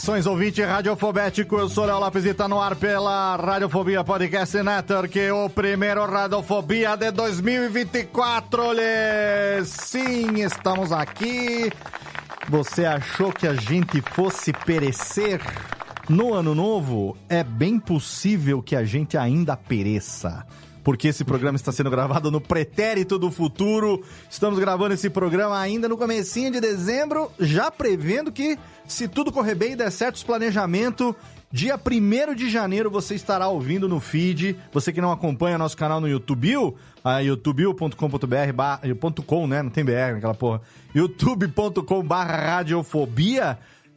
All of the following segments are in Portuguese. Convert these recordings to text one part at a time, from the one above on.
Saudações, ouvinte radiofobético. Eu sou Léo Lopes e tá no ar pela Radiofobia Podcast Network, o primeiro Radiofobia de 2024. Olê! Sim, estamos aqui. Você achou que a gente fosse perecer? No ano novo, é bem possível que a gente ainda pereça. Porque esse programa está sendo gravado no pretérito do futuro. Estamos gravando esse programa ainda no comecinho de dezembro, já prevendo que, se tudo correr bem e der certo os planejamento, dia 1 de janeiro você estará ouvindo no feed. Você que não acompanha nosso canal no YouTube, a youtube.com.br, ponto .com, né? Não tem BR naquela porra. youtube.com barra.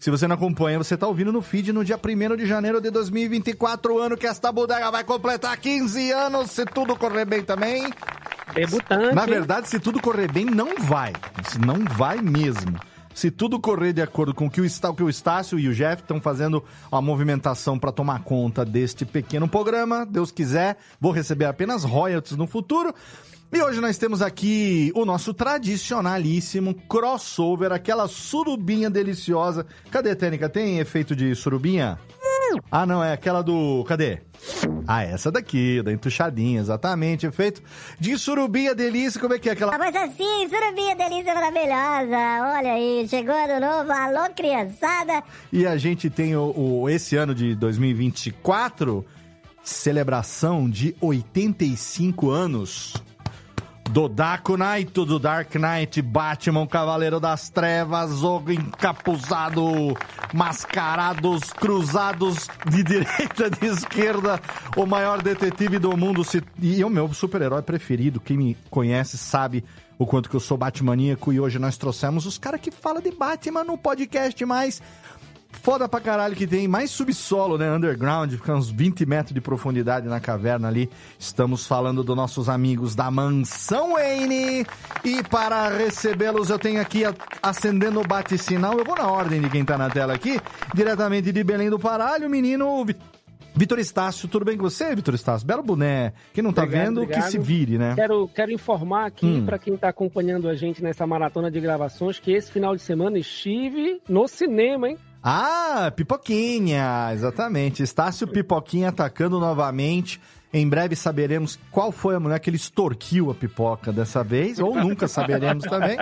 Se você não acompanha, você tá ouvindo no feed no dia 1 de janeiro de 2024, ano que esta bodega vai completar 15 anos, se tudo correr bem também. Debutante. Na verdade, se tudo correr bem, não vai. Não vai mesmo. Se tudo correr de acordo com o que o, Está- o que o Estácio e o Jeff estão fazendo a movimentação para tomar conta deste pequeno programa, Deus quiser, vou receber apenas royalties no futuro. E hoje nós temos aqui o nosso tradicionalíssimo crossover, aquela surubinha deliciosa. Cadê, Tênica? Tem efeito de surubinha? Ah, não, é aquela do. Cadê? Ah, essa daqui, da entuchadinha, exatamente. Efeito de surubinha delícia. Como é que é aquela. Ah, Mas assim, surubinha delícia maravilhosa. Olha aí, chegou ano novo, alô criançada. E a gente tem o, o- esse ano de 2024, celebração de 85 anos do Dark Knight, do Dark Knight, Batman, Cavaleiro das Trevas, o encapuzado, mascarados, cruzados de direita, de esquerda, o maior detetive do mundo, se- e é o meu super-herói preferido, quem me conhece sabe o quanto que eu sou batmaníaco, e hoje nós trouxemos os caras que falam de Batman no podcast mais foda pra caralho que tem mais subsolo, né? Underground, fica uns 20 metros de profundidade na caverna ali. Estamos falando dos nossos amigos da Mansão Wayne. E para recebê-los, eu tenho aqui acendendo o bate-sinal. Eu vou na ordem de quem tá na tela aqui. Diretamente de Belém do Pará, o menino Vi- Vitor Estácio. Tudo bem com você, Vitor Estácio? Belo boné. Quem não tá Obrigado, vendo, que obrigado. se vire, né? Quero, quero informar aqui Hum. pra quem tá acompanhando a gente nessa maratona de gravações que esse final de semana estive no cinema, hein? Ah, Pipoquinha, exatamente. Estácio Pipoquinha atacando novamente. Em breve saberemos qual foi a mulher que ele extorquiu a pipoca dessa vez, ou nunca saberemos também.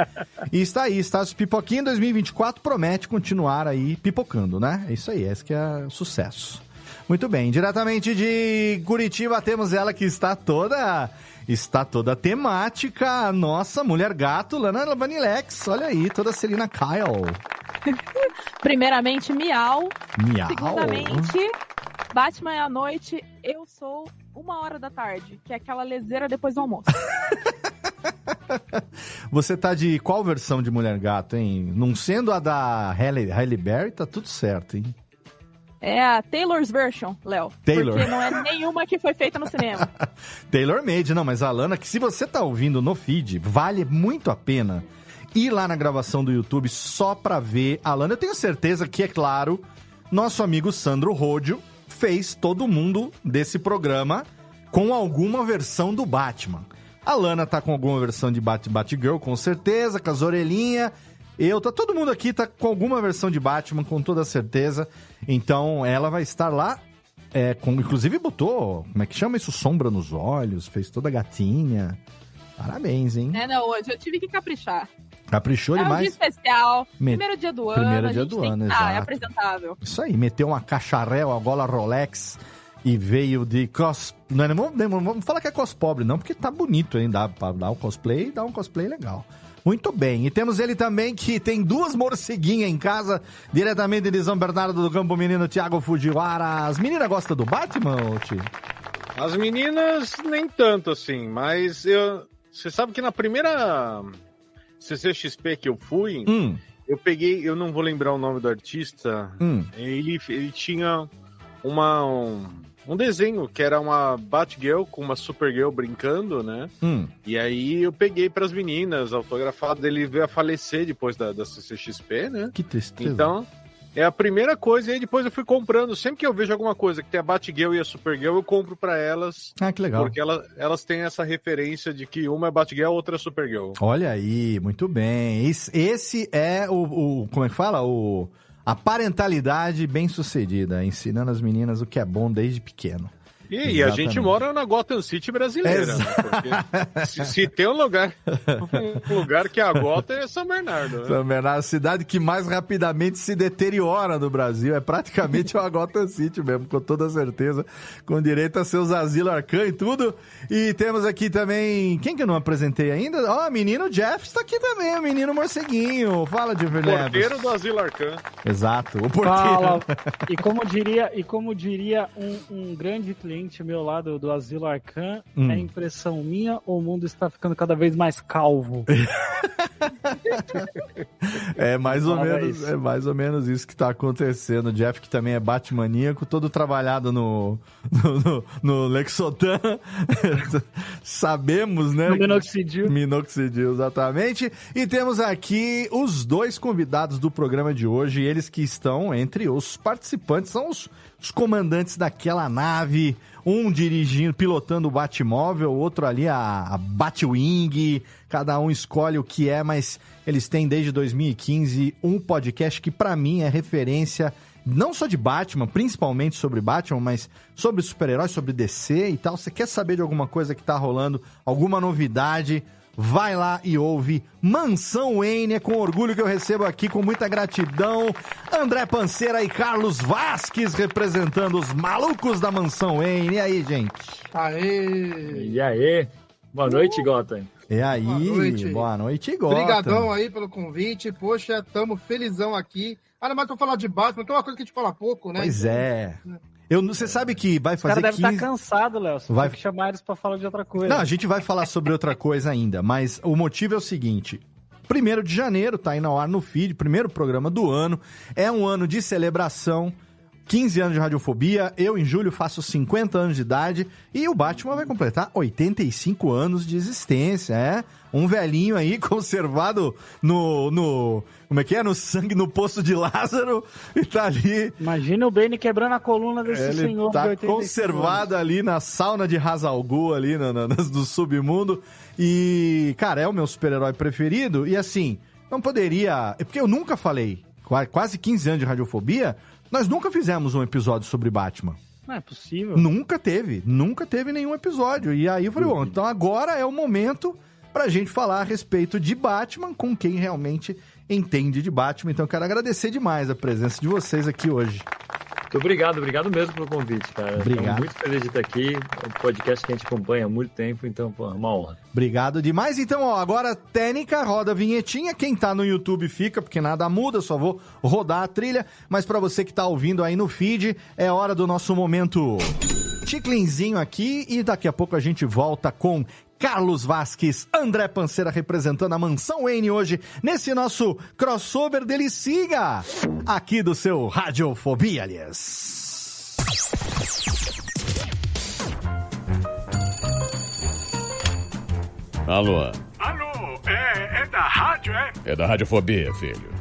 E está aí, Estácio Pipoquinha em 2024 promete continuar aí pipocando, né? É isso aí, esse que é sucesso. Muito bem, diretamente de Curitiba temos ela que está toda está toda temática, a nossa mulher gato, Lana Vanilex. Olha aí, toda Celina Kyle. Primeiramente, miau. Miau. Segundamente, Batman é à noite, eu sou uma hora da tarde, que é aquela leseira depois do almoço. Você tá de qual versão de Mulher Gato, hein? Não sendo a da Halle, Halle Berry, tá tudo certo, hein? É a Taylor's version, Léo. Taylor. Porque não é nenhuma que foi feita no cinema. Taylor Made, não, mas a Lana, que se você tá ouvindo no feed, vale muito a pena ir lá na gravação do YouTube só pra ver a Lana. Eu tenho certeza que, é claro, nosso amigo Sandro Rodio fez todo mundo desse programa com alguma versão do Batman. A Lana tá com alguma versão de Bat Batgirl, com certeza, com as orelhinhas. Eu, tá todo mundo aqui tá com alguma versão de Batman, com toda certeza. Então, ela vai estar lá. É, com, inclusive botou, como é que chama isso? Sombra nos olhos, fez toda gatinha. Parabéns, hein? É, não, hoje eu tive que caprichar. Caprichou é um dia demais. especial. Me- Primeiro dia do ano. Primeiro a dia gente do tem ano, que tá, É exato. apresentável. Isso aí, meteu uma cacharel, a gola Rolex e veio de cos... Não, é- não, vamos, não vamos falar que é cos pobre, não, porque tá bonito, hein? Dá pra dar um cosplay, dá um cosplay legal. Muito bem. E temos ele também que tem duas morceguinhas em casa, diretamente de São Bernardo do Campo Menino, Thiago Fujiwara. As meninas gostam do Batman, ô, Ti? As meninas, nem tanto assim, mas eu. Você sabe que na primeira CCXP que eu fui, Hum, eu peguei, eu não vou lembrar o nome do artista, hum. ele, ele tinha uma, um, um desenho que era uma Batgirl com uma Supergirl brincando, né? Hum. E aí eu peguei para as meninas, autografado, ele veio a falecer depois da, da CCXP, né? Que tristeza. Então, é a primeira coisa, e aí depois eu fui comprando. Sempre que eu vejo alguma coisa que tem a Batgirl e a Supergirl, eu compro pra elas, Ah, que legal. porque ela, elas têm essa referência de que uma é Batgirl, outra é Supergirl. Olha aí, muito bem. Esse, esse é o, o- Como é que fala? O, a parentalidade bem sucedida, ensinando as meninas o que é bom desde pequeno. E, e a gente mora na Gotham City brasileira, né? Porque se, se tem um lugar, um lugar que é a Gotham é São Bernardo. Né? São Bernardo, a cidade que mais rapidamente se deteriora no Brasil. É praticamente uma Gotham City mesmo, com toda certeza. Com direito a seus asilos arcan e tudo. E temos aqui também. Quem que eu não apresentei ainda? Ó, o menino Jeff está aqui também, o menino morceguinho. Fala, Jeff Neves. Porteiro do Asilo Arcan. Exato, o porteiro. Fala. E como diria, e como diria um, um grande cliente meu lá do, do Asilo Arcan, Hum. é impressão minha ou o mundo está ficando cada vez mais calvo? É mais ou menos, isso. é mais ou menos isso que tá acontecendo. O Jeff, que também é Batmaníaco, todo trabalhado no, no, no, no Lexotan. Sabemos, né? No minoxidil. Minoxidil, exatamente. E temos aqui os dois convidados do programa de hoje, eles que estão entre os participantes, são os, os comandantes daquela nave, um dirigindo, pilotando o Batmóvel, outro ali a, a Batwing, cada um escolhe o que é, mas eles têm desde 2015 um podcast que pra mim é referência não só de Batman, principalmente sobre Batman, mas sobre super-heróis, sobre DC e tal. Você quer saber de alguma coisa que tá rolando, alguma novidade? Vai lá e ouve Mansão Wayne, é com orgulho que eu recebo aqui, com muita gratidão, André Panceira e Carlos Vasques representando os malucos da Mansão Wayne. E aí, gente? Aê! E aí? Boa noite, Gotham. E aí? Boa noite. Boa noite, Gotham. Obrigadão aí pelo convite. Poxa, tamo felizão aqui. Ainda mais pra falar de Batman, que é uma coisa que a gente fala pouco, né? Pois é. Eu, você sabe que vai fazer devem estar 15... cansados, Léo. Você Vai- tem que chamar eles pra falar de outra coisa. Não, a gente vai falar sobre outra coisa ainda, mas o motivo é o seguinte. Primeiro de janeiro, tá aí no ar no feed, primeiro programa do ano. É um ano de celebração. 15 anos de radiofobia, eu em julho faço 50 anos de idade e o Batman vai completar 85 anos de existência, é? Um velhinho aí conservado no, no como é que é? No sangue, no poço de Lázaro e tá ali Imagina o Bane quebrando a coluna desse ele senhor tá 85 conservado ali na sauna de Hazalgu, ali na, nas- do submundo. E, cara, é o meu super-herói preferido. E assim, não poderia. É porque eu nunca falei, qua- quase 15 anos de radiofobia, nós nunca fizemos um episódio sobre Batman. Não é possível. Nunca teve, nunca teve nenhum episódio. E aí eu falei, bom, então agora é o momento pra gente falar a respeito de Batman com quem realmente entende de Batman. Então eu quero agradecer demais a presença de vocês aqui hoje. Muito obrigado, obrigado mesmo pelo convite, cara. Obrigado. Muito feliz de estar aqui. É um podcast que a gente acompanha há muito tempo, então, pô, é uma honra. Obrigado demais. Então, ó, agora técnica, roda a vinhetinha. Quem tá no YouTube fica, porque nada muda, só vou rodar a trilha. Mas pra você que tá ouvindo aí no feed, é hora do nosso momento chiclinzinho aqui. E daqui a pouco a gente volta com Carlos Vasques, André Panceira representando a Mansão N hoje, nesse nosso crossover dele. Siga aqui do seu Radiofobia, aliás. Alô, Alô, é, é da rádio, é? é da Radiofobia, filho.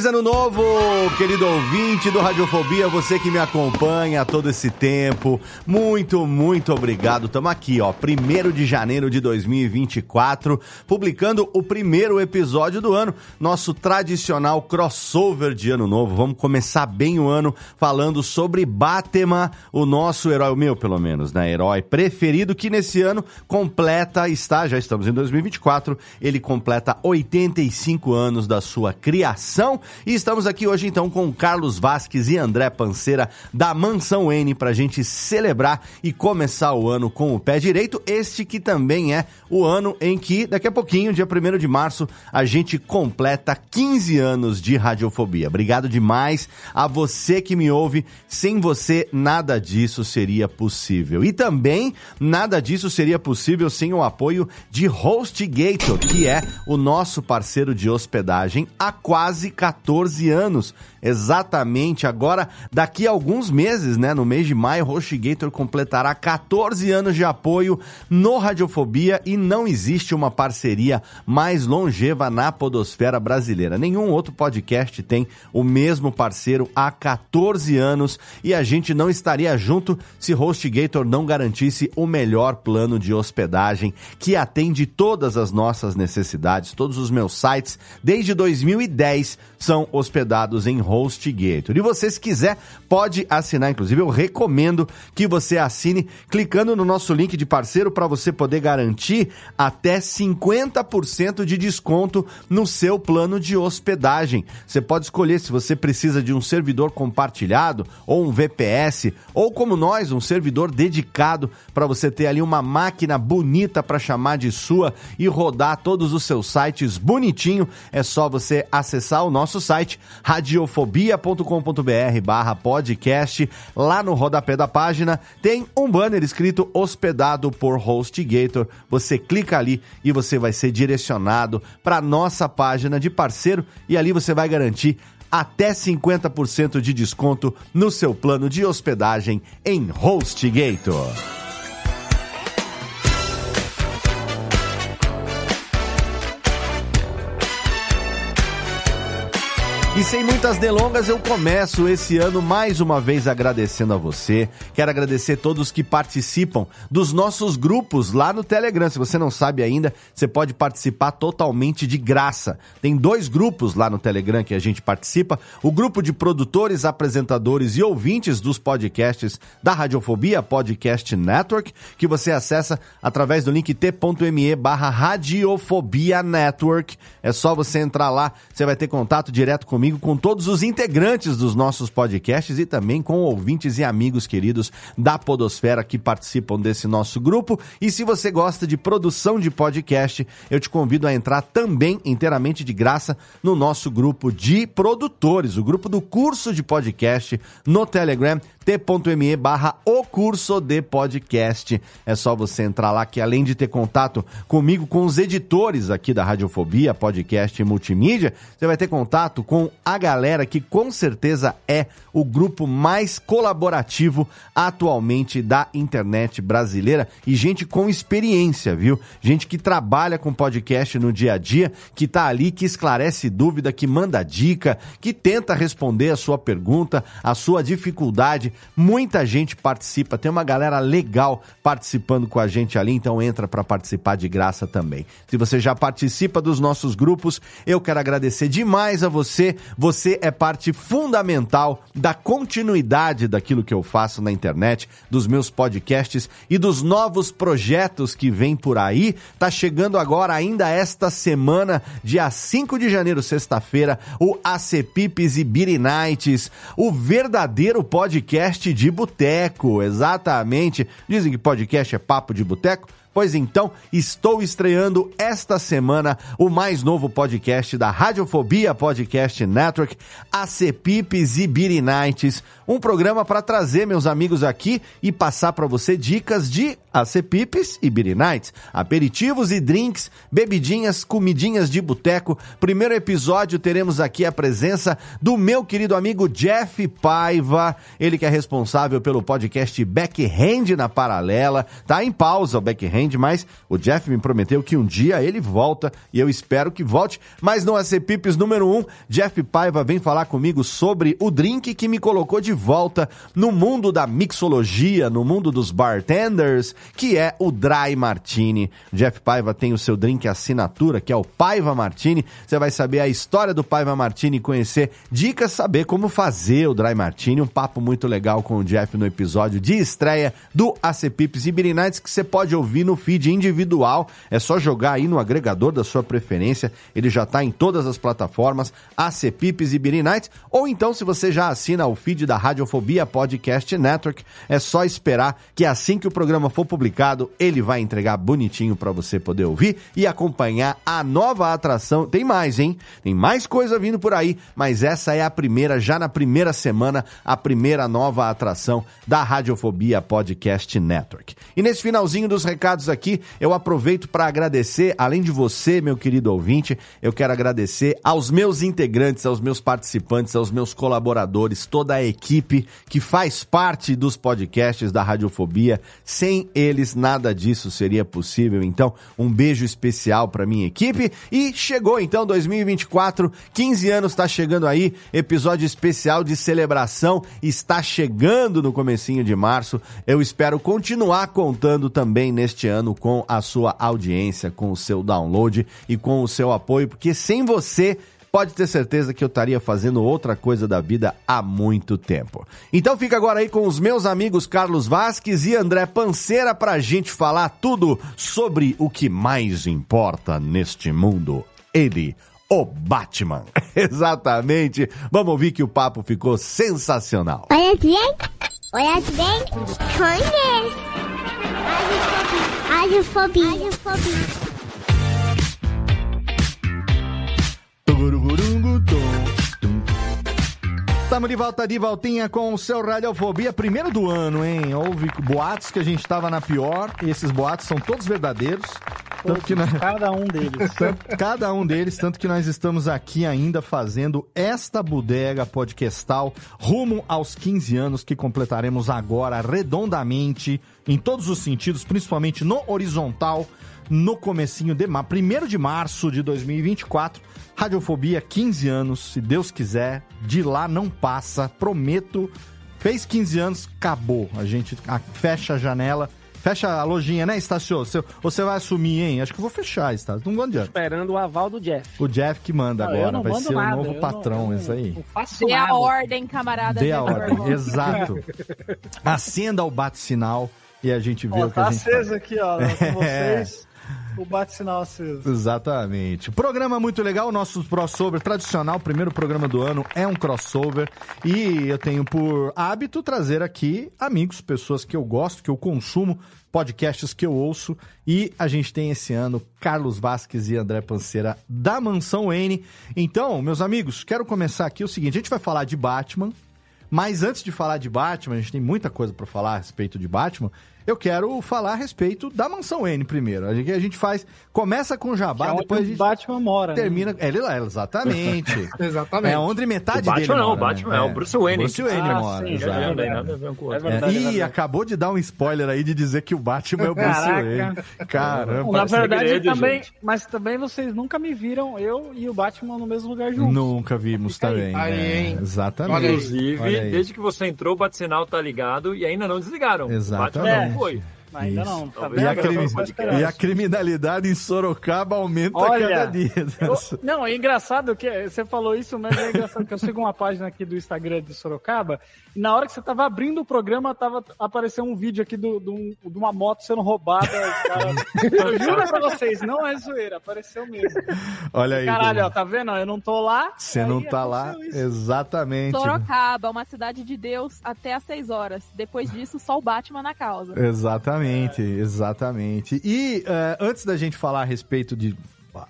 ano novo, querido ouvinte do Radiofobia, você que me acompanha todo esse tempo. Muito, muito obrigado. Estamos aqui, ó, 1 de janeiro de 2024, publicando o primeiro episódio do ano, nosso tradicional crossover de ano novo. Vamos começar bem o ano falando sobre Batman, o nosso herói, o meu pelo menos, né? Herói preferido que nesse ano completa, está, já estamos em 2024, ele completa 85 anos da sua criação e estamos aqui hoje então com Carlos Vasques e André Panceira da Mansão N para a gente celebrar e começar o ano com o pé direito. Este que também é o ano em que, daqui a pouquinho, dia 1 de março, a gente completa 15 anos de radiofobia. Obrigado demais a você que me ouve. Sem você, nada disso seria possível. E também nada disso seria possível sem o apoio de HostGator, que é o nosso parceiro de hospedagem há quase 14 anos. Exatamente agora, daqui a alguns meses, né, no mês de maio, HostGator completará 14 anos de apoio no Radiofobia e não existe uma parceria mais longeva na podosfera brasileira. Nenhum outro podcast tem o mesmo parceiro há 14 anos e a gente não estaria junto se HostGator não garantisse o melhor plano de hospedagem que atende todas as nossas necessidades. Todos os meus sites desde 2010 são hospedados em HostGator. E você, se quiser, pode assinar. Inclusive, eu recomendo que você assine clicando no nosso link de parceiro para você poder garantir até 50% de desconto no seu plano de hospedagem. Você pode escolher se você precisa de um servidor compartilhado ou um VPS, ou como nós, um servidor dedicado para você ter ali uma máquina bonita para chamar de sua e rodar todos os seus sites bonitinho. É só você acessar o nosso site radiofobia.com.br barra podcast. Lá no rodapé da página tem um banner escrito hospedado por HostGator. Você clica ali e você vai ser direcionado para nossa página de parceiro e ali você vai garantir até 50% de desconto no seu plano de hospedagem em HostGator. E sem muitas delongas, eu começo esse ano mais uma vez agradecendo a você. Quero agradecer todos que participam dos nossos grupos lá no Telegram. Se você não sabe ainda, você pode participar totalmente de graça. Tem dois grupos lá no Telegram que a gente participa: o grupo de produtores, apresentadores e ouvintes dos podcasts da Radiofobia Podcast Network, que você acessa através do link t.me barra Radiofobia Network. É só você entrar lá, você vai ter contato direto comigo comigo, com todos os integrantes dos nossos podcasts e também com ouvintes e amigos queridos da Podosfera que participam desse nosso grupo. E se você gosta de produção de podcast, eu te convido a entrar também inteiramente de graça no nosso grupo de produtores, o grupo do curso de podcast no Telegram t.me barra o curso de podcast. É só você entrar lá que além de ter contato comigo, com os editores aqui da Radiofobia, podcast e multimídia, você vai ter contato com a galera que com certeza é o grupo mais colaborativo atualmente da internet brasileira e gente com experiência, viu? Gente que trabalha com podcast no dia a dia, que tá ali, que esclarece dúvida, que manda dica, que tenta responder a sua pergunta, a sua dificuldade muita gente participa, tem uma galera legal participando com a gente ali, então entra para participar de graça também. Se você já participa dos nossos grupos, eu quero agradecer demais a você. Você é parte fundamental da continuidade daquilo que eu faço na internet, dos meus podcasts e dos novos projetos que vêm por aí. Tá chegando agora, ainda esta semana, dia 5 de janeiro, sexta-feira, o AC Pipes e Nights, o verdadeiro podcast de boteco, exatamente. Dizem que podcast é papo de boteco. Pois então, estou estreando esta semana o mais novo podcast da Radiofobia Podcast Network, ACPIPs e Nights, um programa para trazer meus amigos aqui e passar para você dicas de ACPIPs e Beer Nights, aperitivos e drinks, bebidinhas, comidinhas de boteco. Primeiro episódio teremos aqui a presença do meu querido amigo Jeff Paiva, ele que é responsável pelo podcast Backhand na Paralela. Tá em pausa o Backhand, mas o Jeff me prometeu que um dia ele volta e eu espero que volte. Mas no ACPIPs número 1, um, Jeff Paiva vem falar comigo sobre o drink que me colocou de volta no mundo da mixologia, no mundo dos bartenders, que é o Dry Martini. Jeff Paiva tem o seu drink assinatura, que é o Paiva Martini. Você vai saber a história do Paiva Martini, conhecer dicas, saber como fazer o Dry Martini. Um papo muito legal com o Jeff no episódio de estreia do ACPips e Beer Nights, que você pode ouvir no feed individual. É só jogar aí no agregador da sua preferência. Ele já está em todas as plataformas, ACPips e Beer Nights. Ou então, se você já assina o feed da Radiofobia Podcast Network, é só esperar que assim que o programa for publicado, ele vai entregar bonitinho para você poder ouvir e acompanhar a nova atração. Tem mais, hein? Tem mais coisa vindo por aí, mas essa é a primeira, já na primeira semana, a primeira nova atração da Radiofobia Podcast Network. E nesse finalzinho dos recados aqui, eu aproveito para agradecer, além de você, meu querido ouvinte, eu quero agradecer aos meus integrantes, aos meus participantes, aos meus colaboradores, toda a equipe que faz parte dos podcasts da Radiofobia. Sem eles, nada disso seria possível. Então, um beijo especial para minha equipe. E chegou então 2024, 15 anos está chegando aí, episódio especial de celebração está chegando no comecinho de março. Eu espero continuar contando também neste ano com a sua audiência, com o seu download e com o seu apoio, porque sem você pode ter certeza que eu estaria fazendo outra coisa da vida há muito tempo. Então fica agora aí com os meus amigos Carlos Vasques e André Panceira pra gente falar tudo sobre o que mais importa neste mundo. Ele, o Batman. Exatamente. Vamos ouvir que o papo ficou sensacional. Olha bem, olha bem, conhece. Radiofobia. Radiofobia. Estamos de volta de voltinha com o seu Radiofobia, primeiro do ano, hein? Houve boatos que a gente estava na pior, e esses boatos são todos verdadeiros. Tanto que nós... Cada um deles. Tanto- cada um deles, tanto que nós estamos aqui ainda fazendo esta bodega podcastal rumo aos 15 anos que completaremos agora redondamente, em todos os sentidos, principalmente no horizontal, no comecinho de março, primeiro de março de 2024. Radiofobia, 15 anos, se Deus quiser, de lá não passa, prometo. Fez 15 anos, acabou. A gente a- fecha a janela, fecha a lojinha, né, Estácio? Você, você vai assumir, hein? Acho que eu vou fechar, Estácio. Não adianta. Esperando o aval do Jeff. O Jeff que manda Não, agora, vai ser nada, o novo eu patrão, não- isso aí. Dê a nada. ordem, camarada. Dê a ordem, exato. Acenda o bate-sinal e a gente vê Ó, o que tá a gente aceso faz. aqui, ó, com vocês. O bate-sinal aceso. Exatamente. Programa muito legal, nosso crossover tradicional, primeiro programa do ano é um crossover e eu tenho por hábito trazer aqui amigos, pessoas que eu gosto, que eu consumo, podcasts que eu ouço e a gente tem esse ano Carlos Vasques e André Panceira da Mansão N. Então, meus amigos, quero começar aqui o seguinte, a gente vai falar de Batman, mas antes de falar de Batman, a gente tem muita coisa pra falar a respeito de Batman. Eu quero falar a respeito da Mansão N primeiro. A gente, a gente faz. Começa com o Jabá, Que é onde depois a o gente. Batman mora, né? Termina. É, ele lá, exatamente. Exatamente. É onde metade O dele Batman não, mora, o Batman né? é o Bruce Wayne. Bruce Wayne Ah, mora. sim, já não tem nada a ver com o outro. É, verdade, é Ih, acabou de dar um spoiler aí de dizer que o Batman é o Bruce Caraca. Wayne. Caramba. Na verdade, segredo, também. gente. Mas também vocês nunca me viram, eu e o Batman no mesmo lugar juntos. Nunca vimos Fica aí. também. Aí, né? hein? Exatamente. Aí. Inclusive, desde, aí. que você entrou, o bate-sinal tá ligado e ainda não desligaram. O Exatamente. Não foi. Ainda Isso. não, tá E a, esperar. e a criminalidade em Sorocaba aumenta Olha, cada dia. eu- não, é engraçado que você falou isso, mas é engraçado que eu sigo uma página aqui do Instagram de Sorocaba e na hora que você tava abrindo o programa, tava apareceu um vídeo aqui do, do- de uma moto sendo roubada. cara. Eu juro pra vocês, não é zoeira, apareceu mesmo. Olha aí. Caralho, ó, tá vendo? Eu não tô lá. Você não tá lá? isso. Exatamente. Sorocaba, uma cidade de Deus, até às 6 horas. Depois disso, só o Batman na causa. Exatamente, exatamente. E eh, antes da gente falar a respeito de.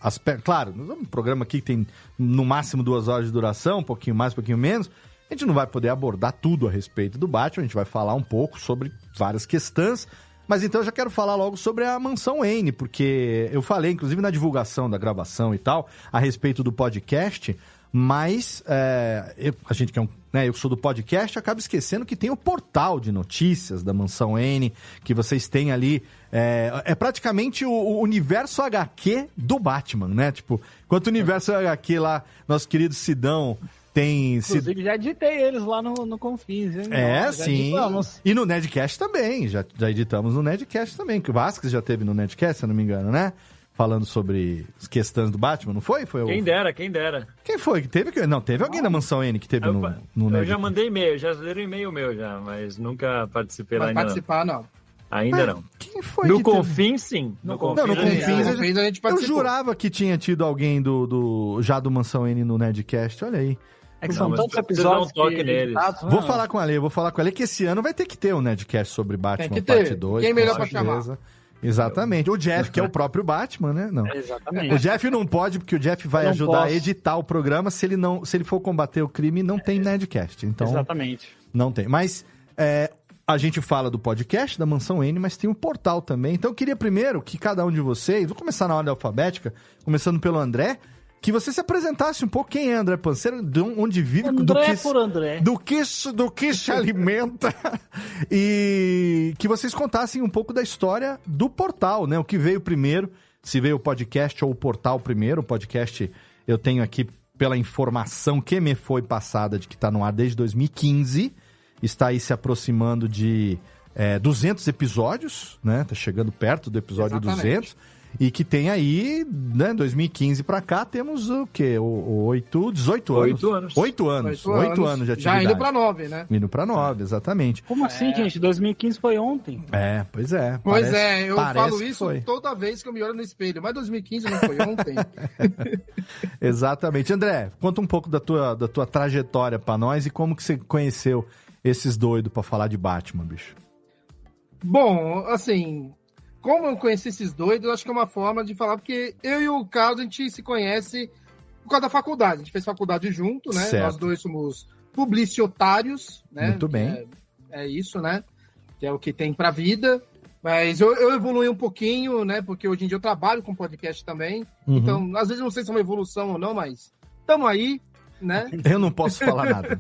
aspe- Claro, nós um programa aqui que tem no máximo duas horas de duração, um pouquinho mais, um pouquinho menos. A gente não vai poder abordar tudo a respeito do Batman, a gente vai falar um pouco sobre várias questões. Mas então eu já quero falar logo sobre a Mansão Wayne, porque eu falei, inclusive na divulgação da gravação e tal, a respeito do podcast, mas é, eu- a gente que é um. Né, eu sou do podcast, acaba esquecendo que tem o portal de notícias da Mansão N, que vocês têm ali. É, é praticamente o, o universo HQ do Batman, né? Tipo, enquanto o universo HQ lá, nosso querido Sidão tem. Inclusive, já editei eles lá no, no Confins, hein? É, Já sim. editamos. E no Nedcast também, já, já editamos no Nedcast também, que o Vasquez já teve no Nedcast, se eu não me engano, né? Falando sobre as questões do Batman, não foi? foi o- Quem dera, quem dera. Quem foi? que Teve que- Não, teve alguém da Mansão N que teve Eu, no, no eu Nerd. já mandei e-mail, já leram e-mail meu já, mas nunca participei lá Vai ainda participar, não. não. Ainda não. Quem foi no que teve? Confins, sim. No, Não, no Confins, No eu, Confins a gente eu participou. jurava que tinha tido alguém do, do já do Mansão N no Nerdcast, olha aí. É que Não, são mas tantos um episódios. toque que- Vou falar com a Ale, vou falar com a Ale que esse ano vai ter que ter um Nerdcast sobre Batman parte 2. Quem melhor com pra certeza. Exatamente. O Jeff, que é o próprio Batman, né? Não. Exatamente. O Jeff não pode, porque o Jeff vai Não ajudar a posso. editar o programa. Se ele não, se ele for combater o crime, não tem Nerdcast. Então, Exatamente. não tem. Mas é, a gente fala do podcast da Mansão N, mas tem um portal também. Então eu queria primeiro que cada um de vocês, vou começar na ordem alfabética, começando pelo André, que você se apresentasse um pouco quem é André Panceiro, de onde vive, do André que, por André. do que, se- do que se alimenta e que vocês contassem um pouco da história do portal, né? O que veio primeiro, se veio o podcast ou o portal primeiro. O podcast eu tenho aqui pela informação que me foi passada de que está no ar desde 2015. Está aí se aproximando de é, 200 episódios, né? Tá chegando perto do episódio Exatamente. 200. E que tem aí, né, 2015 pra cá, temos o quê? O, o 8, 18 anos. Oito anos. 8 anos. 8 anos de Já atividade. indo pra nove, né? Indo pra 9, exatamente. Como assim, gente? 2015 foi ontem. É, pois é. Pois parece- é, eu parece falo isso toda vez que eu me olho no espelho. Mas 2015 não foi ontem. Exatamente. André, conta um pouco da tua, da tua trajetória pra nós e como que você conheceu esses doidos pra falar de Batman, bicho. Bom, assim, como eu conheci esses doidos, eu acho que é uma forma de falar, porque eu e o Carlos, a gente se conhece por causa da faculdade. A gente fez faculdade junto, né? Certo. Nós dois somos publicitários, né? Muito bem. É, é isso, né? Que é o que tem pra vida. Mas eu, eu evolui um pouquinho, né? Porque hoje em dia eu trabalho com podcast também. Uhum. Então, às vezes não sei se é uma evolução ou não, mas estamos aí, né? Eu não posso falar nada.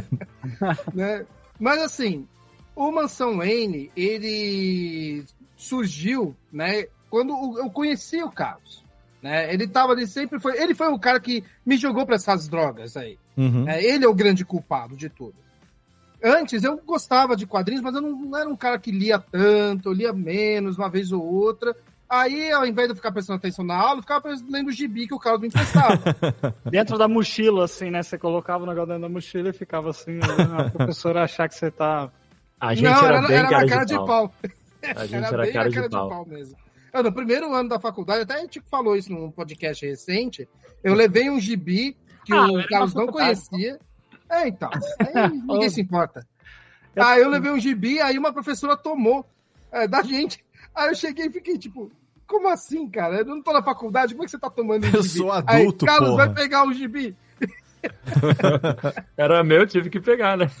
né? Mas assim, o Mansão Wayne, ele surgiu, né? Quando eu conheci o Carlos, né? Ele tava ali sempre foi, ele foi o cara que me jogou para essas drogas aí. Uhum. né? Ele é o grande culpado de tudo. Antes eu gostava de quadrinhos, mas eu não, não era um cara que lia tanto, eu lia menos, uma vez ou outra. Aí, ao invés de eu ficar prestando atenção na aula, eu ficava lendo o gibi que o Carlos me emprestava. Dentro da mochila, assim, né? Você colocava o negócio dentro da mochila e ficava assim, a professora achar que você tá. A gente Não, era, era, bem era cara, na cara de, de pau. Pau. A gente Era era, bem cara, na de, pau. mesmo. Eu, no primeiro ano da faculdade, até a gente falou isso num podcast recente, eu levei um gibi que Ah, o Carlos não faculdade. conhecia. É, então. Aí ninguém se importa. Aí eu levei um gibi, aí uma professora tomou é, da gente. Aí eu cheguei e fiquei tipo, como assim, cara? Eu não tô na faculdade, como é que você tá tomando um Eu gibi? sou Aí, adulto, Carlos, porra. vai pegar o gibi. Era meu, tive que pegar, né?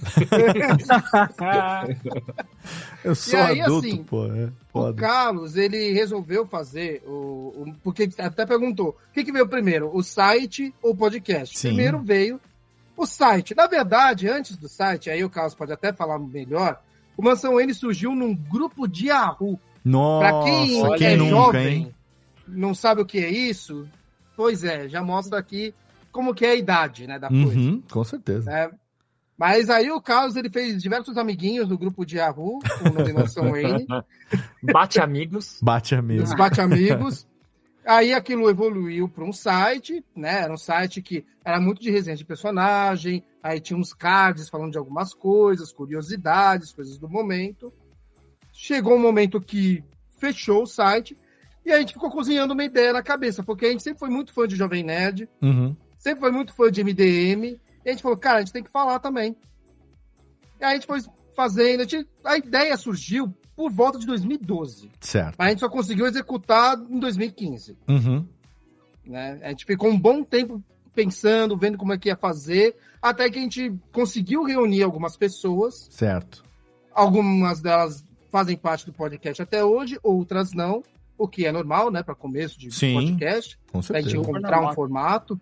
Eu sou aí, adulto, assim, pô. É O. Carlos, ele resolveu fazer o, o- Porque até perguntou: o que, que veio primeiro, o site ou o podcast? Sim. Primeiro veio o site. Na verdade, antes do site, aí o Carlos pode até falar melhor, o Mansão N surgiu num grupo de Yahoo. Nossa, Pra quem, quem é nunca, jovem, hein? não sabe o que é isso, pois é, já mostra aqui como que é a idade né, da coisa. Uhum, com certeza. né? Mas aí o Carlos ele fez diversos amiguinhos no grupo de Yahoo, com o nome Mansão Wayne. Bate amigos. Bate amigos. Os bate-amigos. Aí aquilo evoluiu para um site, né? Era um site que era muito de resenha de personagem, aí tinha uns cards falando de algumas coisas, curiosidades, coisas do momento. Chegou um momento que fechou o site e a gente ficou cozinhando uma ideia na cabeça, porque a gente sempre foi muito fã de Jovem Nerd, Uhum. Sempre foi muito fã de MDM, e a gente falou, cara, a gente tem que falar também. E aí a gente foi fazendo, a, gente- a ideia surgiu por volta de 2012. Certo. Mas a gente só conseguiu executar em 2015. Uhum. Né? A gente ficou um bom tempo pensando, vendo como é que ia fazer, até que a gente conseguiu reunir algumas pessoas. Certo. Algumas delas fazem parte do podcast até hoje, outras não, o que é normal, né, para começo de Sim, podcast. com A gente certeza. encontrar um formato.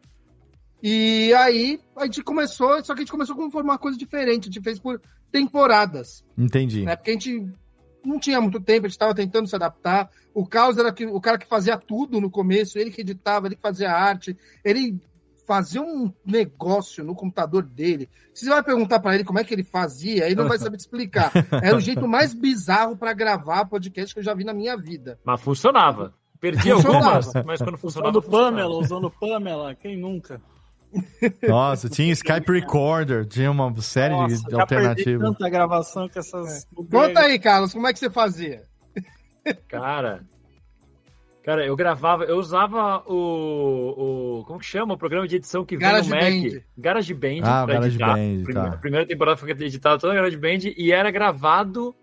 E aí a gente começou, só que a gente começou com uma coisa diferente, a gente fez por temporadas Entendi. né? Porque a gente não tinha muito tempo, a gente estava tentando se adaptar. O Caos era que- o cara que fazia tudo no começo, ele que editava, ele que fazia arte, ele fazia um negócio no computador dele. Se você vai perguntar para ele como é que ele fazia, ele não vai saber te explicar. Era o jeito mais bizarro para gravar podcast que eu já vi na minha vida. Mas funcionava. Perdi Funcionava. algumas, mas quando funcionava. Usando Pamela, usando Pamela, quem nunca? Nossa, tinha Skype Recorder, tinha uma série Nossa, de já perdi alternativas. tanta gravação com essas... Conta aí, Carlos, como é que você fazia? Cara. Cara, eu gravava, eu usava o, o. Como que chama? O programa de edição que vem Garage no Mac. Band. Garage Band. Ah, pra Garage editar. Band, Primeira, tá. a primeira temporada foi editada toda Garage Band e era gravado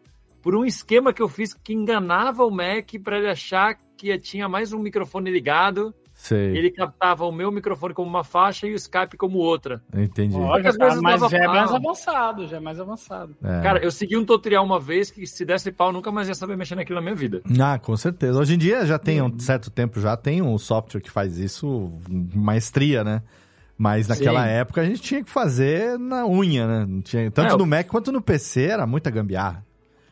por um esquema que eu fiz que enganava o Mac para ele achar que tinha mais um microfone ligado. Sei. Ele captava o meu microfone como uma faixa e o Skype como outra. Entendi. Olha, Às tá, mas já é mais avançado, já é mais avançado. É. Cara, eu segui um tutorial uma vez que se desse pau, nunca mais ia saber mexer naquilo na minha vida. Ah, com certeza. Hoje em dia já tem um certo tempo, já tem um software que faz isso, maestria, né? Mas naquela Sim. época a gente tinha que fazer na unha, né? Não tinha, tanto É, no Mac quanto no PC era muita gambiarra.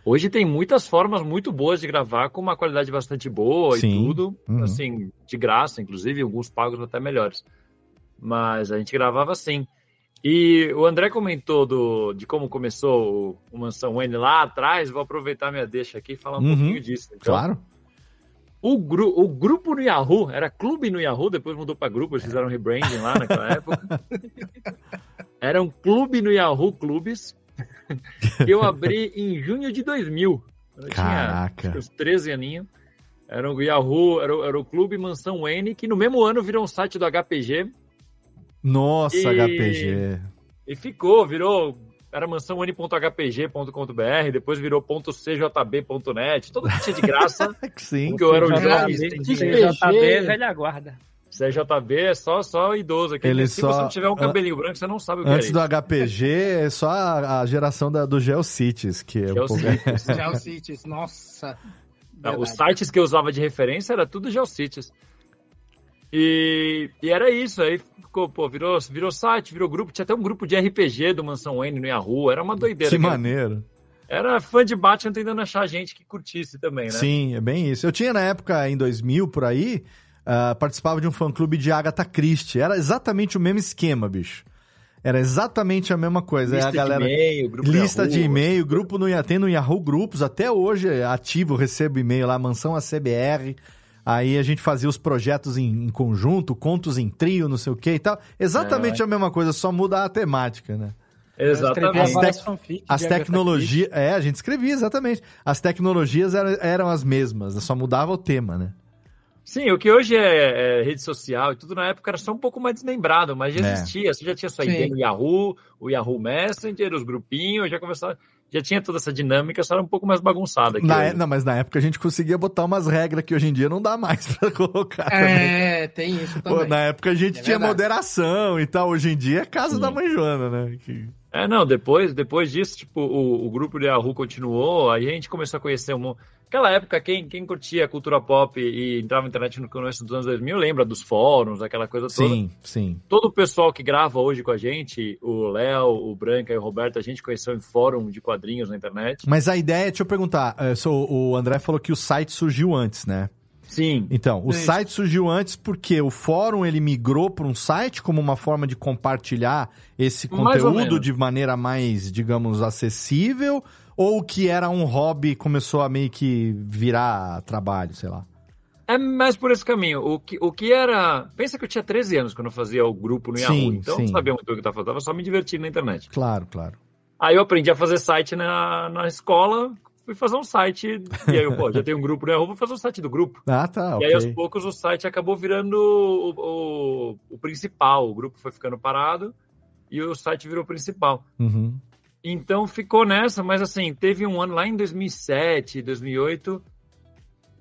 Hoje tem muitas formas muito boas de gravar com uma qualidade bastante boa Sim. e tudo, Uhum. assim, de graça, inclusive, alguns pagos até melhores. Mas a gente gravava assim. E o André comentou do, de como começou o, o Mansão N lá atrás, vou aproveitar minha deixa aqui e falar um Uhum. pouquinho disso. Então, Claro. O, gru, o grupo no Yahoo, era clube no Yahoo, depois mudou para grupo, eles fizeram rebranding lá naquela época. Era um clube no Yahoo Clubes, que eu abri em junho de 2000. Eu Caraca. tinha uns 13 aninhos. Era o Yahoo, era, o- era o Clube Mansão N, que no mesmo ano virou um site do HPG. Nossa, E- HPG. E ficou, virou. Era mansãon.hpg.com.br, depois virou .cjb.net, todo que tinha de graça. Sim. porque eu era um CJB, jovem. CJB, velha guarda. CJB é só, só idoso. Aquele, Ele se só- você não tiver um cabelinho branco, você não sabe o que Antes é do isso. HPG, é só a, a geração da, do GeoCities, que é um pouco... GeoCities. Geocities, nossa. Não, os Verdade. sites que eu usava de referência era tudo GeoCities. E, e era isso, aí ficou, pô, virou, virou site, virou grupo, tinha até um grupo de RPG do Mansão N no Yahoo, era uma doideira. Que cara. maneiro. Era fã de Batman tentando achar gente que curtisse também, né? Sim, é bem isso. Eu tinha na época, em 2000, por aí, ah, participava de um fã-clube de Agatha Christie. Era exatamente o mesmo esquema, bicho. Era exatamente a mesma coisa. Lista galera... de e-mail, grupo Lista Yahoo, de e-mail, grupo no tem no Yahoo Grupos, até hoje é ativo, recebo e-mail lá, mansão ACBR. Aí a gente fazia os projetos em, em conjunto, contos em trio, não sei o que e tal. Exatamente É. a mesma coisa, só muda a temática, né? Exatamente. As, fanfics as tecnologias. É, a gente escrevia, exatamente. As tecnologias eram, eram as mesmas, só mudava o tema, né? Sim, o que hoje é, é rede social e tudo na época era só um pouco mais desmembrado, mas já É. existia. Você já tinha sua Sim. ideia no Yahoo, o Yahoo Messenger, os grupinhos, já começava, já tinha toda essa dinâmica, só era um pouco mais bagunçada. Na é- não, mas na época a gente conseguia botar umas regras que hoje em dia não dá mais pra colocar. também. É, tem isso Pô, também. na época a gente É tinha verdade. moderação e tal. Hoje em dia é casa da mãe Joana, né? Que- É, não, depois, depois disso, tipo, o, o grupo do Yahoo continuou, aí a gente começou a conhecer um... Aquela época, quem, quem curtia cultura pop e entrava na internet no começo dos anos 2000, lembra dos fóruns, aquela coisa toda. Sim, sim. Todo o pessoal que grava hoje com a gente, o Léo, o Branca e o Roberto, a gente conheceu em fórum de quadrinhos na internet. Mas a ideia, deixa eu perguntar, só o André falou que o site surgiu antes, né? Sim. Então, o Isso. site surgiu antes porque o fórum ele migrou para um site como uma forma de compartilhar esse conteúdo de maneira mais, digamos, acessível, ou que era um hobby começou a meio que virar trabalho, sei lá. É mais por esse caminho. O que, o que era. Pensa que eu tinha 13 anos quando eu fazia o grupo no Sim, Yahoo. Então eu sim. não sabia muito o que estava fazendo, só me divertindo na internet. Claro, claro. Aí eu aprendi a fazer site na, na escola, fui fazer um site. E aí eu, pô, já tenho um grupo no Yahoo, vou fazer um site do grupo. Ah, tá, E ok. aí, aos poucos, o site acabou virando o, o, o principal. O grupo foi ficando parado e o site virou o principal. Uhum. Então ficou nessa, mas assim, teve um ano lá em 2007, 2008,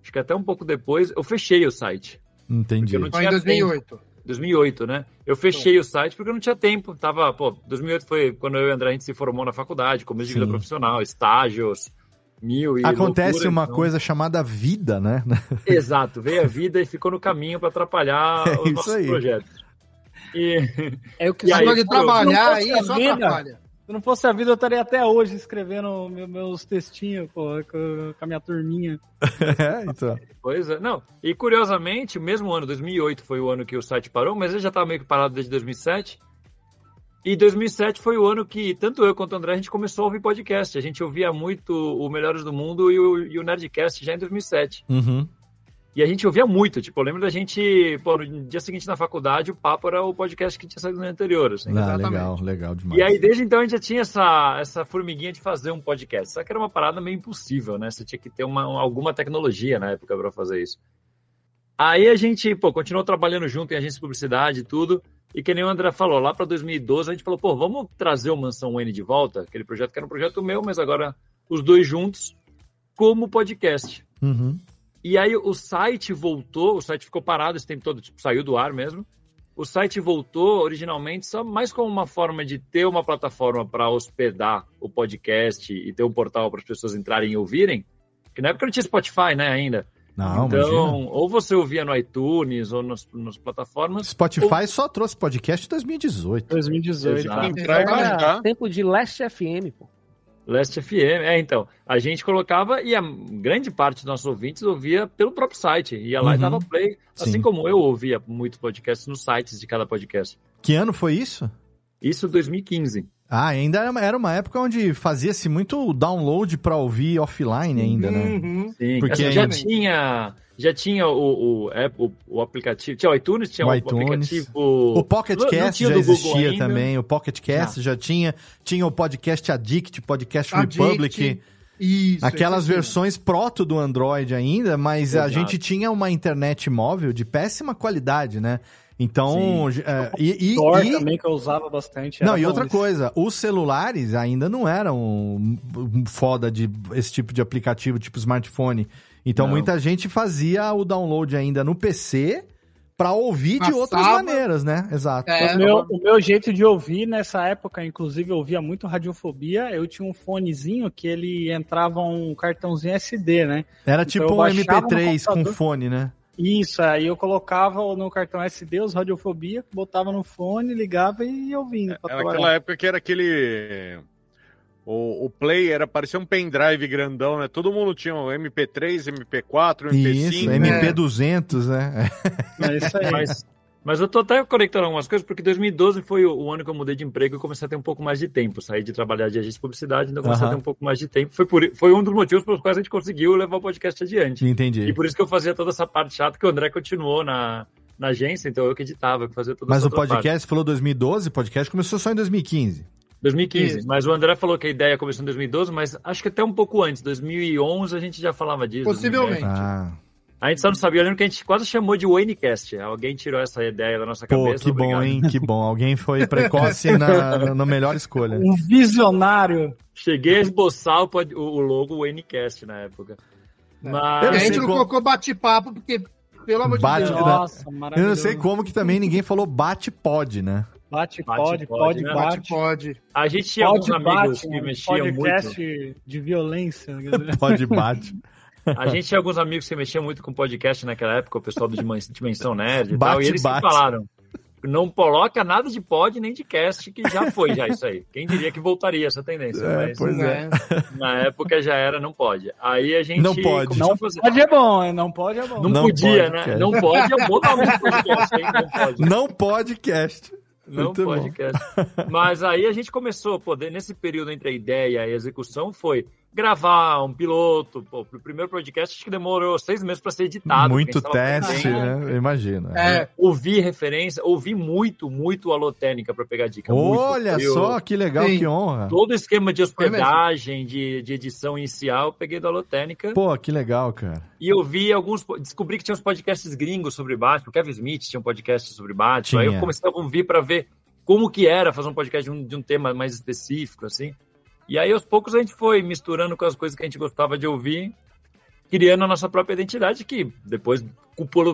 acho que até um pouco depois, eu fechei o site. Entendi. Não Foi em tinha 2008. tempo. 2008, né? Eu fechei o site porque eu não tinha tempo. Tava, pô, 2008 foi quando eu e o André a gente se formou na faculdade, começo de vida Sim. profissional, estágios, mil e Acontece loucura, uma então- coisa chamada vida, né? Exato, veio a vida e ficou no caminho para atrapalhar É os nossos aí. projetos. E, É o que E aí, Só de pô, trabalhar aí só a vida, atrapalha. Se não fosse a vida, eu estaria até hoje escrevendo meu- meus textinhos pô, com, com a minha turminha. é, então. Pois é, não. E curiosamente, o mesmo ano, 2008, foi o ano que o site parou, mas ele já estava meio que parado desde 2007. E 2007 foi o ano que tanto eu quanto o André a gente começou a ouvir podcast. A gente ouvia muito o Melhores do Mundo e o, e o Nerdcast já em 2007. Uhum. E a gente ouvia muito. Tipo, eu lembro da gente, pô, no dia seguinte na faculdade, o papo era o podcast que tinha saído no anterior. Assim. Ah, legal, legal demais. E aí, desde então, a gente já tinha essa, essa formiguinha de fazer um podcast. Só que era uma parada meio impossível, né? Você tinha que ter uma, alguma tecnologia na época para fazer isso. Aí a gente, pô, continuou trabalhando junto em agência de publicidade e tudo. E que nem o André falou, lá para 2012 a gente falou, pô, vamos trazer o Mansão N de volta, aquele projeto que era um projeto meu, mas agora os dois juntos, como podcast. Uhum. E aí o site voltou, o site ficou parado esse tempo todo, tipo, saiu do ar mesmo. O site voltou originalmente só mais como uma forma de ter uma plataforma para hospedar o podcast e ter um portal para as pessoas entrarem e ouvirem. Que na época não tinha Spotify, né, ainda. Não, então, imagina. ou você ouvia no iTunes ou nas, nas plataformas. Spotify só trouxe podcast em 2018. 2018. Exato. Entrar e baixar. Tempo de Last FM, pô. Last FM, é, então. A gente colocava e a grande parte dos nossos ouvintes ouvia pelo próprio site. Ia lá e Uhum. dava play. Assim Sim. como eu ouvia muitos podcasts nos sites de cada podcast. Que ano foi isso? Isso 2015. Ah, ainda era uma, era uma época onde fazia-se muito download pra ouvir offline ainda, né? Uhum. Sim, Porque assim, já ainda- tinha. Já tinha o, o, app- o, o aplicativo. Tinha o iTunes, tinha O o, iTunes. aplicativo. O Pocket não- não Cast já existia ainda. também. O Pocket Cast já tinha. Tinha o Podcast Addict, Podcast Addict. Republic. Isso. Aquelas versões proto do Android ainda, mas a Exato. gente tinha uma internet móvel de péssima qualidade, né? Então, é, e, e- e- também que eu usava bastante. não, e outra esse. coisa, os celulares ainda não eram foda de esse tipo de aplicativo, tipo smartphone. Então, Não. muita gente fazia o download ainda no PC pra ouvir de Passava. outras maneiras, né? Exato. É, O meu, o meu jeito de ouvir nessa época, inclusive, eu ouvia muito radiofobia. Eu tinha um fonezinho que ele entrava um cartãozinho SD, né? Era Então tipo um baixava no MP3 com fone, né? Isso, aí eu colocava no cartão SD os radiofobia, botava no fone, ligava e ouvindo. pra Era trabalhar. aquela época que era aquele. O, o Play era, parecia um pendrive grandão, né? Todo mundo tinha um MP3, MP4, MP5. Isso, né? MP200, né? É isso aí. Mas, mas eu tô até conectando algumas coisas, porque 2012 foi o, ano que eu mudei de emprego e comecei a ter um pouco mais de tempo. Saí de trabalhar de agência de publicidade, então comecei a Aham. ter um pouco mais de tempo. Foi, por, foi um dos motivos pelos quais a gente conseguiu levar o podcast adiante. Entendi. E por isso que eu fazia toda essa parte chata, que o André continuou na, na agência, então eu que editava, que fazia toda Mas essa o outra parte. podcast, falou 2012, o podcast começou só em 2015. 2015. Isso. Mas o André falou que a ideia começou em 2012, mas acho que até um pouco antes, 2011 a gente já falava disso. Possivelmente. 2010. Ah, A gente só não sabia, eu lembro que a gente quase chamou de Wanecast. Alguém tirou essa ideia da nossa pô, cabeça. que bom, obrigado. hein? Que bom. Alguém foi precoce na, na melhor escolha. Um visionário. Cheguei a esboçar o, o logo Wanecast na época. E Mas. a gente não como- colocou bate-papo, porque, pelo amor Bate- de Deus. Nossa, Eu não sei como que também ninguém falou bate-pod, né? Bate, Bate, pode, pode, pode, né? bate. Pode. A gente tinha Pode, alguns amigos bate, que um mexiam muito. podcast de violência. quer dizer. A gente tinha alguns amigos que mexiam muito com podcast naquela época, o pessoal do Dimen- Dimensão Nerd e tal, e eles falaram. não coloca nada de pod nem de cast, que já foi já isso aí. Quem diria que voltaria essa tendência? É, mas, pois é. Na época já era, não pode. Aí a gente. Não pode. começou Não a fazer- pode é bom? Não pode é bom. Não, Não podia, pode, né? Não pode é um bom nome do podcast, hein? Não pode. Não podcast. Não Muito bom. podcast. Mas aí a gente começou a poder, nesse período entre a ideia e a execução, foi gravar um piloto. Pô, o primeiro podcast acho que demorou seis meses para ser editado. Muito teste, né? Eu imagino. É, Ouvi referência, ouvi muito, muito alotênica para pegar dica. muito. Olha Eu- só, que legal, Sim. que honra. Todo o esquema de mesmo. hospedagem, de, de edição inicial, eu peguei da Alotênica. Pô, que legal, cara. E eu vi alguns. Descobri que tinha uns podcasts gringos sobre Batman. O Kevin Smith tinha um podcast sobre Batman. Aí Tinha. eu comecei a ouvir para ver como que era fazer um podcast de um, de um tema mais específico, assim. E aí, aos poucos, a gente foi misturando com as coisas que a gente gostava de ouvir, criando a nossa própria identidade, que depois,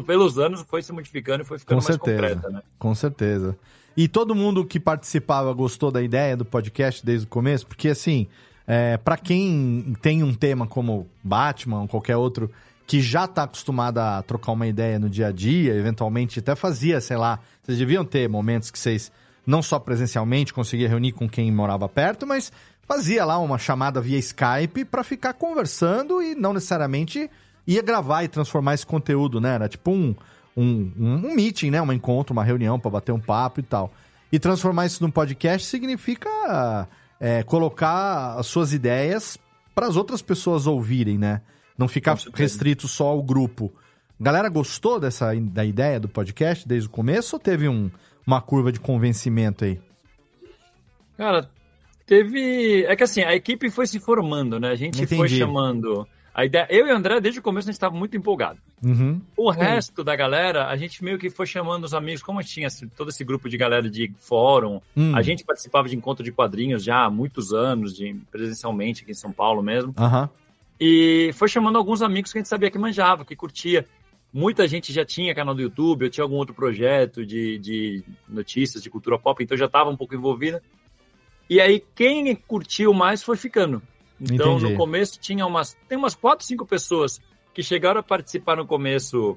pelos anos, foi se modificando e foi ficando Com mais certeza. concreta, né? Com certeza. E todo mundo que participava gostou da ideia do podcast desde o começo? Porque, assim, é, para quem tem um tema como Batman ou qualquer outro que já tá acostumado a trocar uma ideia no dia a dia, eventualmente até fazia, sei lá, vocês deviam ter momentos que vocês, não só presencialmente, conseguia reunir com quem morava perto, mas fazia lá uma chamada via Skype para ficar conversando e não necessariamente ia gravar e transformar esse conteúdo, né? Era tipo um, um, um, meeting, né? Um encontro, uma reunião para bater um papo e tal. E transformar isso num podcast significa é, colocar as suas ideias para as outras pessoas ouvirem, né? Não ficar restrito só ao grupo. Galera gostou dessa da ideia do podcast desde o começo ou teve um, uma curva de convencimento aí? Cara, teve. É que assim, a equipe foi se formando, né? A gente foi Entendi. chamando. A ideia... Eu e o André, desde o começo, a gente estava muito empolgado. Uhum. O resto da galera, a gente meio que foi chamando os amigos, como tinha esse- todo esse grupo de galera de fórum, Hum. a gente participava de encontro de quadrinhos já há muitos anos, de, presencialmente aqui em São Paulo mesmo. Aham. E foi chamando alguns amigos que a gente sabia que manjava, que curtia. Muita gente já tinha canal do YouTube, eu tinha algum outro projeto de, de notícias de cultura pop, então já estava um pouco envolvida. E aí quem curtiu mais foi ficando. Então Entendi. no começo tinha umas tem umas quatro, cinco pessoas que chegaram a participar no começo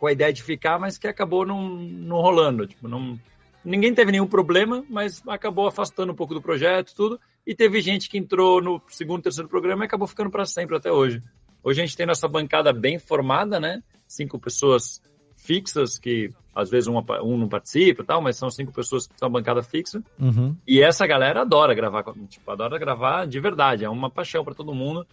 com a ideia de ficar, mas que acabou não, não rolando, tipo, não ninguém teve nenhum problema, mas acabou afastando um pouco do projeto, tudo. E teve gente que entrou no segundo, terceiro programa e acabou ficando para sempre até hoje. Hoje a gente tem nossa bancada bem formada, né? Cinco pessoas fixas que às vezes um, um não participa, e tal, mas são cinco pessoas que são bancada fixa. Uhum. E essa galera adora gravar, tipo, adora gravar de verdade, é uma paixão para todo mundo.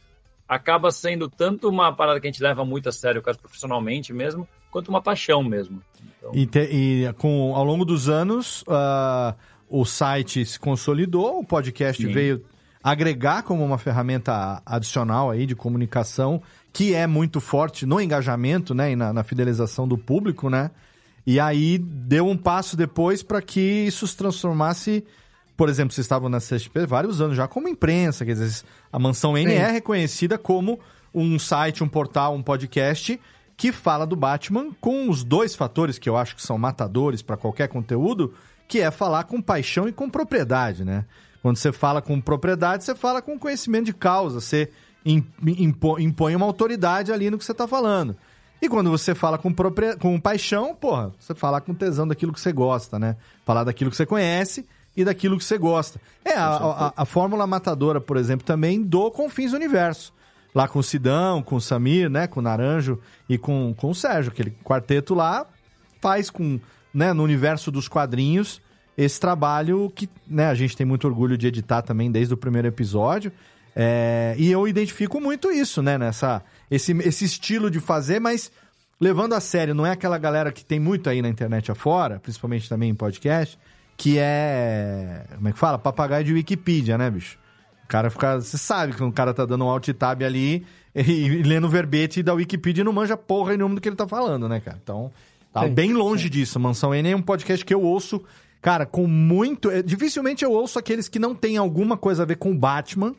Acaba sendo tanto uma parada que a gente leva muito a sério, quase profissionalmente mesmo, quanto uma paixão mesmo. Então, E, te- e com, ao longo dos anos, ah, o site se consolidou, o podcast Sim. veio agregar como uma ferramenta adicional aí de comunicação, que é muito forte no engajamento, né, e na, na fidelização do público, né? E aí deu um passo depois para que isso se transformasse, por exemplo, vocês estavam na CSP vários anos já como imprensa, quer dizer, a Mansão N Sim. é reconhecida como um site, um portal, um podcast que fala do Batman com os dois fatores que eu acho que são matadores para qualquer conteúdo, que é falar com paixão e com propriedade, né? Quando você fala com propriedade, você fala com conhecimento de causa, você impõe uma autoridade ali no que você está falando. E quando você fala com, propria- com paixão, porra, você fala com tesão daquilo que você gosta, né? Falar daquilo que você conhece e daquilo que você gosta. É, a, a- a fórmula matadora, por exemplo, também do Confins Universo. Lá com o Sidão, com o Samir, né? Com o Naranjo e com, com o Sérgio. Aquele quarteto lá faz com, né, no universo dos quadrinhos esse trabalho que né, a gente tem muito orgulho de editar também desde o primeiro episódio. É, e eu identifico muito isso, né? Nessa, esse, esse estilo de fazer, mas levando a sério, não é aquela galera que tem muito aí na internet afora, principalmente também em podcast, que é. Como é que fala? Papagaio de Wikipedia, né, bicho? O cara fica. Você sabe que o cara tá dando um alt tab ali e, e lendo o verbete da Wikipedia e não manja porra nenhuma do que ele tá falando, né, cara? Então, tá Sim, bem longe disso. Mansão N é um podcast que eu ouço, cara, com muito. é, dificilmente eu ouço aqueles que não têm alguma coisa a ver com o Batman.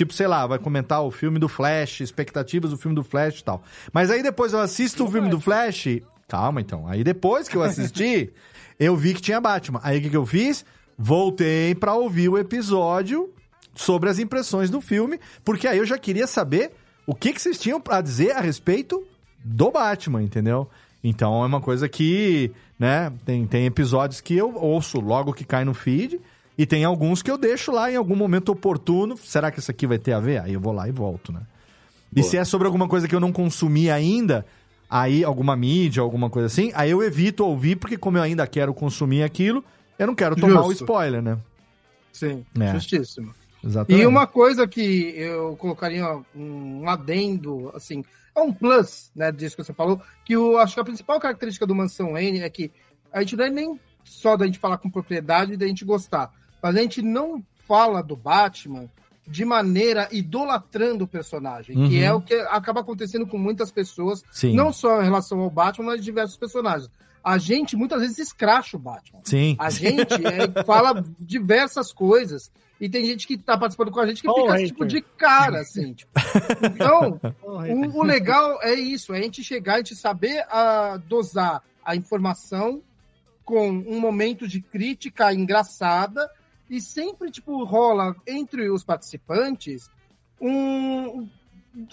Tipo, sei lá, vai comentar o filme do Flash, expectativas do filme do Flash e tal. Mas aí depois eu assisto o filme do Flash. Calma, então. Aí depois que eu assisti, eu vi que tinha Batman. Aí o que, que eu fiz? Voltei pra ouvir o episódio sobre as impressões do filme, porque aí eu já queria saber o que, que vocês tinham pra dizer a respeito do Batman, entendeu? Então é uma coisa que, né, tem, tem episódios que eu ouço logo que cai no feed, e tem alguns que eu deixo lá em algum momento oportuno. Será que isso aqui vai ter a ver? Aí eu vou lá e volto, né? E se é sobre alguma coisa que eu não consumi ainda, aí alguma mídia, alguma coisa assim, aí eu evito ouvir, porque como eu ainda quero consumir aquilo, eu não quero tomar o Justo. spoiler, né? Sim, É. justíssimo. Exatamente. E uma coisa que eu colocaria um adendo, assim, é um plus, né, disso que você falou, que eu acho que a principal característica do Mansão N é que a gente não é nem só da gente falar com propriedade e da gente gostar, mas a gente não fala do Batman de maneira idolatrando o personagem, que Uhum. é o que acaba acontecendo com muitas pessoas, Sim. não só em relação ao Batman, mas de diversos personagens. A gente muitas vezes escracha o Batman. Sim. A gente é, fala diversas coisas. E tem gente que tá participando com a gente que Oh, fica hater. tipo de cara, assim. tipo. Então, o, o legal é isso, é a gente chegar, a gente saber ah, dosar a informação com um momento de crítica engraçada e sempre, tipo, rola entre os participantes um...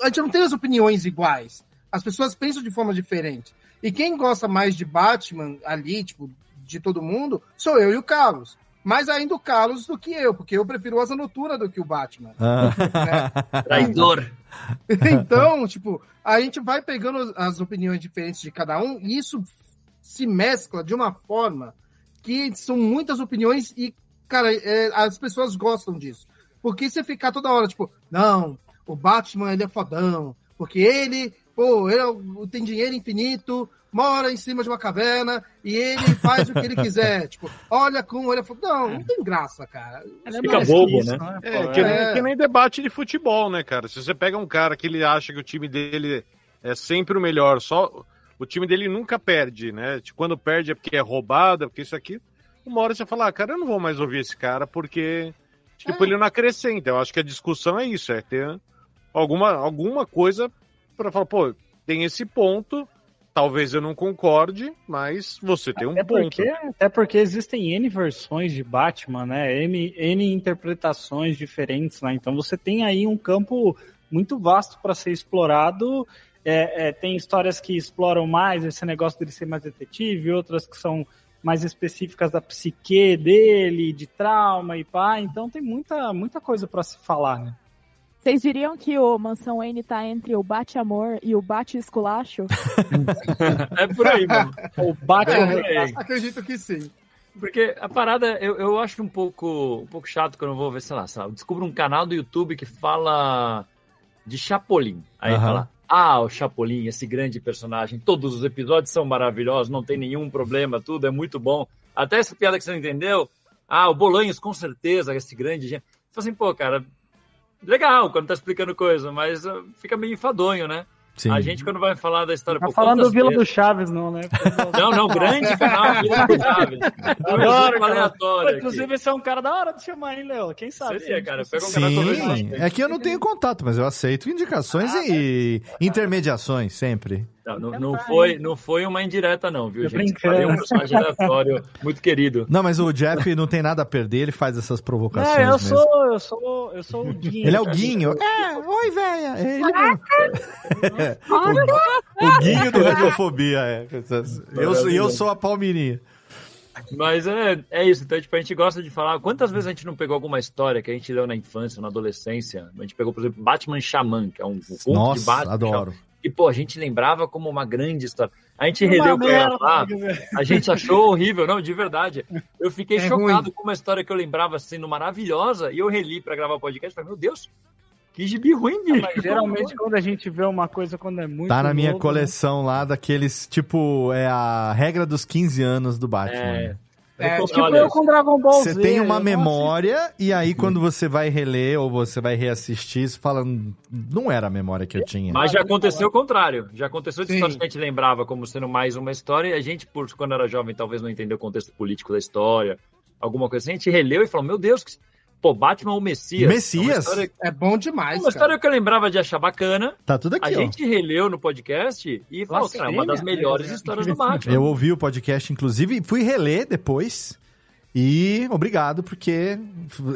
A gente não tem as opiniões iguais. As pessoas pensam de forma diferente. E quem gosta mais de Batman ali, tipo, de todo mundo, sou eu e o Carlos. Mais ainda o Carlos do que eu, porque eu prefiro o Asa Noturna do que o Batman. Ah. Traidor. Então, tipo, a gente vai pegando as opiniões diferentes de cada um e isso se mescla de uma forma que são muitas opiniões e, cara, é, as pessoas gostam disso. Porque você ficar toda hora, tipo, não, o Batman, ele é fodão, porque ele, pô, ele é o- tem dinheiro infinito, mora em cima de uma caverna e ele faz o que ele quiser. Tipo, olha como ele é fodão. Não, não tem graça, cara. Fica bobo, né? É, que, nem, É. que nem debate de futebol, né, cara? Se você pega um cara que ele acha que o time dele é sempre o melhor, só o time dele nunca perde, né? Quando perde é porque é roubado, é porque isso aqui. Uma hora você fala, ah, cara, eu não vou mais ouvir esse cara porque tipo, ele não acrescenta. Eu acho que a discussão é isso, é ter alguma, alguma coisa para falar, pô, tem esse ponto, talvez eu não concorde, mas você tem um Até ponto. porque, até porque existem N versões de Batman, né? N, N interpretações diferentes, né? Então você tem aí um campo muito vasto para ser explorado. É, é, tem histórias que exploram mais esse negócio dele ser mais detetive, outras que são mais específicas da psique dele, de trauma e pá. Então tem muita, muita coisa para se falar, né? Vocês diriam que o Mansão N tá entre o bate-amor e o bate-esculacho? É por aí, mano. O Batman. É, acredito que sim. Porque a parada, eu, eu acho um pouco, um pouco chato quando eu vou ver, sei lá, sei lá, eu descubro um canal do YouTube que fala de Chapolin. Aí Aham. fala, ah, o Chapolin, esse grande personagem, todos os episódios são maravilhosos, não tem nenhum problema, tudo é muito bom. Até essa piada que você não entendeu, ah, o Bolanhos, com certeza, esse grande fala assim, pô, cara, legal quando tá explicando coisa, mas ah, fica meio enfadonho, né? Sim. A gente, quando vai falar da história... Tá pô, falando do Vila vezes- do Chaves, não, né? Não, não, grande canal Vila do Chaves. Adoro, cara. aleatório. Inclusive, esse é um cara da hora de chamar, hein, Léo? Quem sabe? Seria, cara. Pega um Sim, é que eu não tenho contato, mas eu aceito indicações e intermediações sempre. Não, não, não foi, não foi uma indireta, não, viu, gente? Falei um personagem aleatório, muito querido. Não, mas o Jeff não tem nada a perder, ele faz essas provocações É, eu mesmo. sou, eu sou, eu sou o Guinho. Ele é o. Guinho. É, oi, velha. É ele. É, o, o Guinho do Radiofobia, é. Eu, eu sou a Palmirinha. Mas é, é isso, então tipo, a gente gosta de falar. Quantas vezes a gente não pegou alguma história que a gente leu na infância, na adolescência? A gente pegou, por exemplo, Batman Xamã, que é um, um conto de Nossa, Batman. adoro. E, pô, a gente lembrava como uma grande história. A gente Uma releu pra merda, dizer. a gente achou horrível, não, de verdade. Eu fiquei É chocado ruim. com uma história que eu lembrava sendo maravilhosa e eu reli pra gravar o podcast e falei, meu Deus, que gibi ruim, bicho. Mas geralmente quando a gente vê uma coisa quando é muito Tá na minha novo, coleção lá daqueles, tipo, é a regra dos 15 anos do Batman. É. É, Eu- Tipo olha, eu com Dragon Ball Você Z. tem uma memória e aí quando você vai reler ou você vai reassistir, você fala, "Hum, não era a memória que eu tinha. Mas já aconteceu o contrário. Já aconteceu de Sim. histórias que a gente lembrava como sendo mais uma história, e a gente, por quando era jovem, talvez não entendeu o contexto político da história, alguma coisa assim, a gente releu e falou, meu Deus, que... pô, Batman ou Messias. Messias? É uma história, É bom demais, uma cara. história que eu lembrava de achar bacana, Tá tudo a aqui, ó. gente releu no podcast e falou, cara, é uma das Blasfêmia. melhores histórias do Batman. Eu ouvi o podcast, inclusive, e fui reler depois. E obrigado, porque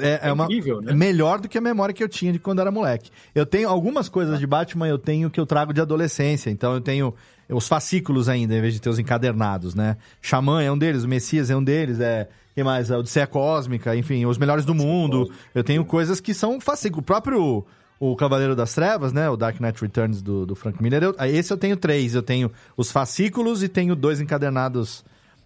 é, é uma incrível, né? é melhor do que a memória que eu tinha de quando era moleque. Eu tenho algumas coisas de Batman, eu tenho que eu trago de adolescência. Então eu tenho os fascículos ainda, em vez de ter os encadernados, né? Xamã é um deles, o Messias é um deles, é. Quem mais? A Odisseia Cósmica, enfim, os melhores do mundo. Eu tenho coisas que são fascículos. O próprio o Cavaleiro das Trevas, né? O Dark Knight Returns do, do Frank Miller. eu- esse eu tenho três. Eu tenho os fascículos e tenho dois encadernados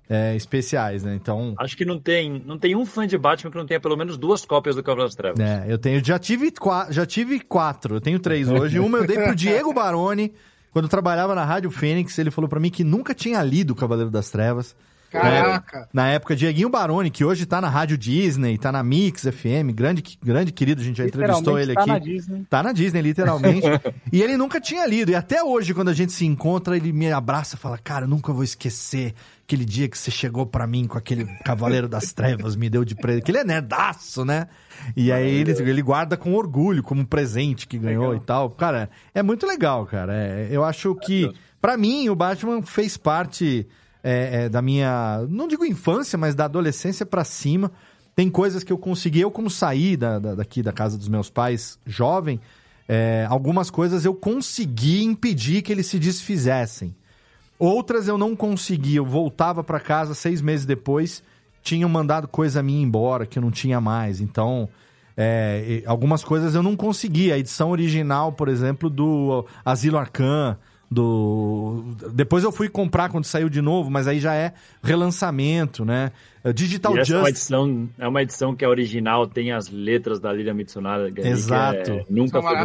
é, especiais, né? Então. Acho que não tem, não tem um fã de Batman que não tenha pelo menos duas cópias do Cavaleiro das Trevas. É, eu tenho, já tive, já tive quatro, eu tenho três hoje. Uma eu dei pro Diego Baroni, quando eu trabalhava na Rádio Fênix, ele falou pra mim que nunca tinha lido o Cavaleiro das Trevas. Caraca. Na época, Dieguinho Baroni, que hoje tá na Rádio Disney, tá na Mix FM, grande, grande querido, a gente já entrevistou ele Literalmente aqui. tá na Disney. Tá na Disney, literalmente. e ele nunca tinha lido. E até hoje, quando a gente se encontra, ele me abraça e fala: Cara, eu nunca vou esquecer aquele dia que você chegou pra mim com aquele Cavaleiro das Trevas, me deu de presente. Que ele é nerdaço, né? E aí ele, ele guarda com orgulho, como um presente que ganhou e tal. Cara, é muito legal, cara. É, eu acho que, pra mim, o Batman fez parte é, é, da minha, não digo infância, mas da adolescência pra cima. Tem coisas que eu consegui, eu como saí da, da- daqui da casa dos meus pais, jovem, é, algumas coisas eu consegui impedir que eles se desfizessem. Outras eu não consegui, eu voltava pra casa seis meses depois, tinham mandado coisa minha embora que eu não tinha mais. Então, é, algumas coisas eu não consegui. A edição original, por exemplo, do Asilo Arcan, do... Depois eu fui comprar quando saiu de novo, mas aí já é relançamento, né? Digital E essa é uma, Justice. edição, é uma edição que é original, tem as letras da Lilian Mitsunaga. ali, que Exato. é- nunca foi.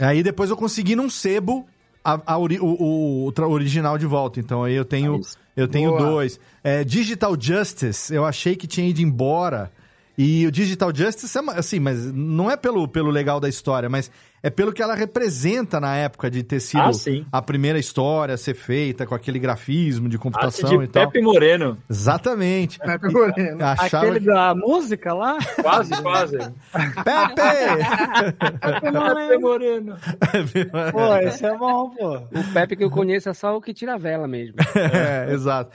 Aí depois eu consegui num sebo a, a ori- o, o- original de volta. Então aí eu tenho, eu tenho Boa. dois. É, Digital Justice, eu achei que tinha ido embora. E o Digital Justice é assim, mas não é pelo, pelo legal da história, mas é pelo que ela representa na época de ter sido Ah, a primeira história a ser feita com aquele grafismo de computação de e tal. Pepe Moreno. Exatamente. Pepe Moreno. Achava Aquele da música lá? Quase, quase. Pepe Moreno. Pô, esse é bom, pô. O Pepe que eu conheço é só o que tira a vela mesmo. É, exato.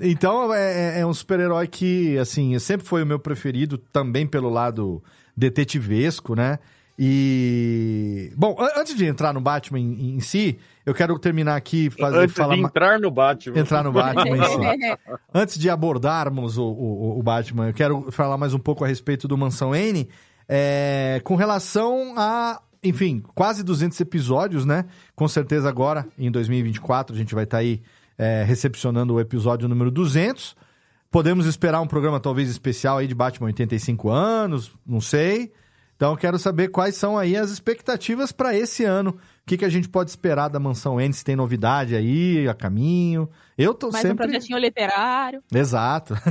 E- então é, é- é um super-herói que, assim, sempre foi o meu preferido, também pelo lado detetivesco, né? E. Bom, an- antes de entrar no Batman em, em si, eu quero terminar aqui fazer Antes falar de entrar no Batman. entrar no Batman em si. Antes de abordarmos o, o, o Batman, eu quero falar mais um pouco a respeito do Mansão N, é, com relação a, enfim, quase 200 episódios, né? Com certeza agora, em 2024, a gente vai estar aí é, recepcionando o episódio número 200. Podemos esperar um programa talvez especial aí de Batman 85 anos, não sei. Então eu quero saber quais são aí as expectativas para esse ano. O que, que a gente pode esperar da Mansão N, se tem novidade aí a caminho. Eu tô Mais um sempre... projetinho literário. Exato.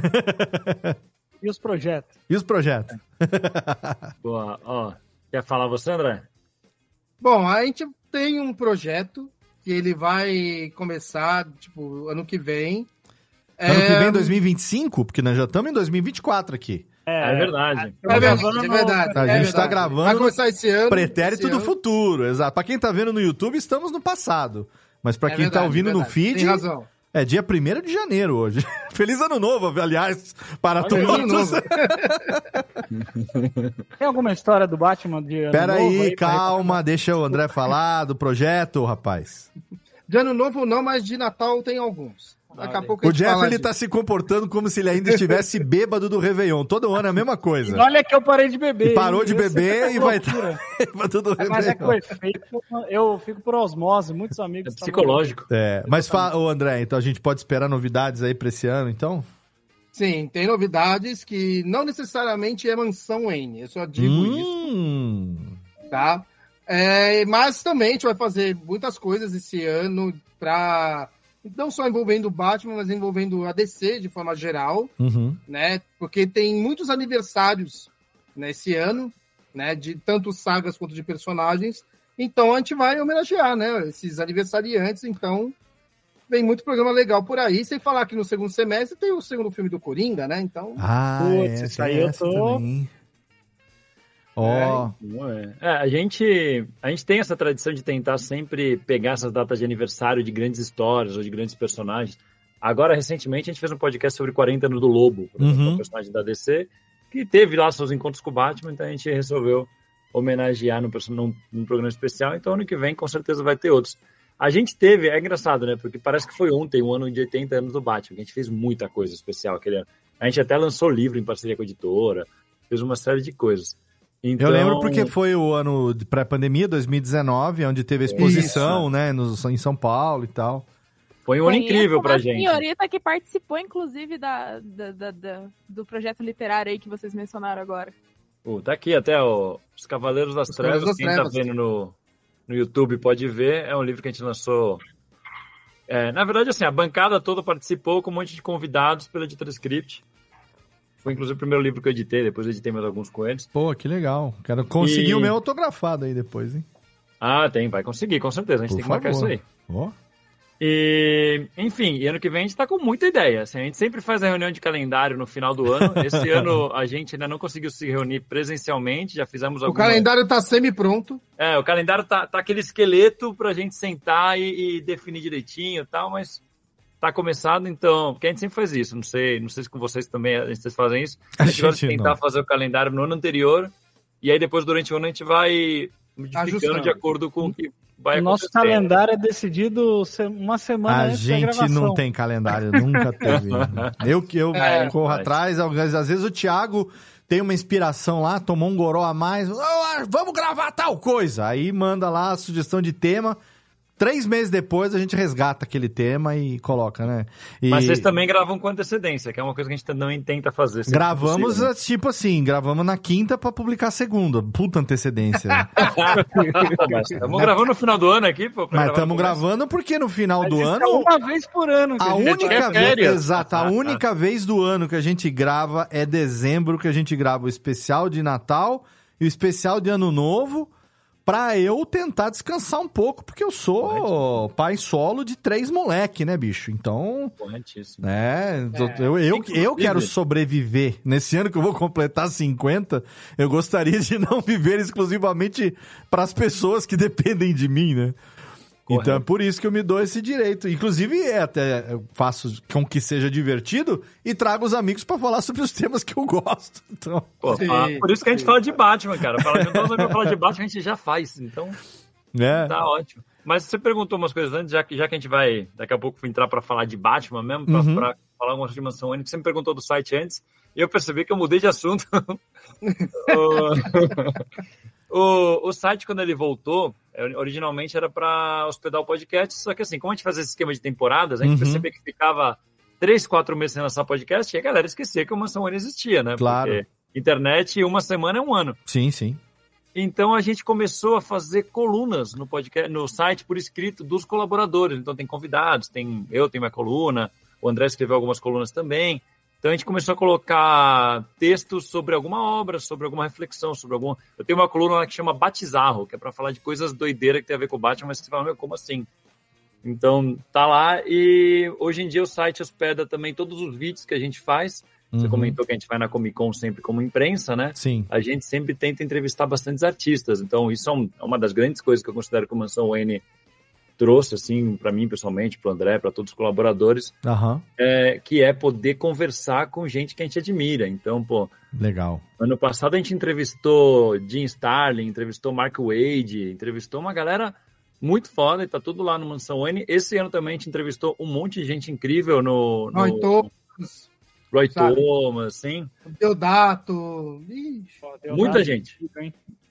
E os projetos? E os projetos? Boa, ó. Quer falar você, André? Bom, a gente tem um projeto que ele vai começar, tipo, ano que vem. Ano que É, vem, 2025? Porque nós já estamos em 2024 aqui. É, verdade. É verdade, é verdade. A é gente tá verdade. gravando Vai começar esse ano. Pretérito esse do ano. futuro, exato. Pra quem tá vendo no YouTube, estamos no passado. Mas pra É quem tá verdade, ouvindo no feed, Tem razão. é dia 1 de janeiro hoje. Feliz ano novo, aliás, para ano todos. novo. Tem alguma história do Batman de ano Pera novo aí, pra calma, deixa o André falar do projeto, rapaz. De ano novo não, mas de Natal tem alguns. Daqui a pouco O Jeff, fala ele disso. tá se comportando como se ele ainda estivesse bêbado do Réveillon. Todo ano é a mesma coisa. E olha que eu parei de beber. Parou hein? de Esse beber é e vai loucura. Pra todo Mas é Réveillon. efeito, eu fico por osmose, muitos amigos. É psicológico. É, mas, fa... ô André, então a gente pode esperar novidades aí pra esse ano, então? Sim, tem novidades que não necessariamente é mansão N. Eu só digo isso, Hum. tá? É, mas também a gente vai fazer muitas coisas esse ano para não só envolvendo o Batman, mas envolvendo a DC de forma geral, Uhum. né? Porque tem muitos aniversários nesse ano, né? De tanto sagas quanto de personagens. Então a gente vai homenagear, né? Esses aniversariantes. Então vem muito programa legal por aí. Sem falar que no segundo semestre tem o segundo filme do Coringa, né? Então. Ah, Putz, essa, isso aí eu essa tô- também. Ó, Não é. É, a gente, a gente tem essa tradição de tentar sempre pegar essas datas de aniversário de grandes histórias ou de grandes personagens. Agora, recentemente, a gente fez um podcast sobre 40 anos do Lobo, por exemplo, Uhum. um personagem da DC, que teve lá seus encontros com o Batman, então a gente resolveu homenagear num, num, num programa especial, então ano que vem com certeza vai ter outros. A gente teve, é engraçado, né? Porque parece que foi ontem, o ano de 80 anos do Batman, que a gente fez muita coisa especial aquele ano. A gente até lançou livro em parceria com a editora, fez uma série de coisas. Então, Eu lembro porque foi o ano de pré-pandemia, 2019, onde teve a exposição, né, no, em São Paulo e tal. Foi um ano incrível pra gente. senhorita que participou, inclusive, da, da- da- da- do projeto literário aí que vocês mencionaram agora. Pô, tá aqui até ó, Os Cavaleiros das Os Trevas, Cavaleiros das quem tá Trevas. vendo no, no YouTube pode ver. É um livro que a gente lançou. É, na verdade, assim, a bancada toda participou com um monte de convidados pela editora Script. Foi inclusive o primeiro livro que eu editei, depois eu editei mais alguns com eles. Pô, que legal. Quero conseguir E- o meu autografado aí depois, hein? Ah, tem, vai conseguir, com certeza. A gente Por tem que marcar isso aí. Ó. E, enfim, e ano que vem a gente tá com muita ideia. assim, a gente sempre faz a reunião de calendário no final do ano. Esse ano a gente ainda não conseguiu se reunir presencialmente, já fizemos O algumas... calendário tá semi-pronto. É, o calendário tá, tá aquele esqueleto pra gente sentar e, e definir direitinho e tal, mas tá começado, então, porque a gente sempre faz isso, não sei, não sei se com vocês também vocês fazem isso. A A gente gosta de gente tentar não. fazer o calendário no ano anterior, e aí depois durante o ano a gente vai modificando Ajustando. de acordo com o que vai o nosso calendário é decidido uma semana A gente gravação. não tem calendário, nunca teve. eu que eu É, corro mas- atrás, às às vezes o Thiago tem uma inspiração lá, tomou um goró a mais, "Ah, vamos gravar tal coisa. Aí manda lá a sugestão de tema. Três meses depois a gente resgata aquele tema e coloca, né? E Mas vocês também gravam com antecedência, que é uma coisa que a gente também tenta fazer. Gravamos, possível. é, tipo assim, gravamos na quinta pra publicar segunda. Puta antecedência. Mas Estamos gravando no final do ano aqui, pô. pra Mas gravar estamos gravando porque no final Mas do isso ano. é uma vez por ano. que A gente única vez, férias. exato, a única vez do ano que a gente grava é dezembro, que a gente grava o especial de Natal e o especial de Ano Novo, pra eu tentar descansar um pouco, porque eu sou pai solo de três moleque, né, bicho? Então, Corretíssimo. né, eu, eu, eu quero sobreviver. Nesse ano que eu vou completar 50, eu gostaria de não viver exclusivamente pras pessoas que dependem de mim, né? Então é por isso que eu me dou esse direito. Inclusive, é, até eu faço com que seja divertido e trago os amigos pra falar sobre os temas que eu gosto. Então, Pô, Sim, ah, por isso que a gente fala de Batman, cara. Fala, então, falar de Batman, a gente já faz. Então, né? tá ótimo. Mas você perguntou umas coisas antes, já que, já que a gente vai, daqui a pouco, entrar pra falar de Batman mesmo, pra, Uhum. falar algumas de Mansão que você me perguntou do site antes, e eu percebi que eu mudei de assunto. o, o, o site, quando ele voltou, é, originalmente era para hospedar o podcast, só que assim, como a gente fazia esse esquema de temporadas, a gente Uhum. percebia que ficava três, quatro meses sem lançar podcast, e a galera esquecia que o Mansão existia, né? Claro. Porque internet, uma semana é um ano. Sim, sim. Então a gente começou a fazer colunas no podcast, no site por escrito dos colaboradores. Então tem convidados, tem eu tenho minha coluna, o André escreveu algumas colunas também. Então a gente começou a colocar textos sobre alguma obra, sobre alguma reflexão, sobre alguma. Eu tenho uma coluna lá que chama Batizarro, que é para falar de coisas doideiras que tem a ver com o Batman, mas você fala, meu, como assim? Então tá lá e hoje em dia o site hospeda também todos os vídeos que a gente faz. Você Uhum. comentou que a gente vai na Comic Con sempre como imprensa, né? Sim. a gente sempre tenta entrevistar bastantes artistas. Então, isso é, um- é uma das grandes coisas que eu considero que o Mansão Wayne trouxe, assim, para mim pessoalmente, para o André, para todos os colaboradores, Aham. é, que é poder conversar com gente que a gente admira. Então, pô, Legal. ano passado a gente entrevistou Jim Starlin, entrevistou Mark Wade, entrevistou uma galera muito foda e tá tudo lá no Mansão Wayne. Esse ano também a gente entrevistou um monte de gente incrível no... no Roy Thomas, Roy sabe? Thomas, sim. Deodato. Ixi. Muita gente.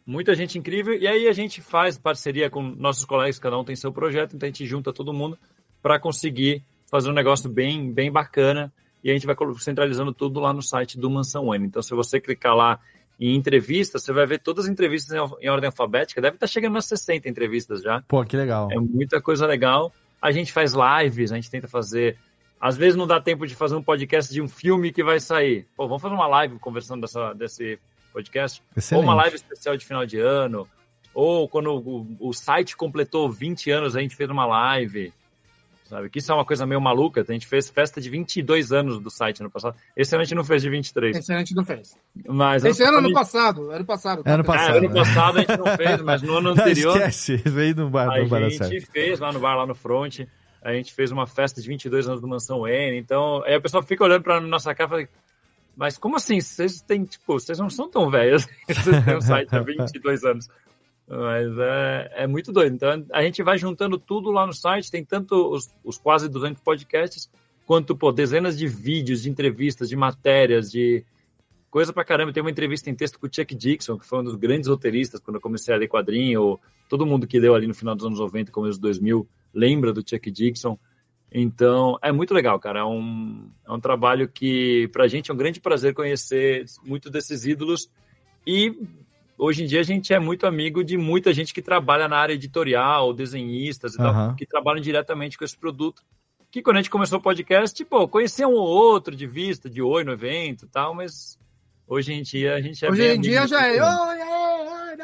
Muita gente incrível. E aí a gente faz parceria com nossos colegas, cada um tem seu projeto, então a gente junta todo mundo para conseguir fazer um negócio bem, bem bacana. E a gente vai centralizando tudo lá no site do Mansão Wayne. Então, se você clicar lá em entrevistas, você vai ver todas as entrevistas em, ordem alfabética. Deve estar chegando nas 60 entrevistas já. Pô, que legal. É muita coisa legal. A gente faz lives, a gente tenta fazer. Às vezes não dá tempo de fazer um podcast de um filme que vai sair. Pô, vamos fazer uma live conversando dessa, desse podcast. Excelente. Ou uma live especial de final de ano. Ou quando o, o site completou 20 anos, a gente fez uma live. Sabe? Que isso é uma coisa meio maluca. A gente fez festa de 22 anos do site ano passado. Esse ano a gente não fez de 23. Esse ano a gente não fez. Mas Esse ano, ano passado. passado. Ano passado. Ano É, passado. ano passado a gente não fez, mas no ano Não, anterior. esquece, veio no bar, A não vai dar gente fez lá no bar, lá no front. A gente fez uma festa de 22 anos do Mansão N. Então, aí a pessoa fica olhando pra nossa cara e fala, mas como assim? Vocês têm, tipo, vocês não são tão velhos. Vocês têm um site há 22 anos. Mas é, é muito doido. Então, a gente vai juntando tudo lá no site. Tem tanto os, os quase 200 podcasts, quanto pô, dezenas de vídeos, de entrevistas, de matérias, de coisa pra caramba. Tem uma entrevista em texto com o Chuck Dixon, que foi um dos grandes roteiristas quando eu comecei a ler quadrinho. Todo mundo que leu ali no final dos anos 90, começo dos 2000, lembra do Chuck Dixon. Então, é muito legal, cara. É um, é um trabalho que, pra gente, é um grande prazer conhecer muitos desses ídolos. E hoje em dia a gente é muito amigo de muita gente que trabalha na área editorial, desenhistas e Aham. tal, que trabalham diretamente com esse produto. Que quando a gente começou o podcast, pô, conhecia um ou outro de vista, de oi no evento e tal, mas hoje em dia a gente é Hoje bem em dia já é. oi,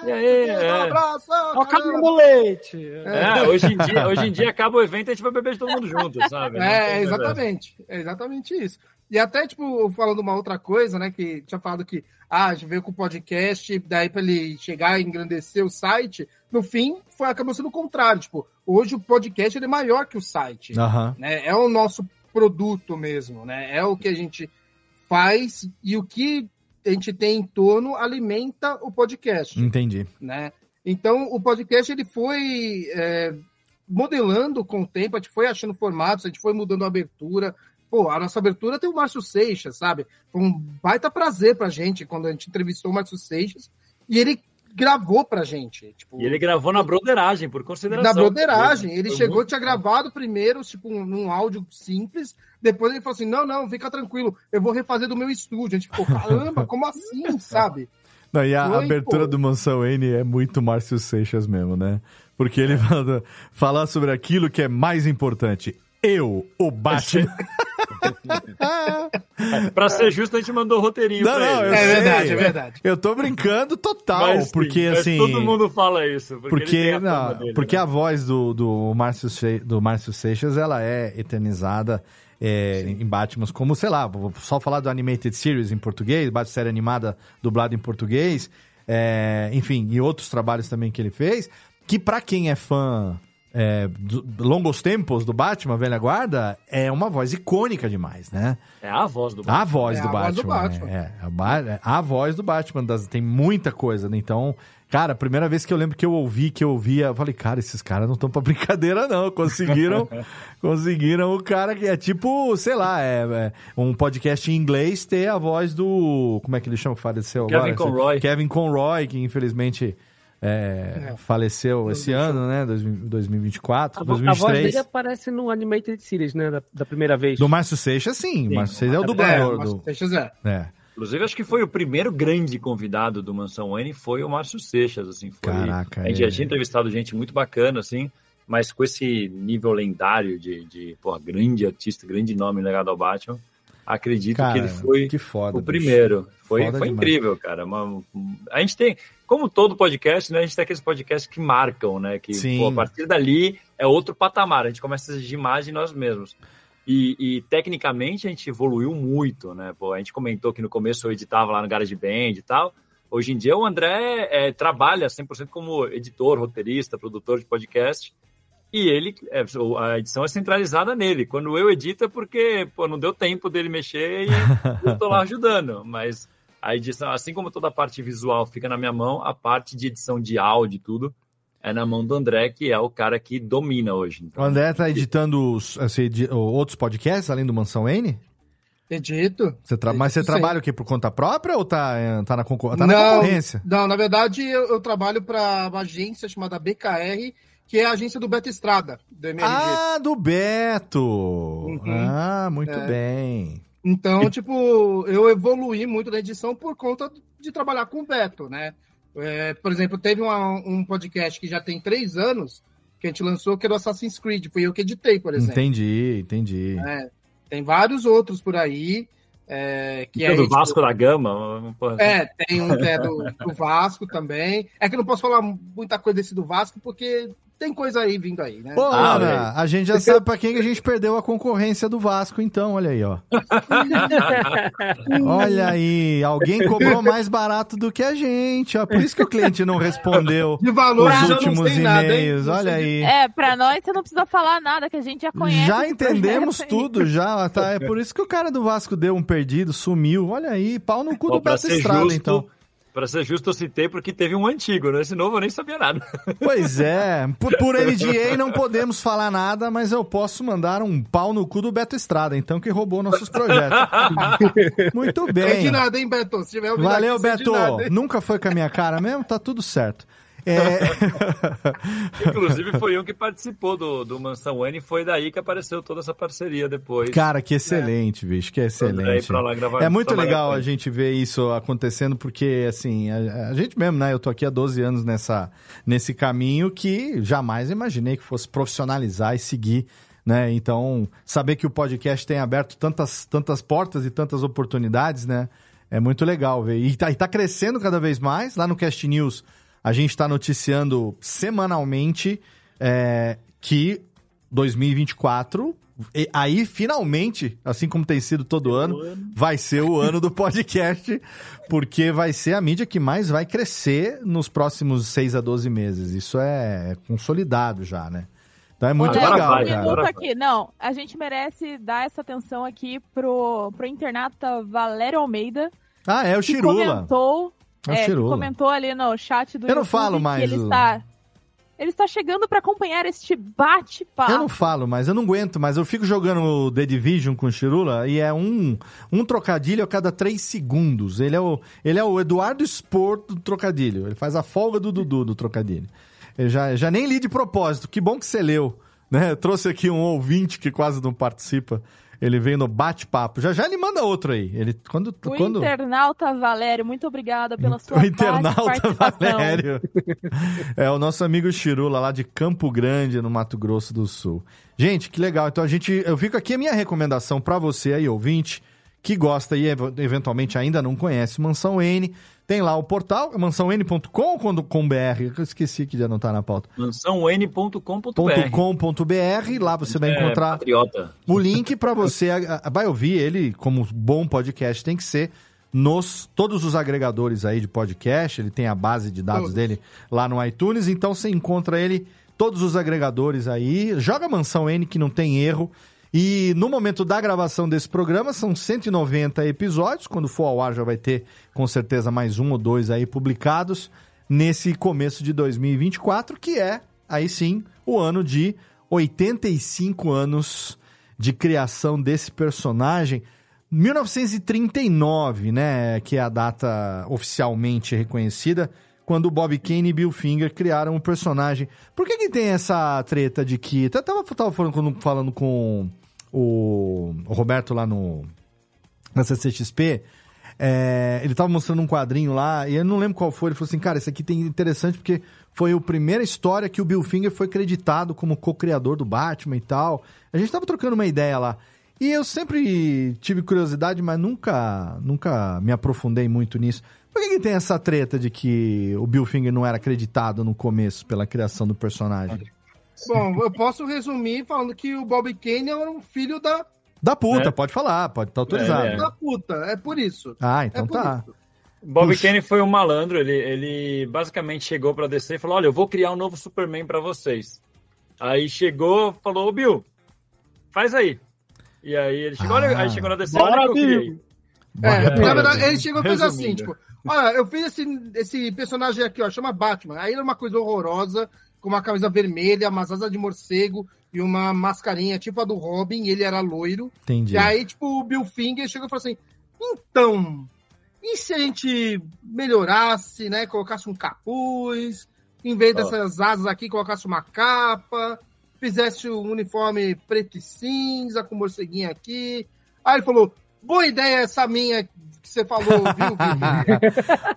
E aí, dá um é. abraço, Ó, o caramba. cabelo leite. É, hoje em dia, hoje em dia acaba o evento e a gente vai beber de todo mundo junto, sabe? É, exatamente. É exatamente isso. E até, tipo, falando uma outra coisa, né? Que tinha falado que ah, a gente veio com o podcast, daí para ele chegar e engrandecer o site. No fim, foi, acabou sendo o contrário. Tipo, hoje o podcast ele é maior que o site. Aham. né? É o nosso produto mesmo, né? É o que a gente faz e o que a gente tem em torno alimenta o podcast Entendi. né? Então, o podcast ele foi é, modelando com o tempo, a gente foi achando formatos, a gente foi mudando a abertura. Pô, a nossa abertura tem o Márcio Seixas, sabe? Foi um baita prazer pra gente quando a gente entrevistou o Márcio Seixas e ele gravou pra gente. Tipo, E ele gravou na broderagem, por consideração. na broderagem. Ele Foi chegou, muito tinha gravado primeiro, tipo, um- num áudio simples. Depois ele falou assim: não, não, fica tranquilo, eu vou refazer do meu estúdio. A gente ficou, caramba, como assim, sabe? Não, e a Foi, abertura pô. do Mansão N é muito Márcio Seixas mesmo, né? Porque ele fala, fala sobre aquilo que é mais importante. Eu, o Batman. Pra ser justo, a gente mandou o roteirinho Não, pra não, É sei. verdade, é verdade. Eu tô brincando total, Mas sim, porque mas assim. Todo mundo fala isso. Porque, ele Porque, tem a não, dele, porque né? a voz do, do, Márcio, do Márcio Seixas, ela é eternizada é, em Batman, como, sei lá, vou só falar do Animated Series em português, Batman série animada dublada em português, é, enfim, e outros trabalhos também que ele fez, que pra quem é fã é, do- longos tempos do Batman, velha guarda, é uma voz icônica demais, né? É a voz do A voz, É do, a voz Batman, do Batman. É, é, a, é a voz do Batman. das- tem muita coisa, né? Então, cara, a primeira vez que eu lembro que eu ouvi, que eu ouvia, eu falei, cara, esses caras não estão pra brincadeira, não. Conseguiram, conseguiram o cara que é tipo, sei lá, é, é um podcast em inglês ter a voz do. Como é que ele chama que faleceu Kevin agora? Conroy. Kevin Conroy, que infelizmente. É, faleceu esse ano, né? 2000 2024, A, vo- a voz 2023. dele aparece no Animated Series, né? Da, da primeira vez. Do Márcio Seixas, sim. O Márcio Seixas é o É, dublador mas do. Seixas é. É. Inclusive, acho que foi o primeiro grande convidado do Mansão N, foi o Márcio Seixas, assim, foi... Caraca, A gente já é. tinha entrevistado gente muito bacana, assim, mas com esse nível lendário de, de porra, grande artista, grande nome legado ao Batman, acredito Cara, que ele foi que foda, o bicho. primeiro. Foi, Foda foi demais. incrível, cara. Uma- a gente tem, como todo podcast, né, a gente tem aqueles podcasts que marcam, né, que pô, a partir dali é outro patamar, a gente começa a exigir mais de nós mesmos. E, e, tecnicamente a gente evoluiu muito, né? Pô, a gente comentou que no começo eu editava lá no GarageBand e tal. Hoje em dia o André é, trabalha 100% como editor, roteirista, produtor de podcast. E ele, é, a edição é centralizada nele. Quando eu edito é porque pô, não deu tempo dele mexer e eu tô lá ajudando. Mas a edição, assim como toda a parte visual fica na minha mão, a parte de edição de áudio e tudo é na mão do André, que é o cara que domina hoje. O Então, André tá editando os, assim, outros podcasts além do Mansão N? Edito. Você tra- Mas você Edito trabalha o quê? Por conta própria ou tá, eh, tá, na, concor- tá na não, concorrência? Não, na verdade eu, eu trabalho para uma agência chamada BKR, que é a agência do Beto Estrada, do MRG. Ah, do Beto! Ah, muito É. bem. Então, tipo, eu evoluí muito na edição por conta de trabalhar com o Beto, né? É, por exemplo, teve uma- um podcast que já tem três anos que a gente lançou, que era o Assassin's Creed. Fui eu que editei, por exemplo. Entendi, entendi. É, tem vários outros por aí. É, que é do Vasco da Gama. pô, É, tem um que é do, do Vasco também. É que eu não posso falar muita coisa desse do Vasco, porque tem coisa aí vindo aí, né? Ô, Ah, Ana, a gente já sabe pra quem que a gente perdeu a concorrência do Vasco, então, olha aí, ó. Olha aí, alguém cobrou mais barato do que a gente, ó. Por isso que o cliente não respondeu De valor, os últimos nada, e-mails. Não Olha aí. É, pra nós você não precisa falar nada, que a gente já conhece. Já entendemos tudo, já. Tá? É por isso que o cara do Vasco deu um perdido, sumiu. Olha aí, pau no cu Ó, do Beto Estrada, justo, então. Pra ser justo, eu citei porque teve um antigo, né? Esse novo eu nem sabia nada. Pois é, por, por MDA não podemos falar nada, mas eu posso mandar um pau no cu do Beto Estrada, então, que roubou nossos projetos. Muito É bem. de nada, hein, Beto? Se tiver Valeu, aqui, isso é de Beto. nada, hein? Nunca foi com a minha cara mesmo? Tá tudo certo. É... Inclusive, foi um que participou do, do Mansão N e foi daí que apareceu toda essa parceria depois. Cara, que excelente, bicho, que excelente. gravar- É muito legal a gente ver isso acontecendo, porque, assim, a, a gente mesmo, né? Eu tô aqui há 12 anos nessa, nesse caminho que jamais imaginei que fosse profissionalizar e seguir, né? Então, saber que o podcast tem aberto tantas, tantas portas e tantas oportunidades, né? É muito legal ver. E tá, e tá crescendo cada vez mais. Lá no Cast News, a gente tá noticiando semanalmente é, que 2024, e aí finalmente, assim como tem sido todo ano, vai ser o ano do podcast, porque vai ser a mídia que mais vai crescer nos próximos 6 a 12 meses. Isso é consolidado já, né? Então é muito Olha, legal, um cara. minuto aqui. Não, a gente merece dar essa atenção aqui pro, pro internauta Valério Almeida. Ah, é o que Chirula. Comentou, É comentou ali no chat do Eu não YouTube falo que mais ele o- está, ele está chegando para acompanhar este bate-papo. Eu não falo, mas eu não aguento, mas eu fico jogando o The Division com o Chirula e é um, um trocadilho a cada três segundos. Ele é, o, ele é o Eduardo Spor do trocadilho. Ele faz a folga do Dudu do trocadilho. Eu já, já nem li de propósito. Que bom que você leu. Né? Eu trouxe aqui um ouvinte que quase não participa. Ele veio no bate-papo. Já já ele manda outro aí. Ele, quando, O quando... internauta Valério, muito obrigada pela sua O internauta. Valério. É o nosso amigo Chirula, lá de Campo Grande, no Mato Grosso do Sul. Gente, que legal. Então a gente. Eu fico aqui a minha recomendação pra você aí, ouvinte, que gosta e ev- eventualmente ainda não conhece Mansão N. Tem lá o portal, mansãon.com.br. Eu esqueci que já não tá na pauta. Mansãon.com.br. .com.br, lá você vai É, encontrar patriota. o link para você a- a- vai ouvir ele como bom podcast tem que ser nos todos os agregadores aí de podcast, ele tem a base de dados dele lá no iTunes, então você encontra ele todos os agregadores aí, joga Mansão N que não tem erro. E no momento da gravação desse programa são 190 episódios, quando for ao ar já vai ter com certeza mais um ou dois aí publicados nesse começo de 2024, que é aí sim o ano de 85 anos de criação desse personagem. 1939, né, que é a data oficialmente reconhecida, quando Bob Kane e Bill Finger criaram o personagem. Por que que tem essa treta de que... Eu tava, tava falando, falando com o, o Roberto lá no na CCXP, é, ele tava mostrando um quadrinho lá, e eu não lembro qual foi, ele falou assim, cara, isso aqui tem interessante porque foi a primeira história que o Bill Finger foi creditado como co-criador do Batman e tal. A gente tava trocando uma ideia lá. E eu sempre tive curiosidade, mas nunca, nunca me aprofundei muito nisso. Por que, que tem essa treta de que o Bill Finger não era acreditado no começo pela criação do personagem? Bom, eu posso resumir falando que o Bob Kane era um filho da, Da puta, É. pode falar, pode estar autorizado. É. da puta. É por isso. Ah, então é tá. isso. Bob Puxa. Kane foi um malandro, ele, ele basicamente chegou pra DC e falou: Olha, eu vou criar um novo Superman pra vocês. Aí chegou, falou: Ô Bill, faz aí. E aí ele chegou, olha, Ah. aí chegou na DC, Bora, olha o que eu Bill. criei. É, É, na verdade, ele chegou e fez assim, tipo, olha, eu fiz esse, esse personagem aqui, ó, chama Batman. Aí ele é uma coisa horrorosa, com uma camisa vermelha, umas asas de morcego e uma mascarinha tipo a do Robin, ele era loiro. Entendi. E aí, tipo, o Bill Finger chegou e falou assim, então, e se a gente melhorasse, né, colocasse um capuz, em vez dessas asas aqui, colocasse uma capa, fizesse um uniforme preto e cinza, com morceguinho aqui. Aí ele falou, boa ideia essa minha que você falou, viu, Finger?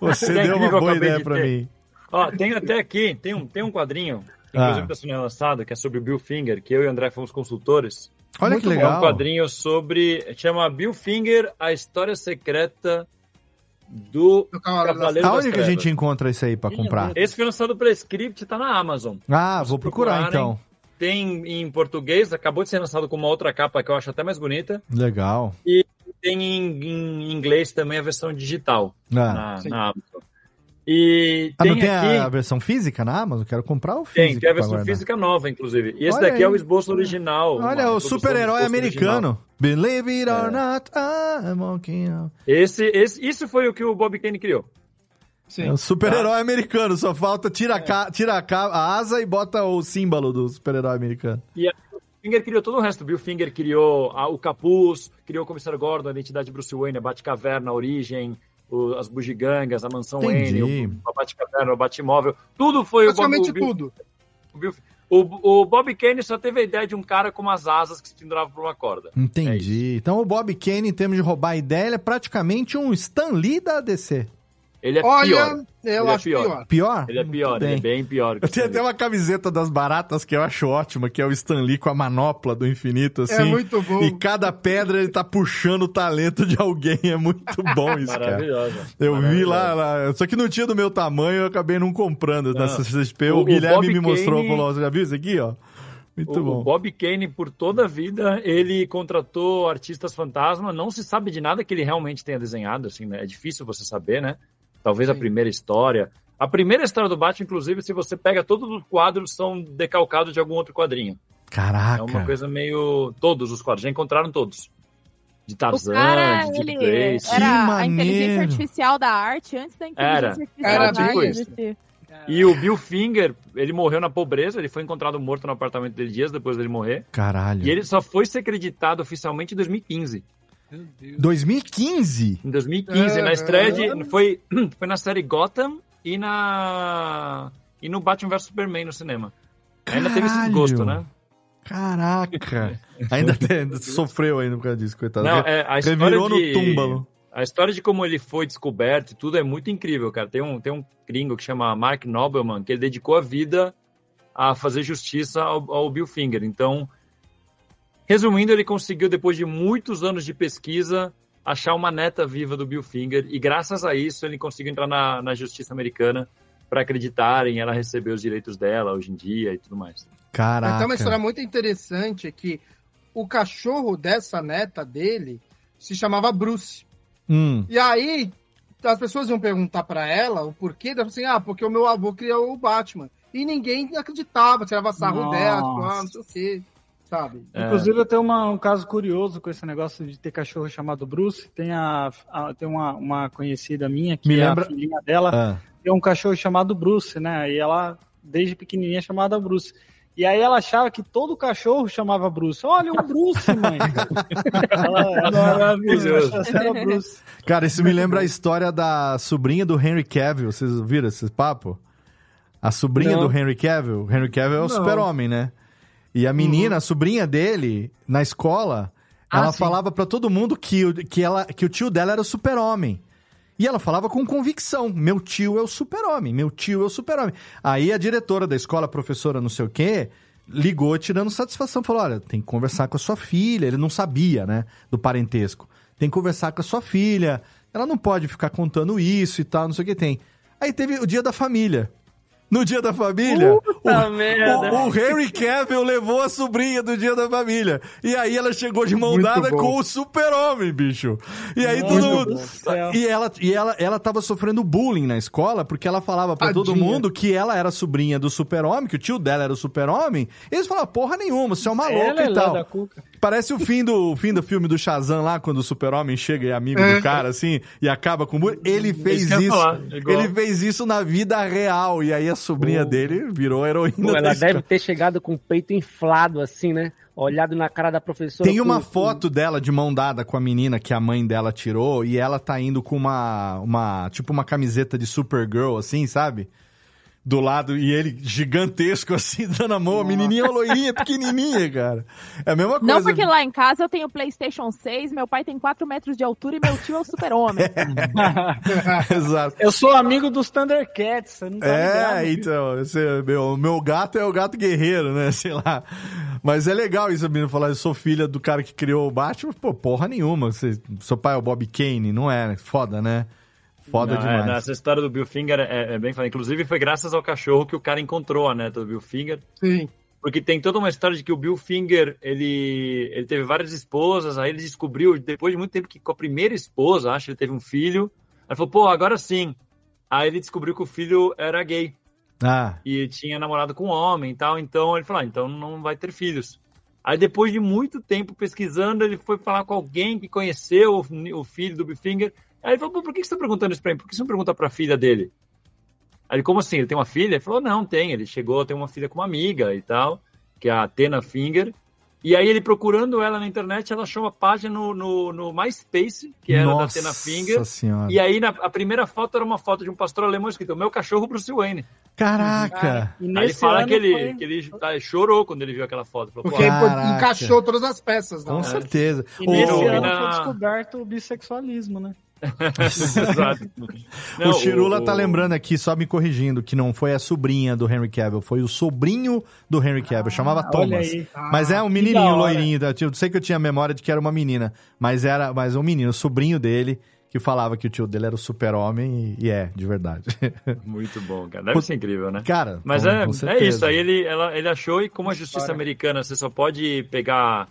Você é deu uma boa ideia ter. mim. Ó, tem até aqui, tem um, tem um quadrinho, que Ah. inclusive está sendo lançado, que é sobre o Bill Finger, que eu e o André fomos consultores. Olha que É um legal. quadrinho sobre. chama Bill Finger, a história secreta do Cavaleiro Aonde que a gente encontra isso aí pra comprar? Esse foi lançado pela Script, tá na Amazon. Ah, vou procurar então. Tem em português, acabou de ser lançado com uma outra capa que eu acho até mais bonita. Legal. E tem em, em inglês também a versão digital Ah. na, na Amazon. E Ah, tem não tem aqui. a versão física na Amazon? Quero comprar o Tem, físico. tem a pra versão física nova, inclusive. E esse Olha daqui é aí. o esboço original. Olha, o super-herói americano. Believe it or É. not, I'm walking out. Esse, esse, isso foi o que o Bob Kane criou. É o super-herói americano, só falta tira, a, ca- tira a, ca- a asa e bota o símbolo do super-herói americano. E o Finger criou todo o resto. Bill Finger criou a- o capuz, criou o Comissário Gordon, a identidade de Bruce Wayne, a Batcaverna, a origem, o- as bugigangas, a mansão Entendi. Wayne, o, a Batcaverna, o Batmóvel. Tudo foi Praticamente o Bob, tudo. O, Bill- o- o Bob Kane só teve a ideia de um cara com umas asas que se penduravam por uma corda. Entendi. então o Bob Kane, em termos de roubar a ideia, ele é praticamente um Stan Lee da DC. Ele é Olha, pior. eu Ele é acho pior. Pior? Ele é pior, ele é bem. pior. que Eu tenho até uma camiseta das baratas que eu acho ótima, que é o Stan Lee com a manopla do infinito, assim. É muito bom. E cada pedra ele tá puxando o talento de alguém. É muito bom isso, cara. Maravilhosa. Eu vi lá, lá, só que não tinha do meu tamanho, eu acabei não comprando Não. CXP. O, O- o Guilherme Bob me mostrou, Kane- falou, você já viu isso aqui, ó? Muito o, bom. o Bob Kane, por toda a vida, ele contratou artistas fantasma. Não se sabe de nada que ele realmente tenha desenhado, assim, né? É difícil você saber, né? Talvez a primeira história. A primeira história do Batman, inclusive, se você pega todos os quadros, são decalcados de algum outro quadrinho. Caraca. É uma coisa meio. Todos os quadros, já encontraram todos. De O Tarzan, cara, de Dick ele Grace. era a inteligência artificial da arte antes da inteligência Era. artificial Era da tipo arte isso. existir. E o Bill Finger, ele morreu na pobreza, ele foi encontrado morto no apartamento dele dias depois dele morrer. Caralho. E ele só foi ser acreditado oficialmente em 2015. 2015? Em 2015, na É, estreia é. de. Foi, foi na série Gotham e na. E no Batman vs Superman no cinema. Ainda teve esse desgosto, né? Caraca. ainda tem- sofreu ainda por causa disso, coitado. Não, é, a história Revirou de, no túmbalo. A história de como ele foi descoberto e tudo é muito incrível, cara. Tem um, tem um gringo que chama Mark Nobelman, que ele dedicou a vida a fazer justiça ao, ao Bill Finger. Então, resumindo, ele conseguiu, depois de muitos anos de pesquisa, achar uma neta viva do Bill Finger. E graças a isso, ele conseguiu entrar na, na justiça americana para acreditarem ela receber os direitos dela hoje em dia e tudo mais. Caraca. Então, uma história muito interessante é que o cachorro dessa neta dele se chamava Bruce. Hum. E aí, as pessoas iam perguntar pra ela o porquê, ela falou assim, ah, porque o meu avô criou o Batman. E ninguém acreditava, tirava sarro Nossa. dela, tipo, ah, não sei o quê, sabe? É. Inclusive, eu tenho uma- um caso curioso com esse negócio de ter cachorro chamado Bruce. Tem, a, a- tem uma, uma conhecida minha que Me é lembra- a filhinha dela, Ah. tem um cachorro chamado Bruce, né? E ela, desde pequenininha, é chamada Bruce. E aí ela achava que todo cachorro chamava Bruce. Olha, um Bruce, mãe. Maravilhoso. Bruce. Cara, isso me lembra a história da sobrinha do Henry Cavill. Vocês viram esse papo? A sobrinha Não. do Henry Cavill. O Henry Cavill é o super-homem, né? E a menina, a sobrinha dele, na escola, Ah, ela sim. falava pra todo mundo que, o- que, ela, que o tio dela era o super-homem. E ela falava com convicção: meu tio é o super-homem, meu tio é o super-homem. Aí a diretora da escola, professora não sei o quê, ligou tirando satisfação. Falou: olha, tem que conversar com a sua filha. Ele não sabia, né, do parentesco. Tem que conversar com a sua filha. Ela não pode ficar contando isso e tal, não sei o que tem. Aí teve o dia da família. No dia da família, Puta o, merda. o, o Harry Cavill levou a sobrinha do dia da família. E aí ela chegou de mão Muito dada bom. com o super-homem, bicho. E aí Muito todo mundo... E ela, e ela, ela tava sofrendo bullying na escola, porque ela falava pra todo mundo que ela era sobrinha do super-homem, que o tio dela era o super-homem. E eles falavam, porra nenhuma, você é uma louca Ela é e lá tal. da Cuca. Parece o fim do, o fim do filme do Shazam lá, quando o super-homem chega e é amigo do cara, assim, e acaba com o. Ele fez Isso falar. Ele fez isso na vida real. E aí a sobrinha dele virou heroína Pô, ela deve ter chegado com o peito inflado, assim, né? Olhado na cara da professora. Tem uma com- foto dela de mão dada com a menina que a mãe dela tirou e ela tá indo com uma, uma tipo uma camiseta de Supergirl, assim, sabe? Do lado, e ele gigantesco, assim, dando a mão. A menininha loirinha, pequenininha, cara. É a mesma coisa. Não porque lá em casa eu tenho PlayStation 6, meu pai tem 4 metros de altura e meu tio é o super-homem. Exato. Eu sou amigo dos Thundercats, você não tá ligado, É, viu? então, esse, meu, meu gato é o gato guerreiro, né? Sei lá. Mas é legal isso, a menina falar, eu sou filha do cara que criou o Batman. Pô, porra nenhuma. Você, seu pai é o Bob Kane, não é? Foda, né? Foda Não, é, demais. não, essa história do Bill Finger é, é bem falada. Inclusive, foi graças ao cachorro que o cara encontrou a neta do Bill Finger. Sim. Porque tem toda uma história de que o Bill Finger, ele, ele teve várias esposas, aí ele descobriu, depois de muito tempo, que com a primeira esposa, acho que ele teve um filho. Aí falou, pô, agora sim. Aí ele descobriu que o filho era gay Ah, e tinha namorado com um homem e tal. Então ele falou, ah, então não vai ter filhos. Aí depois de muito tempo pesquisando, ele foi falar com alguém que conheceu o, o filho do Bill Finger. Aí ele falou, pô, por que você está perguntando isso pra mim? Por que você não pergunta pra filha dele? Aí ele, como assim? Ele tem uma filha? Ele falou, não, tem. Ele chegou a ter uma filha com uma amiga e tal, que é a Athena Finger. E aí ele procurando ela na internet, ela achou uma página no, no, no MySpace, que era Nossa da Athena Finger. Senhora. E aí na, a primeira foto era uma foto de um pastor alemão escrito, meu cachorro Bruce Wayne. Caraca! E Aí ele fala que ele, foi- que ele tá, chorou quando ele viu aquela foto. Falou, Porque Caraca. encaixou todas as peças. Com Não. certeza. E O- nesse Ô, ano na- foi descoberto o bissexualismo, né? Exato. Não, o Chirula o- tá lembrando aqui, só me corrigindo, que não foi a sobrinha do Henry Cavill, foi o sobrinho do Henry Cavill, chamava Ah, olha Thomas. aí. Mas é um que menininho loirinho, tá? eu sei que eu tinha memória de que era uma menina, mas era mas um menino, o sobrinho dele, que falava que o tio dele era o super-homem, e, e é, de verdade. Muito bom, cara. Deve ser incrível, né? Cara, Mas com- é, com é isso. Aí ele, ela- ele achou, e como a justiça americana, você só pode pegar,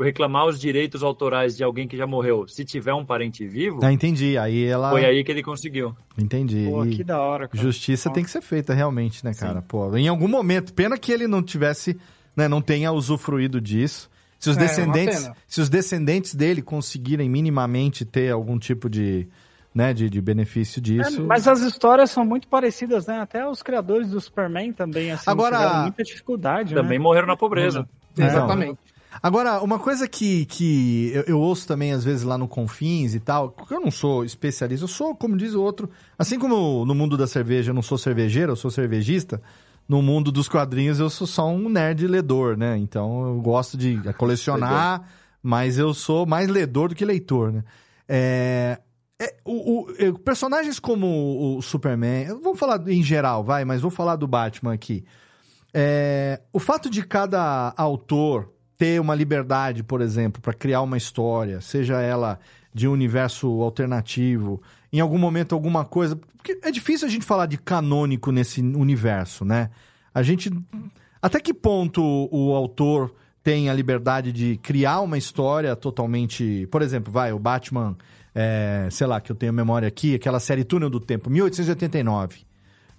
tipo, reclamar os direitos autorais de alguém que já morreu se tiver um parente vivo, Ah, entendi, aí ela... foi aí que ele conseguiu. Entendi. Pô, E que da hora, cara. Justiça tem que ser feita realmente, né, cara? Pô, em algum momento, pena que ele não tivesse, né, não tenha usufruído disso. Se os É, uma descendentes, se os descendentes dele conseguirem minimamente ter algum tipo de, né, de, de benefício disso. É, mas as histórias são muito parecidas, né? Até os criadores do Superman também, assim, Agora- tiveram muita dificuldade, Também né? morreram na pobreza. Então, Exatamente. Agora, uma coisa que, que eu, eu ouço também, às vezes, lá no Confins e tal, porque eu não sou especialista, eu sou, como diz o outro, assim como no mundo da cerveja eu não sou cervejeiro, eu sou cervejista, no mundo dos quadrinhos eu sou só um nerd ledor, né? Então eu gosto de colecionar, mas eu sou mais ledor do que leitor, né? É, é, o, o- é, personagens como o, Superman, vou falar em geral, vai, mas vou falar do Batman aqui. É, o fato de cada autor ter uma liberdade, por exemplo, para criar uma história, seja ela de um universo alternativo, em algum momento alguma coisa. Porque é difícil a gente falar de canônico nesse universo, né? A gente. Até que ponto o autor tem a liberdade de criar uma história totalmente. Por exemplo, vai, o Batman, é, sei lá, que eu tenho memória aqui, aquela série Túnel do Tempo, 1889.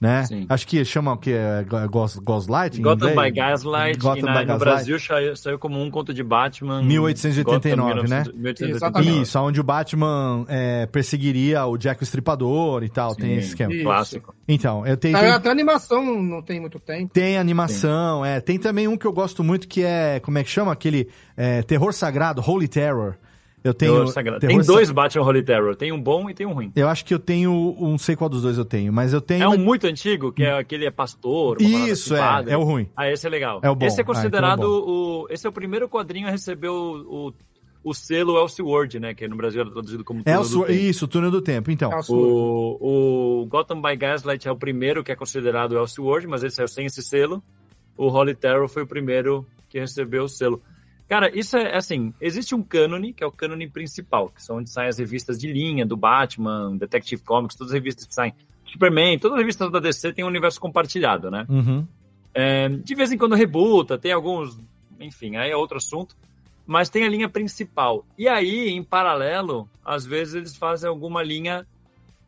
Né? Sim. Acho que chama o que? É, Ghost, Ghostlight? em Gotham by Gaslight, Gotham e na- by no Gaslight. Brasil saiu, saiu como um conto de Batman. 1889, Gotham, né? 1889. Isso, onde o Batman é, perseguiria o Jack o Estripador e tal, tem Sim, esse esquema. Isso. Clássico. Então, eu tenho. Tem, até animação não tem muito tempo. tem animação, é. Tem também um que eu gosto muito que é. Como é que chama? Aquele é, Terror Sagrado, Holy Terror. Eu tenho. Tem Sa- dois Batman Holy Terror. Tem um bom e tem um ruim. Eu acho que eu tenho. Não sei qual dos dois eu tenho, mas eu tenho. É um muito antigo, que é aquele é pastor. Isso, assim, é. padre. É o ruim. Ah, esse é legal. É o bom. Esse é Ah, então é considerado o. Esse é o primeiro quadrinho a receber o, o, o selo Elseworld, né? Que no Brasil era traduzido como É Túnel o do. Tempo. Isso, Túnel do Tempo, então. É o O, o Gotham by Gaslight é o primeiro que é considerado Elseworld, mas ele saiu sem esse selo. O Holy Terror foi o primeiro que recebeu o selo. Cara, isso é assim, existe um cânone, que é o cânone principal, que são onde saem as revistas de linha do Batman, Detective Comics, todas as revistas que saem. Superman, todas as revistas da DC têm um universo compartilhado, né? Uhum. É, de vez em quando rebuta, tem alguns, enfim, aí é outro assunto, mas tem a linha principal. E aí, em paralelo, às vezes eles fazem alguma linha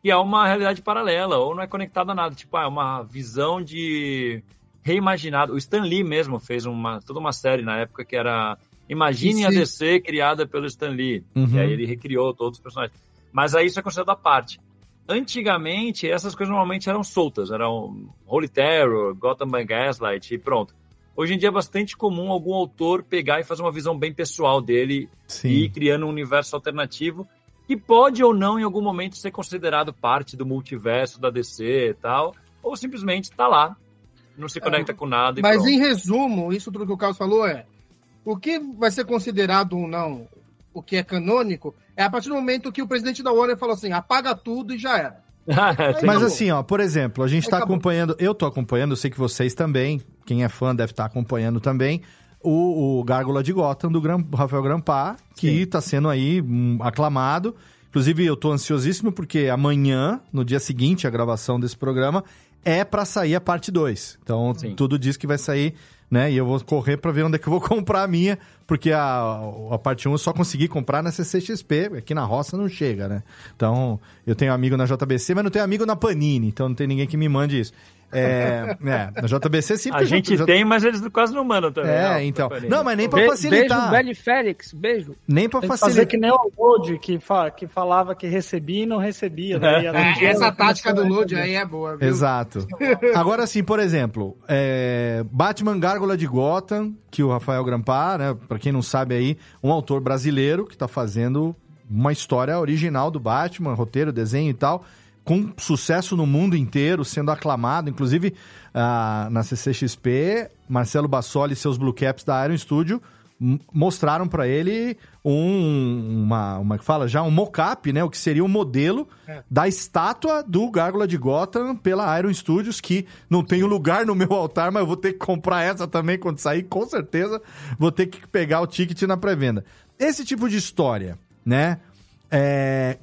que é uma realidade paralela, ou não é conectada a nada, tipo, ah, é uma visão de reimaginado. O Stan Lee mesmo fez uma, toda uma série na época que era Imagine E a se- DC criada pelo Stan Lee. Uhum. E aí ele recriou todos os personagens. Mas aí isso é considerado à parte. Antigamente, essas coisas normalmente eram soltas. Eram Holy Terror, Gotham by Gaslight e pronto. Hoje em dia é bastante comum algum autor pegar e fazer uma visão bem pessoal dele Sim. e ir criando um universo alternativo que pode ou não em algum momento ser considerado parte do multiverso da DC e tal, ou simplesmente está lá, não se conecta com nada Mas pronto. em resumo, isso tudo que o Carlos falou é o que vai ser considerado ou não o que é canônico é a partir do momento que o presidente da Warner falou assim, apaga tudo e já era. Tem- Mas assim, ó, por exemplo, a gente tá acabou. acompanhando, eu tô acompanhando, eu sei que vocês também, quem é fã deve estar acompanhando também, o, o Gárgula de Gotham do Gram- Rafael Grampar, que tá sendo aí hum, aclamado. Inclusive, eu tô ansiosíssimo porque amanhã, no dia seguinte à gravação desse programa, é pra sair a parte 2. Então, tudo diz que vai sair, né? E eu vou correr pra ver onde é que eu vou comprar a minha, porque a, a parte 1 eu só consegui comprar na CCXP, aqui na roça não chega, né? Então, eu tenho amigo na JBC, mas não tenho amigo na Panini, então não tem ninguém que me mande isso. É, é na JBC sim. A gente já- tem, mas eles quase não mandam também. É, não, então. Não, mas nem pra Be- facilitar. Beijo, velho Félix, beijo. Nem pra facilitar. fazer que nem o Load, que, fa- que falava que recebia e não recebia. Um É, dia essa tática do load aí é boa, viu? Exato. Agora sim, por exemplo, é, Batman Gárgula de Gotham, que o Rafael Grampar, né, pra quem não sabe aí, um autor brasileiro que tá fazendo uma história original do Batman, roteiro, desenho e tal, com sucesso no mundo inteiro, sendo aclamado, inclusive ah, na CCXP, Marcelo Bassoli e seus Blue Caps da Iron Studio mostraram pra ele um, uma, uma que fala já um mock-up, né, o que seria o modelo da estátua do Gárgula de Gotham pela Iron Studios, que não tem lugar no meu altar, mas eu vou ter que comprar essa também quando sair, com certeza vou ter que pegar o ticket na pré-venda. Esse tipo de história, né, é,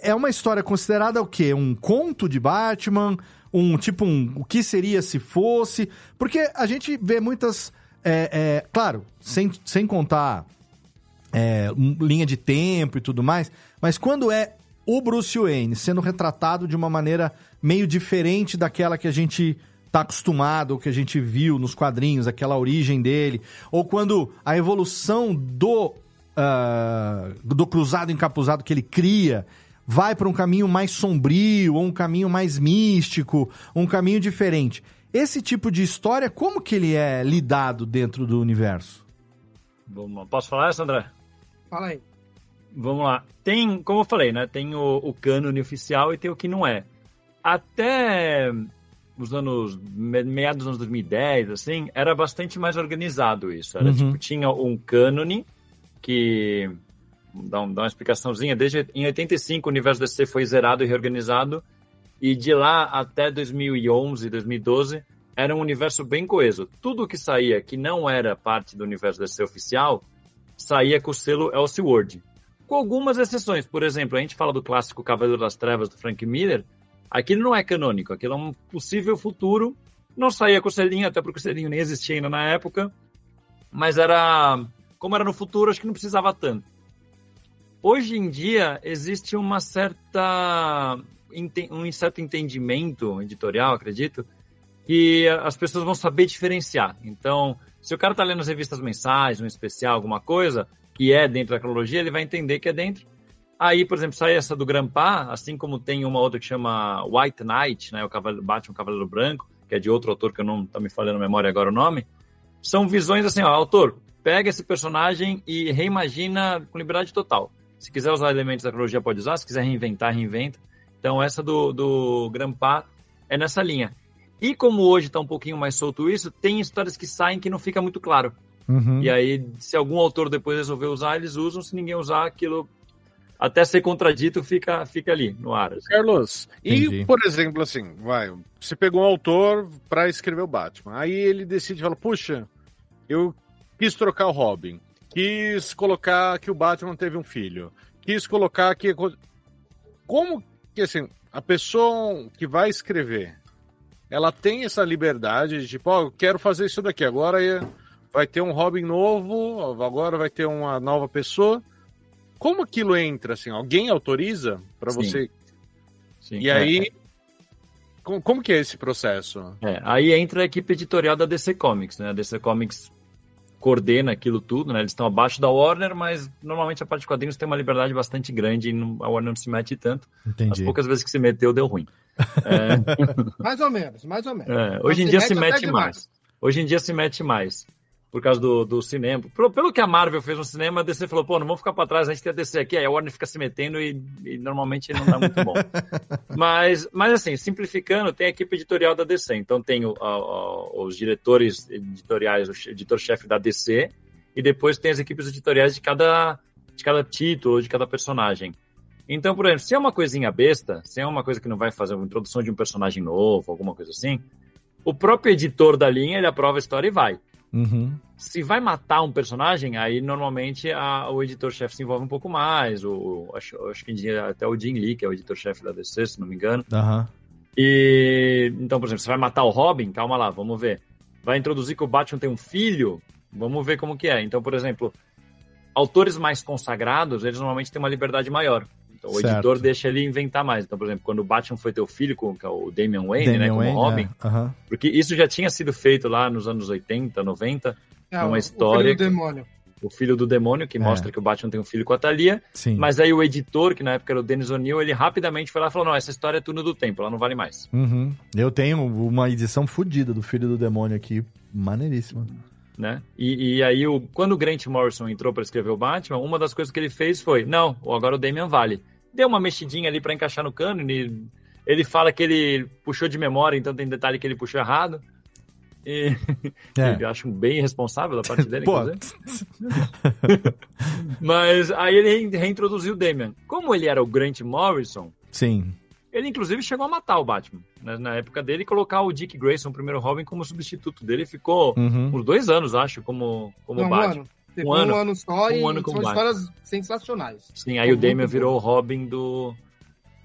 é uma história considerada o quê? Um conto de Batman? Um tipo um o que seria se fosse? Porque a gente vê muitas. é, é, claro, sem, sem contar é, linha de tempo e tudo mais, mas quando é o Bruce Wayne sendo retratado de uma maneira meio diferente daquela que a gente tá acostumado, ou que a gente viu nos quadrinhos, aquela origem dele, ou quando a evolução do ah, do cruzado encapuzado que ele cria vai para um caminho mais sombrio, ou um caminho mais místico, um caminho diferente. Esse tipo de história, como que ele é lidado dentro do universo? Vamos. Posso falar, Sandra? Fala aí. Vamos lá. Tem, como eu falei, né? Tem o, o cânone oficial e tem o que não é. Até os anos, me- meados dos anos 2010, assim, era bastante mais organizado isso. Era Uhum. tipo, tinha um cânone que dá, um- dá uma explicaçãozinha. Desde em 85 o universo DC foi zerado e reorganizado e de lá até 2011, 2012 era um universo bem coeso. Tudo que saía que não era parte do universo DC oficial saía com o selo Elseworld. Com algumas exceções. Por exemplo, a gente fala do clássico Cavaleiro das Trevas do Frank Miller. Aquilo não é canônico, aquilo é um possível futuro. Não saía com o selinho, até porque o selinho nem existia ainda na época. Mas era. Como era no futuro, acho que não precisava tanto. Hoje em dia, existe uma certa. um certo entendimento editorial, acredito, que as pessoas vão saber diferenciar. Então, se o cara está lendo as revistas mensais, um especial, alguma coisa, que é dentro da cronologia, ele vai entender que é dentro. Aí, por exemplo, sai essa do Grampá, assim como tem uma outra que chama White Knight, né, o Cavaleiro, Batman Cavaleiro Branco, que é de outro autor que eu não tá me falando a memória agora o nome. São visões assim, ó, autor, pega esse personagem e reimagina com liberdade total. Se quiser usar elementos da cronologia, pode usar. Se quiser reinventar, reinventa. Então, essa do, do Grampá é nessa linha. E como hoje está um pouquinho mais solto isso, tem histórias que saem que não fica muito claro. Uhum. E aí, se algum autor depois resolver usar, eles usam. Se ninguém usar, aquilo até ser contradito fica, fica ali no ar. assim. Carlos, Entendi. e por exemplo, assim, vai, você pegou um autor pra escrever o Batman, aí ele decide falar, puxa, eu quis trocar o Robin, quis colocar que o Batman teve um filho, quis colocar que como que assim a pessoa que vai escrever, ela tem essa liberdade de tipo, ó, eu quero fazer isso daqui agora é- vai ter um Robin novo, agora vai ter uma nova pessoa. Como aquilo entra assim? Alguém autoriza para você Sim, e é, aí, como, como que é esse processo? É, aí entra a equipe editorial da DC Comics, né? A DC Comics coordena aquilo tudo, né? Eles estão abaixo da Warner, mas normalmente a parte de quadrinhos tem uma liberdade bastante grande e não- a Warner não se mete tanto. Entendi. As poucas vezes que se meteu, deu ruim. É, Mais ou menos, mais ou menos. é, hoje em dia se mete demais. mais. Hoje em dia se mete mais. Por causa do, do cinema. Pelo, pelo que a Marvel fez no cinema, a DC falou, pô, não vamos ficar pra trás, a gente tem a DC aqui, aí a Warner fica se metendo e, e normalmente não dá muito bom. mas, mas assim, simplificando, tem a equipe editorial da DC. Então tem o- os diretores editoriais, o che- editor-chefe da DC, e depois tem as equipes editoriais de cada, de cada título, de cada personagem. Então, por exemplo, se é uma coisinha besta, se é uma coisa que não vai fazer uma introdução de um personagem novo, alguma coisa assim, o próprio editor da linha, ele aprova a história e vai. Uhum. Se vai matar um personagem, aí normalmente a- o editor-chefe se envolve um pouco mais. O, acho, acho que até o Jim Lee, que é o editor-chefe da DC, se não me engano. Aham. E então, por exemplo, você vai matar o Robin, calma lá, vamos ver. Vai introduzir que o Batman tem um filho, vamos ver como que é. Então, por exemplo, autores mais consagrados, eles normalmente têm uma liberdade maior. Então, o Certo. editor deixa ele inventar mais. Então, por exemplo, quando o Batman foi ter o filho com com o Damian Wayne, né, Damian como Wayne, Robin, é, porque isso já tinha sido feito lá nos anos 80, 90, É, o- numa o história. filho do demônio. O filho do demônio, que É. mostra que o Batman tem um filho com a Thalia. Sim. Mas aí o editor, que na época era o Dennis O'Neill, ele rapidamente foi lá e falou: não, essa história é túnel do tempo, ela não vale mais. Uhum. Eu tenho uma edição fodida do Filho do Demônio aqui, maneiríssima. né? E, e aí, o, quando o Grant Morrison entrou para escrever o Batman, uma das coisas que ele fez foi: não, agora o Damian vale. Deu uma mexidinha ali para encaixar no cano. Ele, ele fala que ele puxou de memória, então tem detalhe que ele puxou errado. E É. eu acho bem irresponsável da parte dele, Pô. inclusive. Mas aí ele re- reintroduziu o Damian. Como ele era o Grant Morrison, Sim. ele inclusive chegou a matar o Batman. né? Na época dele, e colocar o Dick Grayson, o primeiro Robin, como substituto dele. Ficou Uhum. uns dois anos, acho, como, como Não, Batman. ano. Teve um ano, só e um ano como são histórias sensacionais. Sim, aí o Muito Damian virou o Robin do,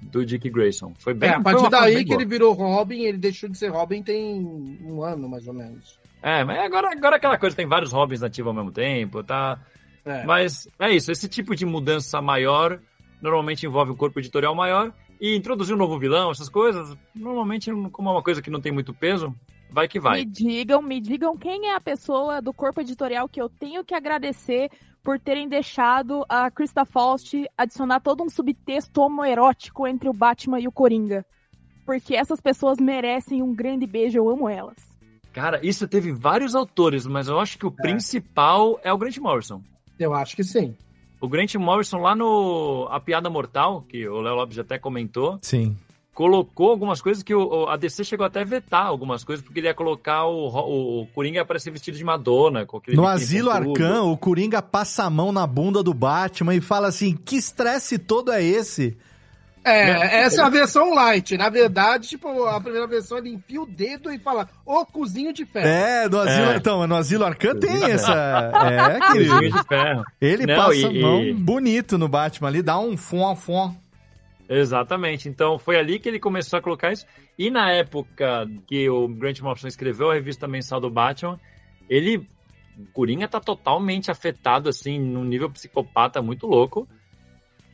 do Dick Grayson. Foi bem É, a foi partir daí que ele virou Robin, ele deixou de ser Robin tem um ano, mais ou menos. É, mas agora, agora aquela coisa, tem vários Robins nativos ao mesmo tempo, tá? É. Mas é isso, esse tipo de mudança maior normalmente envolve um corpo editorial maior e introduzir um novo vilão, essas coisas, normalmente, como é uma coisa que não tem muito peso, vai que vai. Me digam, me digam quem é a pessoa do corpo editorial que eu tenho que agradecer por terem deixado a Krista Faust adicionar todo um subtexto homoerótico entre o Batman e o Coringa. Porque essas pessoas merecem um grande beijo, eu amo elas. Cara, isso teve vários autores, mas eu acho que o principal é o Grant Morrison. Eu acho que sim. O Grant Morrison lá no A Piada Mortal, que o Léo Lopes até comentou, Sim. Colocou algumas coisas que o, o- a DC chegou até a vetar algumas coisas, porque ele ia colocar o, Ro- o Coringa ia aparecer vestido de Madonna, com aquele No Asilo. Arcan, o Coringa passa a mão na bunda do Batman e fala assim: que estresse todo é esse? É, essa é a versão light. Na verdade, tipo, a primeira versão ele enfia o dedo e fala, ô cozinho de ferro. É, no Asilo, É. então, no Asilo Arcan tem essa. É, Cozinho querido. de ferro. Ele Não, passa e- a mão e- bonito no Batman ali, dá um fom fom. Exatamente. Então foi ali que ele começou a colocar isso. E na época que o Grant Morrison escreveu a revista mensal do Batman, ele. O Coringa tá totalmente afetado, assim, num nível psicopata muito louco.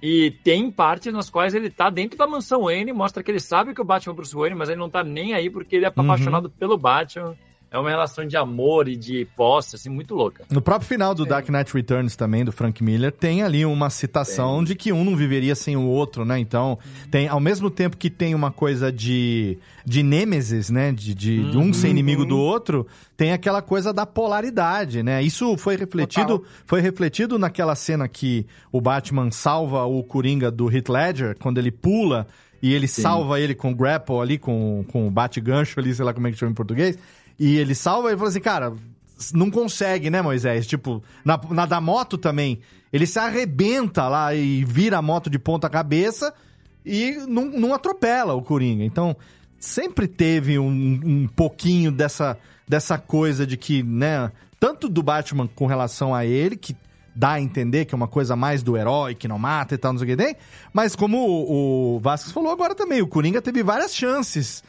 E tem partes nas quais ele tá dentro da mansão Wayne, mostra que ele sabe que o Batman é o Bruce Wayne, mas ele não tá nem aí porque ele é Uhum. apaixonado pelo Batman. É uma relação de amor e de posse, assim, muito louca. No próprio final do Dark Knight Returns também, do Frank Miller, tem ali uma citação de que um não viveria sem o outro, né? Então, tem ao mesmo tempo que tem uma coisa de, de nêmesis, né? De, de, de um ser inimigo do outro, tem aquela coisa da polaridade, né? Isso foi refletido, foi refletido naquela cena que o Batman salva o Coringa do Heath Ledger, quando ele pula e ele Sim. salva ele com o grapple ali, com, com o bate-gancho ali, sei lá como é que chama em português. E ele salva e fala assim, cara, não consegue, né, Moisés? Tipo, na, na da moto também, ele se arrebenta lá e vira a moto de ponta cabeça e não, não atropela o Coringa. Então, sempre teve um, um pouquinho dessa, dessa coisa de que, né, tanto do Batman com relação a ele, que dá a entender que é uma coisa mais do herói, que não mata e tal, não sei o que tem, mas como o, o Vasquez falou agora também, o Coringa teve várias chances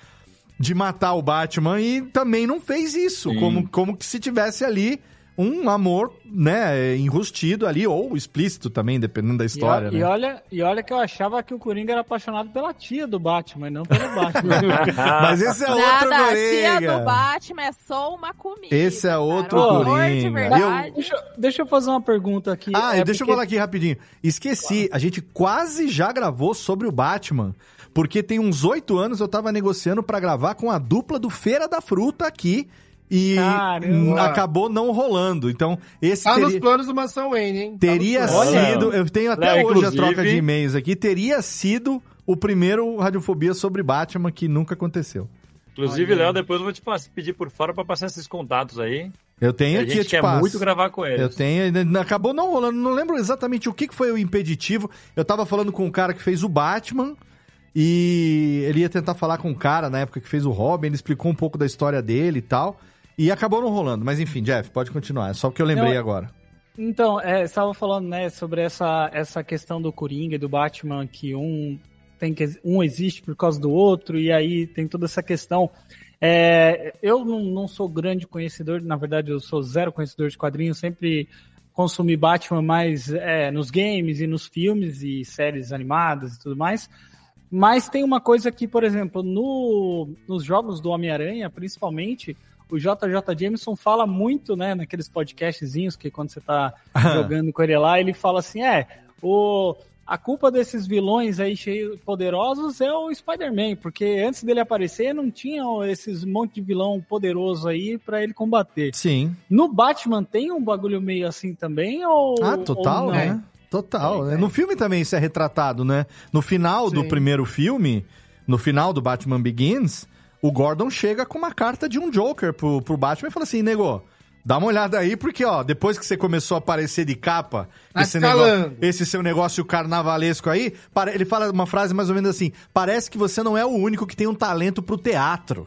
de matar o Batman e também não fez isso, Sim. como, como que se tivesse ali um amor, né, enrustido ali, ou explícito também, dependendo da história, e, né? e olha, e olha que eu achava que o Coringa era apaixonado pela tia do Batman, e não pelo Batman. Mas esse é outro Nada, a tia Coringa. do Batman é só uma comida. Esse é outro cara. Coringa. verdade. deixa, deixa eu fazer uma pergunta aqui. Ah, é e deixa eu porque- falar aqui rapidinho. Esqueci, a gente quase já gravou sobre o Batman. Porque tem uns oito anos eu tava negociando pra gravar com a dupla do Feira da Fruta aqui. E Caramba. acabou não rolando. Então, esse Tá nos teria, planos do Mansão Wayne, hein? Tá teria nos. Olha, sido. Eu tenho até Léo, hoje a inclusive- troca de e-mails aqui. Teria sido o primeiro Radiofobia sobre Batman que nunca aconteceu. Inclusive, Léo, depois eu vou te pedir por fora pra passar esses contatos aí. Eu tenho a aqui, gente te quer passo. muito gravar com eles. Eu tenho, acabou não rolando, não lembro exatamente o que que foi o impeditivo. Eu tava falando com um cara que fez o Batman e ele ia tentar falar com um cara na época que fez o Robin, ele explicou um pouco da história dele e tal. E acabou não rolando. Mas enfim, Jeff, pode continuar. É só porque eu lembrei Não, agora. Então, é, você estava falando, né, sobre essa, essa questão do Coringa e do Batman, que um tem que um existe por causa do outro, e aí tem toda essa questão. É, eu não, não sou grande conhecedor, na verdade, eu sou zero conhecedor de quadrinhos, sempre consumi Batman mais é, nos games e nos filmes e séries animadas e tudo mais. Mas tem uma coisa que, por exemplo, no, nos jogos do Homem-Aranha, principalmente, o JJ Jameson fala muito, né, naqueles podcastzinhos que quando você tá jogando com ele lá, ele fala assim, é, o, a culpa desses vilões aí cheios poderosos é o Spider-Man, porque antes dele aparecer não tinha esses monte de vilão poderoso aí pra ele combater. Sim. No Batman tem um bagulho meio assim também ou Ah, total, ou né? Total. né? No filme também isso é retratado, né? No final do Sim. primeiro filme, no final do Batman Begins, o Gordon chega com uma carta de um Joker pro, pro Batman e fala assim, nego, dá uma olhada aí, porque, ó, depois que você começou a aparecer de capa, Tá esse, negócio, esse seu negócio carnavalesco aí, ele fala uma frase mais ou menos assim, parece que você não é o único que tem um talento pro teatro.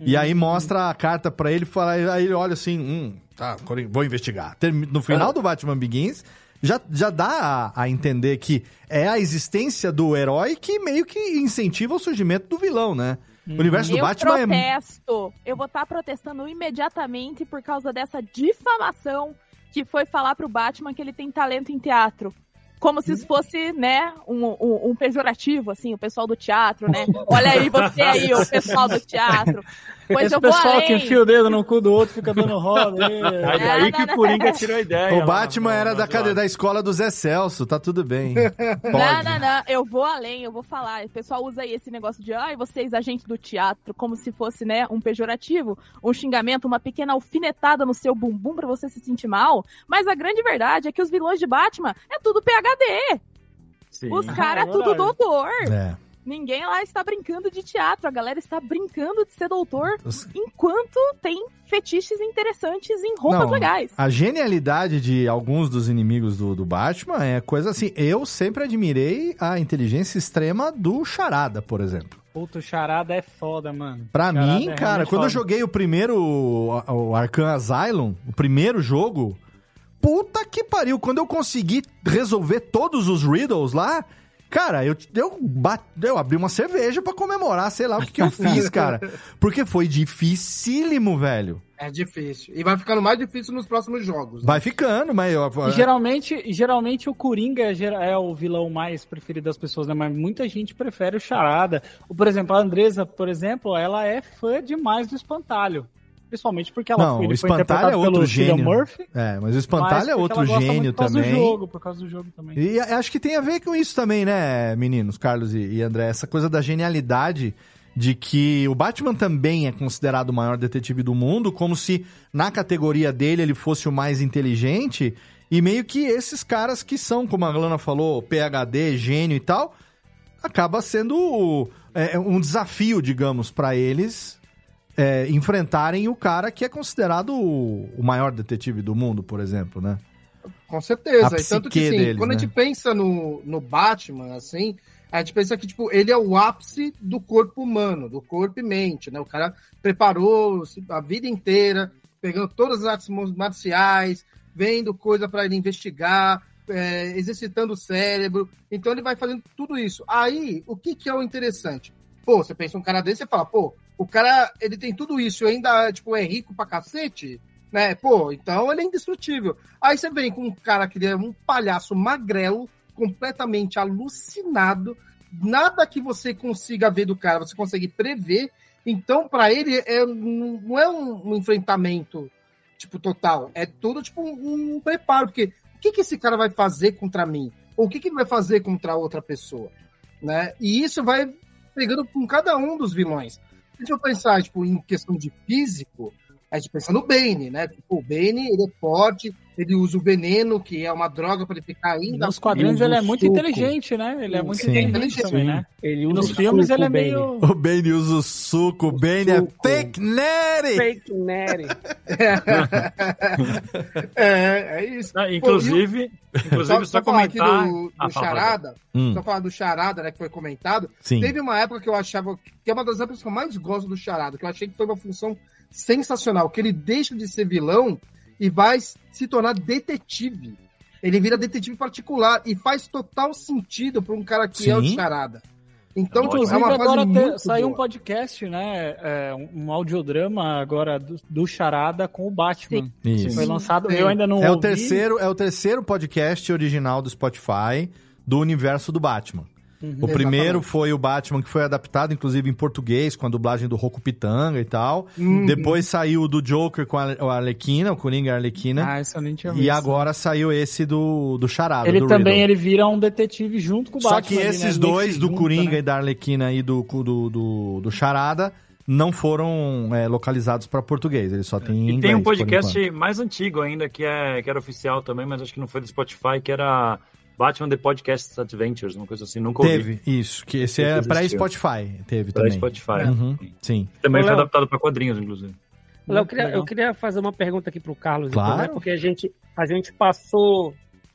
E aí mostra a carta pra ele, fala, aí ele olha assim, hum, tá, vou investigar. No final do Batman Begins, já, já dá a, a entender que é a existência do herói que meio que incentiva o surgimento do vilão, né? O universo do eu Batman é. protesto. Eu vou estar protestando imediatamente por causa dessa difamação que foi falar pro Batman que ele tem talento em teatro. Como se isso fosse, né, um, um- um pejorativo, assim, o pessoal do teatro, né? Olha aí, você aí, o pessoal do teatro. Pois Esse eu vou pessoal que além. enfia o dedo no cu do outro fica dando roda. aí. Aí, aí que o Coringa tirou a ideia. O Batman era da, no- cade- da escola do Zé Celso, tá tudo bem. Não, Pode. não, não, eu vou além, eu vou falar. O pessoal usa aí esse negócio de, ai, vocês, agente do teatro, como se fosse, né, um pejorativo, um xingamento, uma pequena alfinetada no seu bumbum pra você se sentir mal. Mas a grande verdade é que os vilões de Batman é tudo PHD. Sim. Os Ah, caras é é tudo doutor. É. Ninguém lá está brincando de teatro, a galera está brincando de ser doutor, enquanto tem fetiches interessantes em roupas Não, legais. A genialidade de alguns dos inimigos do, do Batman é coisa assim. Eu sempre admirei a inteligência extrema do Charada, por exemplo. Puta, o charada é foda, mano. Pra Charada mim, é cara, quando eu foda. joguei o primeiro, o, o Arkham Asylum, o primeiro jogo, puta que pariu. Quando eu consegui resolver todos os riddles lá, cara, eu, eu, bat- eu abri uma cerveja pra comemorar, sei lá o que, que eu fiz, cara. Porque foi dificílimo, velho. É difícil. E vai ficando mais difícil nos próximos jogos. né? Vai ficando, mas eu, E geralmente, geralmente o Coringa é, é o vilão mais preferido das pessoas, né? Mas muita gente prefere o Charada. O, por exemplo, a Andresa, por exemplo, ela é fã demais do Espantalho. Principalmente porque ela Não, foi, o ele foi Espantalho interpretado é outro pelo Cillian gênio. Murphy. É, mas o Espantalho é outro gênio por causa também. Do jogo, por causa do jogo também. E acho que tem a ver com isso também, né, meninos, Carlos e, e André? Essa coisa da genialidade de que o Batman também é considerado o maior detetive do mundo, como se na categoria dele ele fosse o mais inteligente, e meio que esses caras que são, como a Lana falou, PHD, gênio e tal, acaba sendo é, um desafio, digamos, pra eles é, enfrentarem o cara que é considerado o, maior detetive do mundo, por exemplo, né? Com certeza. A E tanto que, assim, deles, quando a né? gente pensa no, no Batman, assim, a gente pensa que, tipo, ele é o ápice do corpo humano, do corpo e mente, né? O cara preparou a vida inteira, pegando todas as artes marciais, vendo coisa para ele investigar, é, exercitando o cérebro. Então ele vai fazendo tudo isso. Aí, o que, que é o interessante? Pô, você pensa um cara desse, você fala, pô, o cara, ele tem tudo isso e ainda, tipo, é rico pra cacete, né? Pô, então ele é indestrutível. Aí você vem com um cara que é um palhaço magrelo, completamente alucinado, nada que você consiga ver do cara, você consegue prever. Então, pra ele, é, não é um, um enfrentamento, tipo, total. É tudo, tipo, um, um preparo. Porque o que, que esse cara vai fazer contra mim? Ou o que, que ele vai fazer contra outra pessoa? Né? E isso vai pegando com cada um dos vilões. Se for pensar, tipo, em questão de físico, a gente pensa no Bane, né? Tipo, o Bane, ele é forte, ele usa o veneno, que é uma droga para ele ficar ainda... Nos quadrinhos Ele ele é muito suco. inteligente, né? Ele é muito Sim. inteligente também, né? Ele E usa nos filmes suco, ele é Bane. meio... O Bane usa o suco, o Bane é suco. fake nerd! Fake Nery. é, é isso. Ah, inclusive, inclusive só, aqui comentar. do, do Ah, Charada, Hum. só falar do Charada, né, que foi comentado. Sim. Teve uma época que eu achava que é uma das épocas que eu mais gosto do Charada, que eu achei que foi uma função sensacional, que ele deixa de ser vilão e vai se tornar detetive. Ele vira detetive particular e faz total sentido para um cara que é o Sim. Charada. Então, tipo, Inclusive, é uma fase agora te- muito saiu um boa. podcast, né? é, um, um audiodrama agora do, do Charada com o Batman. Isso. Foi lançado, eu ainda não é o ouvi. terceiro É o terceiro podcast original do Spotify do universo do Batman. Uhum. O primeiro Exatamente. foi o Batman que foi adaptado, inclusive em português, com a dublagem do Roku Pitanga e tal. Uhum. Depois saiu o do Joker com a Arlequina, o Coringa e a Arlequina. Ah, esse eu nem tinha E visto. agora saiu esse do, do Charada, Ele do também Riddle. ele vira um detetive junto com o Só Batman. que ali, esses né? Meio dois, que do junta, Coringa né? e da Arlequina e do, do, do, do Charada, não foram é, localizados para português. Eles só têm em E inglês. tem um podcast mais antigo ainda, que, é, que era oficial também, mas acho que não foi do Spotify, que era Batman The Podcast Adventures, uma coisa assim, nunca ouvi. Teve, isso. Que esse é existiu. pré-Spotify. Teve também. Pré-Spotify. Uhum, Sim. Também Ô, foi Léo. adaptado para quadrinhos, inclusive. Léo, eu queria, eu queria fazer uma pergunta aqui pro Carlos, então, Claro. né? porque a gente, a gente passou,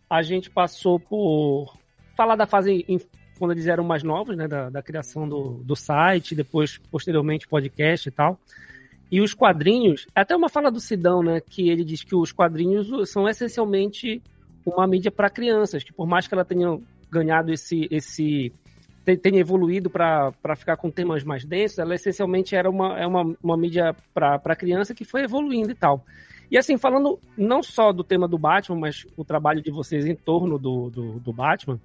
a gente passou por falar da fase em- quando eles eram mais novos, né, da, da criação do, do site, depois posteriormente podcast e tal. E os quadrinhos, até uma fala do Sidão, né, que ele diz que os quadrinhos são essencialmente uma mídia para crianças, que por mais que ela tenha ganhado esse esse te- tenha evoluído para ficar com temas mais densos, ela essencialmente era uma, é uma, uma mídia para criança que foi evoluindo e tal. E assim, falando não só do tema do Batman, mas o trabalho de vocês em torno do, do, do Batman,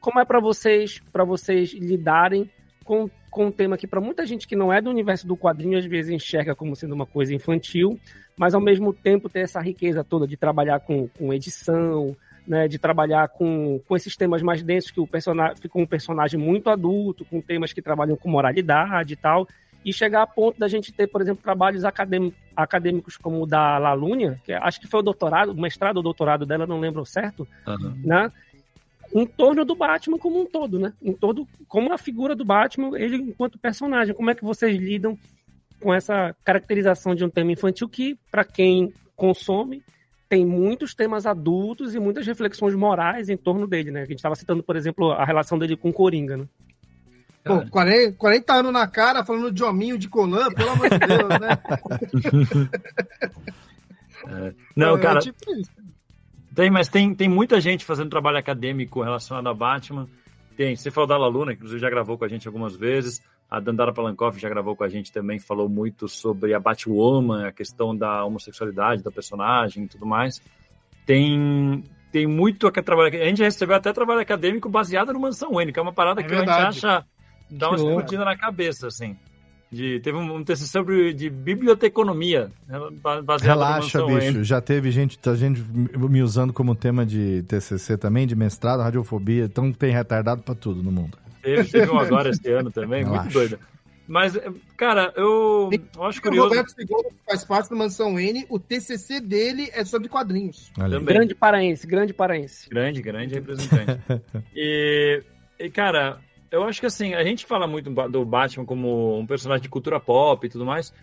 como é para vocês para vocês lidarem com, com um tema que para muita gente que não é do universo do quadrinho às vezes enxerga como sendo uma coisa infantil, mas ao mesmo tempo ter essa riqueza toda de trabalhar com, com edição, né, de trabalhar com, com esses temas mais densos que o personagem fica um personagem muito adulto, com temas que trabalham com moralidade e tal, e chegar a ponto da gente ter, por exemplo, trabalhos acadêmicos, acadêmicos como o da Lalúnia, que acho que foi o doutorado, o mestrado ou doutorado dela, não lembro certo, né? Em torno do Batman como um todo, né? Em todo, como a figura do Batman, ele enquanto personagem. Como é que vocês lidam com essa caracterização de um tema infantil que, para quem consome, tem muitos temas adultos e muitas reflexões morais em torno dele, né? A gente estava citando, por exemplo, a relação dele com o Coringa, né? Pô, 40, 40 anos na cara falando de hominho de colã, pelo amor de Deus, né? Não, É, cara, tipo isso. Tem, mas tem, tem muita gente fazendo trabalho acadêmico relacionado a Batman. Tem, você falou da Laluna, que inclusive já gravou com a gente algumas vezes. A Dandara Palankoff já gravou com a gente também, falou muito sobre a Batwoman, a questão da homossexualidade da personagem e tudo mais. Tem, tem muito trabalho. A gente recebeu até trabalho acadêmico baseado no Mansão Wayne, que é uma parada É que verdade. a gente acha. dá uma explodida na cabeça, assim. De, teve um, um TCC sobre de biblioteconomia, né, Relaxa, bicho. Wayne. Já teve gente, tá gente me usando como tema de TCC também, de mestrado, radiofobia. Então tem retardado pra tudo no mundo. Teve, teve um agora esse ano também, muito Relaxa. doido. Mas, cara, eu, eu acho O curioso. Roberto Figueiredo que faz parte do Mansão N, o TCC dele é sobre quadrinhos. Também. Grande paraense, grande paraense. Grande, grande representante. e, e, cara, eu acho que assim, a gente fala muito do Batman como um personagem de cultura pop e tudo mais,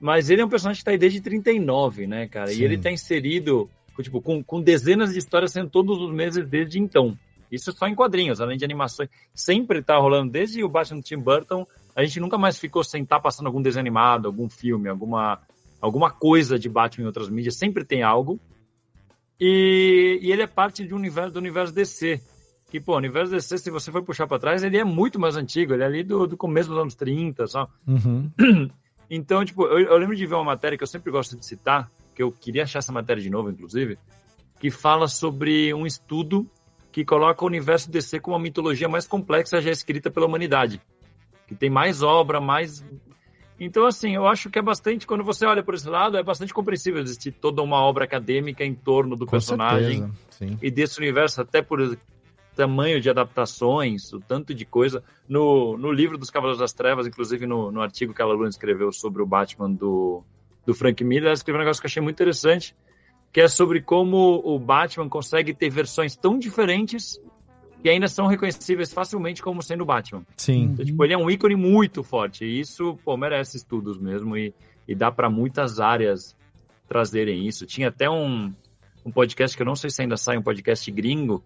mas ele é um personagem que tá aí desde 39, né, cara? Sim. E ele tá inserido, tipo, com, com dezenas de histórias sendo todos os meses desde então. Isso só em quadrinhos, além de animações. Sempre tá rolando, desde o Batman do Tim Burton, a gente nunca mais ficou sem estar passando algum desenho animado, algum filme, alguma, alguma coisa de Batman em outras mídias. Sempre tem algo. E, e ele é parte de um universo, do universo DC. Que, pô, o universo DC, se você for puxar para trás, ele é muito mais antigo. Ele é ali do, do começo dos anos 30, só. Uhum. Então, tipo, eu, eu lembro de ver uma matéria que eu sempre gosto de citar, que eu queria achar essa matéria de novo, inclusive, que fala sobre um estudo que coloca o universo DC como a mitologia mais complexa já escrita pela humanidade. Que tem mais obra, mais. Então, assim, eu acho que é bastante, quando você olha por esse lado, é bastante compreensível existir toda uma obra acadêmica em torno do Com personagem certeza, e desse universo, até por tamanho de adaptações, o tanto de coisa. No, no livro dos Cavaleiros das Trevas, inclusive no, no artigo que a Luna escreveu sobre o Batman do, do Frank Miller, ela escreveu um negócio que eu achei muito interessante, que é sobre como o Batman consegue ter versões tão diferentes que ainda são reconhecíveis facilmente como sendo o Batman. Sim. Então, tipo, ele é um ícone muito forte. E isso, pô, merece estudos mesmo. E, e dá para muitas áreas trazerem isso. Tinha até um, um podcast que eu não sei se ainda sai, um podcast gringo,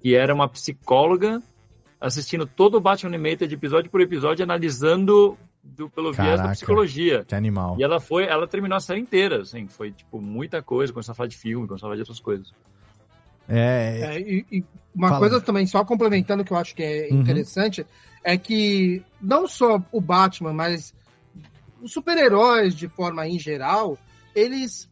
que era uma psicóloga assistindo todo o Batman Animated episódio por episódio, analisando do, pelo viés da Caraca. psicologia. Que animal. E ela foi, ela terminou a série inteira, assim, foi tipo muita coisa, começou a falar de filme, começou a falar de outras coisas. É, É, e, e uma Fala. coisa também, só complementando que eu acho que é Uhum. interessante, é que não só o Batman, mas os super-heróis de forma em geral, eles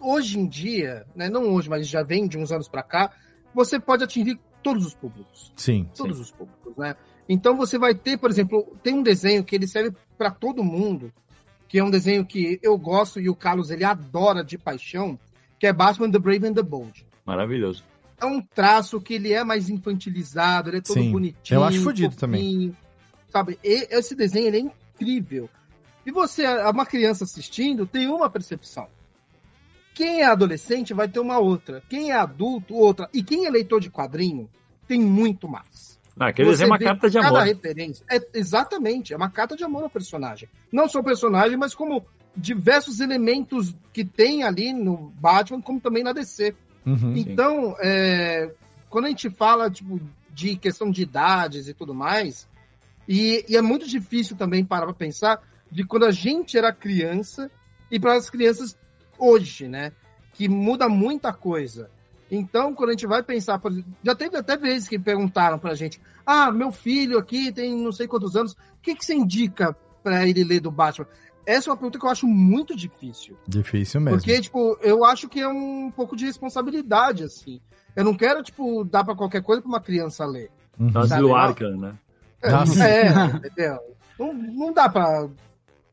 hoje em dia, né, não hoje, mas já vem de uns anos pra cá, você pode atingir todos os públicos. sim. Todos os públicos, né? Então você vai ter, por exemplo, tem um desenho que ele serve para todo mundo, que é um desenho que eu gosto e o Carlos ele adora de paixão, que é Batman The Brave and the Bold. Maravilhoso. É um traço que ele é mais infantilizado, ele é todo Sim, bonitinho. eu acho fodido também. Sabe, E- esse desenho ele é incrível. E você, uma criança assistindo, tem uma percepção. Quem é adolescente vai ter uma outra. Quem é adulto, outra. E quem é leitor de quadrinho, tem muito mais. Ah, aquele desenho é uma carta de amor. referência. É, exatamente, é uma carta de amor ao personagem. Não só o personagem, mas como diversos elementos que tem ali no Batman, como também na DC. Uhum. Então, é, quando a gente fala tipo, de questão de idades e tudo mais, e, e é muito difícil também parar para pensar de quando a gente era criança e para as crianças hoje, né? Que muda muita coisa. Então, quando a gente vai pensar, por exemplo, já teve até vezes que perguntaram pra gente: ah, meu filho aqui tem não sei quantos anos, o que, que você indica para ele ler do Batman? Essa é uma pergunta que eu acho muito difícil. Difícil mesmo. Porque, tipo, eu acho que é um pouco de responsabilidade, assim. Eu não quero, tipo, dar pra qualquer coisa pra uma criança ler. Uhum. Sabe. Arkham, né? É, é, entendeu? Não, não dá pra,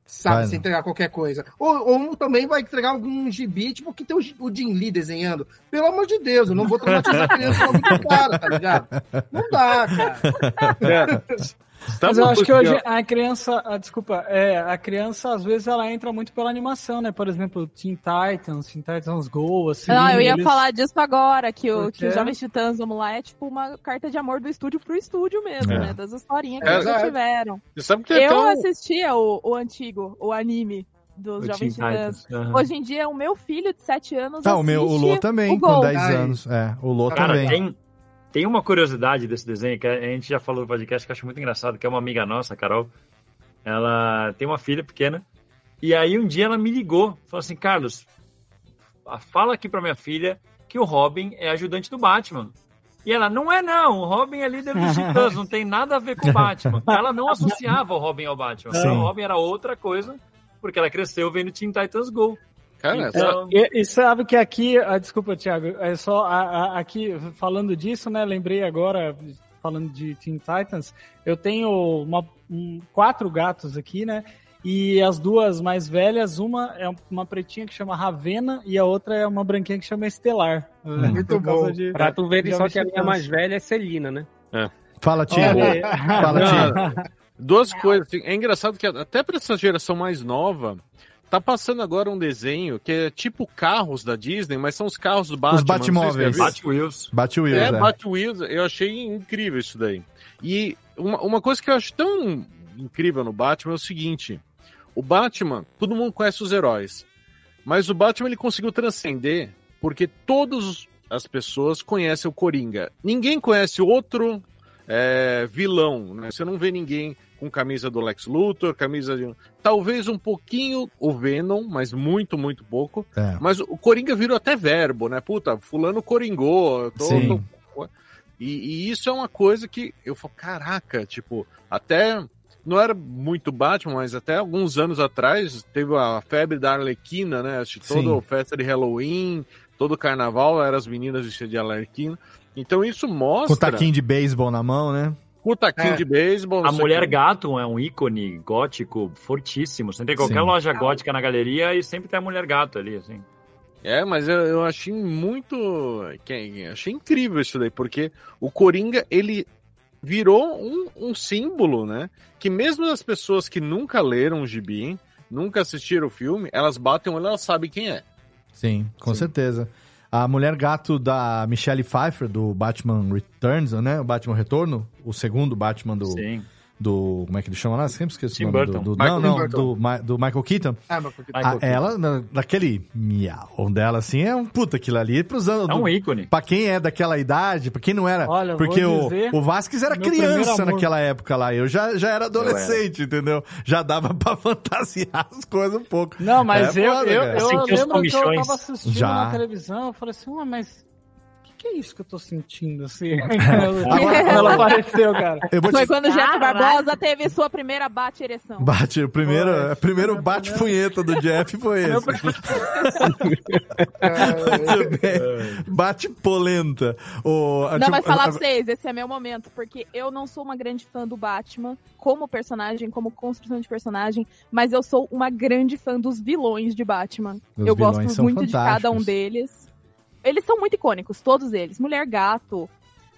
sabe, Vai, se não. entregar qualquer coisa. Ou, ou também vai entregar algum gibi, tipo, que tem o, o Jim Lee desenhando. Pelo amor de Deus, eu não vou traumatizar a criança logo de cara, tá ligado? Não dá, cara. Tá Mas eu acho que hoje a criança, ah, desculpa, é, a criança às vezes ela entra muito pela animação, né? Por exemplo, Teen Titans, Teen Titans Go, assim. Não, eu ia eles- falar disso agora, que, o, Porque- que os Jovens Titãs, vamos lá, é tipo uma carta de amor do estúdio pro estúdio mesmo, É. né? Das historinhas que É, eles já exato. tiveram. Até Eu um- assistia o, o antigo, o anime dos O Jovens Titãs. Titans, aham. Hoje em dia, o meu filho de 7 anos Ah, o meu, o Lô também, o com Gol. 10 Ai. anos. É, o Lô Cara, também. tem, tem uma curiosidade desse desenho que a gente já falou no podcast que eu acho muito engraçado, que é uma amiga nossa, a Carol. Ela tem uma filha pequena. E aí um dia ela me ligou, falou assim, Carlos, fala aqui pra minha filha que o Robin é ajudante do Batman. E ela, não é não, o Robin é líder dos Titãs, não tem nada a ver com o Batman. Ela não associava o Robin ao Batman. Sim. O Robin era outra coisa, porque ela cresceu vendo Teen Titans Go. Cara, Então, E, e sabe que aqui, ah, desculpa, Thiago, é só a- a- aqui falando disso, né? Lembrei agora, falando de Teen Titans, eu tenho uma, um- quatro gatos aqui, né? E as duas mais velhas, uma é uma pretinha que chama Ravena e a outra é uma branquinha que chama Estelar. né, Muito bom. de- Pra tu ver só que a minha mais velha é Celina, né? Fala, Tio. Olha aí. Fala, Tio. Duas coisas. assim, É engraçado que até pra essa geração mais nova, tá passando agora um desenho que é tipo carros da Disney, mas são os carros do Batman. Os Batmóveis. Batwheels. Wills, É, é. Batwheels, eu achei incrível isso daí. E uma, uma coisa que eu acho tão incrível no Batman é o seguinte: o Batman, todo mundo conhece os heróis, mas o Batman ele conseguiu transcender porque todas as pessoas conhecem o Coringa. Ninguém conhece outro é, vilão, né? Você não vê ninguém com camisa do Lex Luthor, camisa de. Talvez um pouquinho o Venom, mas muito, muito pouco. É. Mas o Coringa virou até verbo, né? Puta, fulano coringou. Tô, tô- E, e isso é uma coisa que eu falo, caraca, tipo, até. Não era muito Batman, mas até alguns anos atrás teve a febre da Arlequina, né? Acho que toda festa de Halloween, todo carnaval eram as meninas vestidas de Arlequina. Então isso Com mostra. o taquinho de beisebol na mão, né? Com o taquinho É. de beisebol. A Mulher aqui. Gato é um ícone gótico fortíssimo. Você tem qualquer Sim. loja gótica na galeria e sempre tem a Mulher Gato ali, assim. É, mas eu, eu achei muito. que- Achei incrível isso daí, porque o Coringa, ele virou um, um símbolo, né? Que mesmo as pessoas que nunca leram o gibi, nunca assistiram o filme, elas batem o olho e elas sabem quem é. Sim, com Sim. certeza. A mulher gato da Michelle Pfeiffer, do Batman Returns, né? O Batman Retorno, o segundo Batman do, Sim. Do. Como é que ele chama lá? Sempre esqueço Tim o nome Burton. do. do Michael não, não, Burton. do, do Michael Keaton. Ah, mas porque- A- ela, na- naquele miau dela, assim, é um puta aquilo ali pros anos. É um do- ícone. Pra quem é daquela idade, pra quem não era. Olha, porque o, o Vasquez era criança naquela época lá. Eu já, já era adolescente, entendeu? Já dava pra fantasiar as coisas um pouco. Não, mas É eu, foda, eu, eu os lembro que eu tava assistindo Já. na televisão, eu falei assim, ué, mas que, que é isso que eu tô sentindo, assim? Agora- Quando ela apareceu, cara. Foi te quando o Jeff. Barbosa teve sua primeira bate-ereção. Bate, o primeiro, primeiro bate-punheta do Jeff foi esse. Bate-polenta. O, Não, tipo, mas falar pra vocês, esse é meu momento, porque eu não sou uma grande fã do Batman como personagem, como construção de personagem, mas eu sou uma grande fã dos vilões de Batman. Os eu gosto muito de cada um deles. Eles são muito icônicos, todos eles. Mulher Gato,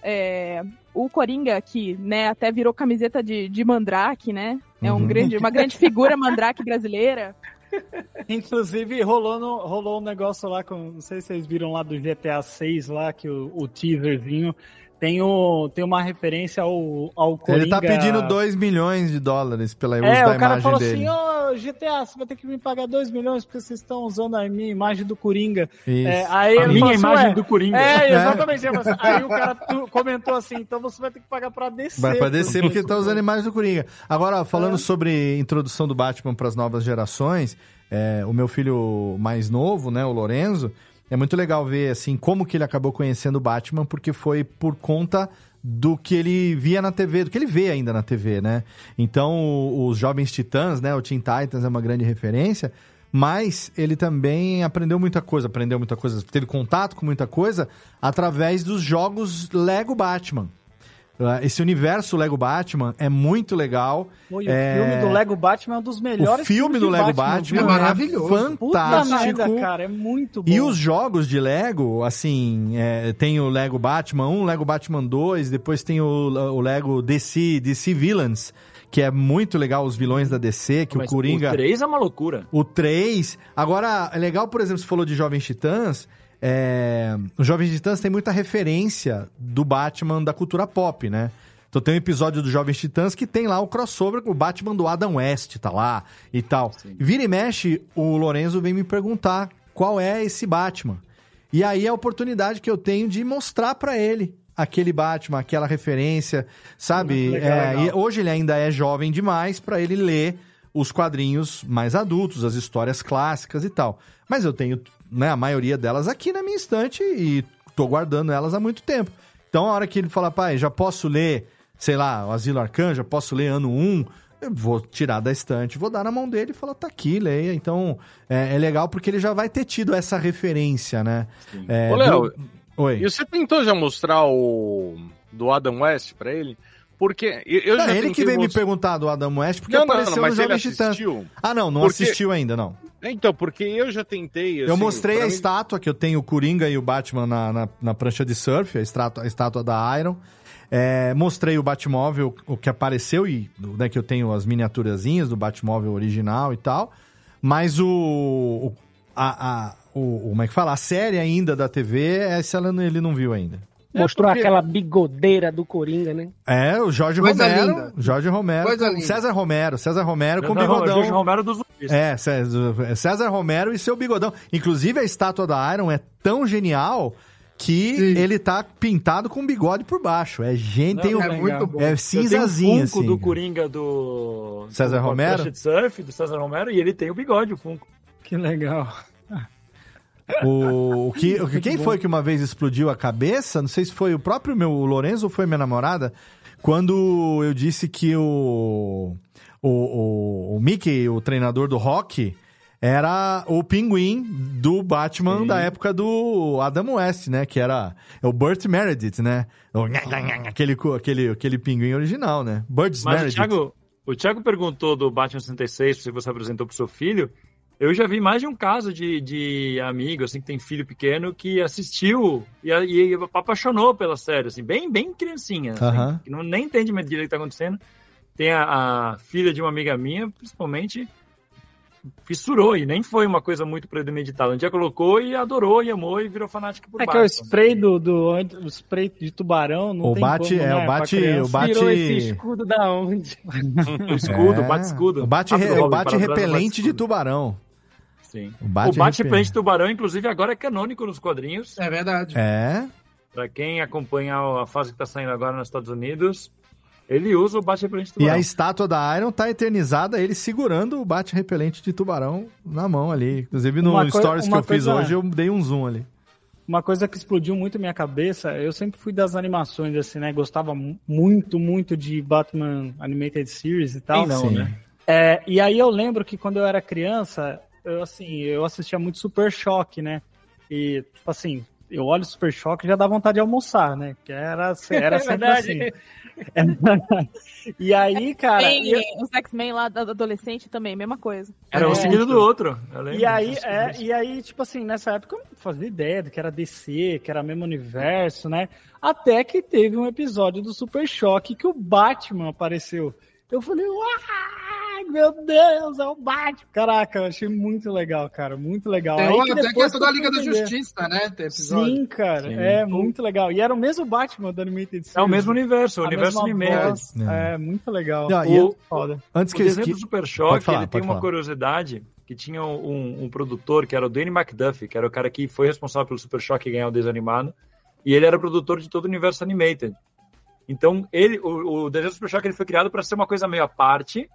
é, o Coringa, que né, até virou camiseta de, de Mandrake, né? É um Uhum. grande, uma grande figura Mandrake brasileira. Inclusive, rolou, no, rolou um negócio lá com. Não sei se vocês viram lá do GTA 6 lá, que o, o teaserzinho tem, o, tem uma referência ao, ao Coringa. Ele tá pedindo 2 milhões de dólares pela uso É, da o cara imagem falou dele. assim, ô GTA, você vai ter que me pagar 2 milhões porque vocês estão usando a minha imagem do Coringa. Isso. É, aí A minha falou assim, imagem "Ué, do Coringa. É, exatamente. Aí o cara tu- comentou assim, então você vai ter que pagar pra descer. Vai pra descer porque tá usando imagens do Coringa. Agora, falando sobre introdução do Batman para as novas gerações, é, o meu filho mais novo, né, o Lorenzo, é muito legal ver assim como que ele acabou conhecendo o Batman, porque foi por conta do que ele via na TV, do que ele vê ainda na TV, né? Então, os Jovens Titãs, né, o Teen Titans é uma grande referência, mas ele também aprendeu muita coisa, aprendeu muita coisa, teve contato com muita coisa através dos jogos Lego Batman. Uh, Esse universo Lego Batman é muito legal. Pô, e o É, filme do Lego Batman é um dos melhores o filme filmes do de Lego Batman, Batman, viu? é maravilhoso. Fantástico. merda, cara, é muito bom. E os jogos de Lego, assim, é, tem o Lego Batman 1, Lego Batman 2, depois tem o, o Lego DC, DC Villains, que é muito legal, os vilões da DC, que Mas o Coringa... O 3 é uma loucura. O 3. Agora, é legal, por exemplo, você falou de Jovens Titãs. É... Os Jovens Titãs tem muita referência do Batman da cultura pop, né? Então tem um episódio do Jovens Titãs que tem lá o crossover com o Batman do Adam West, tá lá e tal. Vira e mexe, o Lorenzo vem me perguntar qual é esse Batman. E aí é a oportunidade que eu tenho de mostrar pra ele aquele Batman, aquela referência, sabe? Legal, É, legal. e hoje ele ainda é jovem demais pra ele ler os quadrinhos mais adultos, as histórias clássicas e tal. Mas eu tenho né, a maioria delas aqui na minha estante e tô guardando elas há muito tempo. Então, a hora que ele fala, pai, já posso ler, sei lá, o Asilo Arcanjo, já posso ler ano 1, eu vou tirar da estante, vou dar na mão dele e falar, tá aqui, leia. Então, é, é legal porque ele já vai ter tido essa referência, né? É, Ô, Léo, do- Oi. E você tentou já mostrar o do Adam West pra ele? Porque eu, eu Não, já ele que veio me perguntar do Adam West, porque Não, não, apareceu não, mas no Jovens Titãs. Ah, não, não Porque- assistiu ainda, não. Então, porque eu já tentei. eu assim, mostrei pra a mim- estátua que eu tenho o Coringa e o Batman na, na, na prancha de surf, a estátua, a estátua da Iron. É, mostrei o Batmóvel, o que apareceu, e né, que eu tenho as miniaturazinhas do Batmóvel original e tal. Mas o. o a, a- o, como é que fala? A série ainda da TV, essa ela não- ele não viu ainda. Mostrou porque- aquela bigodeira do Coringa, né? É, o Jorge Coisa Romero. linda. Jorge Romero. Coisa com- linda. César Romero. César Romero com Jorge bigodão. Jorge Romero dos zumbis. É, César, César Romero e seu bigodão. Inclusive, a estátua da Iron é tão genial que Sim. ele tá pintado com bigode por baixo. É gente, tem um, É muito bom. é Eu tenho cinzazinho, um Funko assim. do Coringa do... César do Romero? De Surf, do César Romero, e ele tem o bigode, o Funko. Que legal. O, o que, o que- quem foi que uma vez explodiu a cabeça? Não sei se foi o próprio meu Lorenzo ou foi minha namorada. Quando eu disse que o, o, o, o Mickey, o treinador do rock, era o pinguim do Batman Sim. da época do Adam West, né? Que era o Burt Meredith, né? O, aquele, aquele, aquele pinguim original, né? Burt Mas o Meredith. Thiago, o Thiago perguntou do Batman 66, se você apresentou pro seu filho. Eu já vi mais de um caso de, de amigo, assim, que tem filho pequeno, que assistiu e, e apaixonou pela série, assim, bem, bem criancinha. assim, que não, nem entende direito o que tá acontecendo. Tem a, a filha de uma amiga minha, principalmente, fissurou e nem foi uma coisa muito premeditada. Um dia colocou e adorou e amou e virou fanático por É que Batman. o spray do, do o spray de tubarão não O tem bate- como, é, né, o bate- o bate- Tirou esse escudo da onde? O escudo, É, o bate-escudo. O bate, Rápido, re- o bate repelente de bate-escudo. tubarão. Sim. O O bate, tubarão, inclusive, agora é canônico nos quadrinhos. É verdade. É. Pra quem acompanha a fase que tá saindo agora nos Estados Unidos, ele usa o bate repelente E tubarão. a estátua da Iron tá eternizada, ele segurando o bate repelente de tubarão na mão ali. Inclusive no Uma stories que eu fiz coisa- hoje, eu dei um zoom ali. Uma coisa que explodiu muito minha cabeça, eu sempre fui das animações, assim, né? Gostava mu- muito, muito de Batman Animated Series e tal. Quem não, Sim. né? É, e aí eu lembro que quando eu era criança, eu assim, eu assistia muito Super Choque, né? E, tipo assim, eu olho Super Choque e já dá vontade de almoçar, né? Que era, era É sempre assim. e aí, cara. Tem eu- os X-Men lá da adolescente também, mesma coisa. Era um É. seguido do outro. E aí, é, e aí, tipo assim, nessa época eu não fazia ideia do que era DC, que era mesmo universo, né? Até que teve um episódio do Super Choque que o Batman apareceu. Eu falei, uai, meu Deus, é o Batman. Caraca, eu achei muito legal, cara, muito legal. Tem uma até que é toda a Liga da. Justiça, né? Sim, cara, Sim. é muito legal. E era o mesmo Batman do Animated Series. É o mesmo universo, o A universo Animated. voz. É, muito legal. Não, e O- foda. Antes O que eu desenho do Super Choque, falar, ele tem pode uma falar. curiosidade que tinha um, um produtor que era o Danny McDuffie, que era o cara que foi responsável pelo Super Choque ganhar o desenho animado, e ele era produtor de todo o universo Animated. Então, ele, o, o desenho do Super Choque ele foi criado para ser uma coisa meio à parte,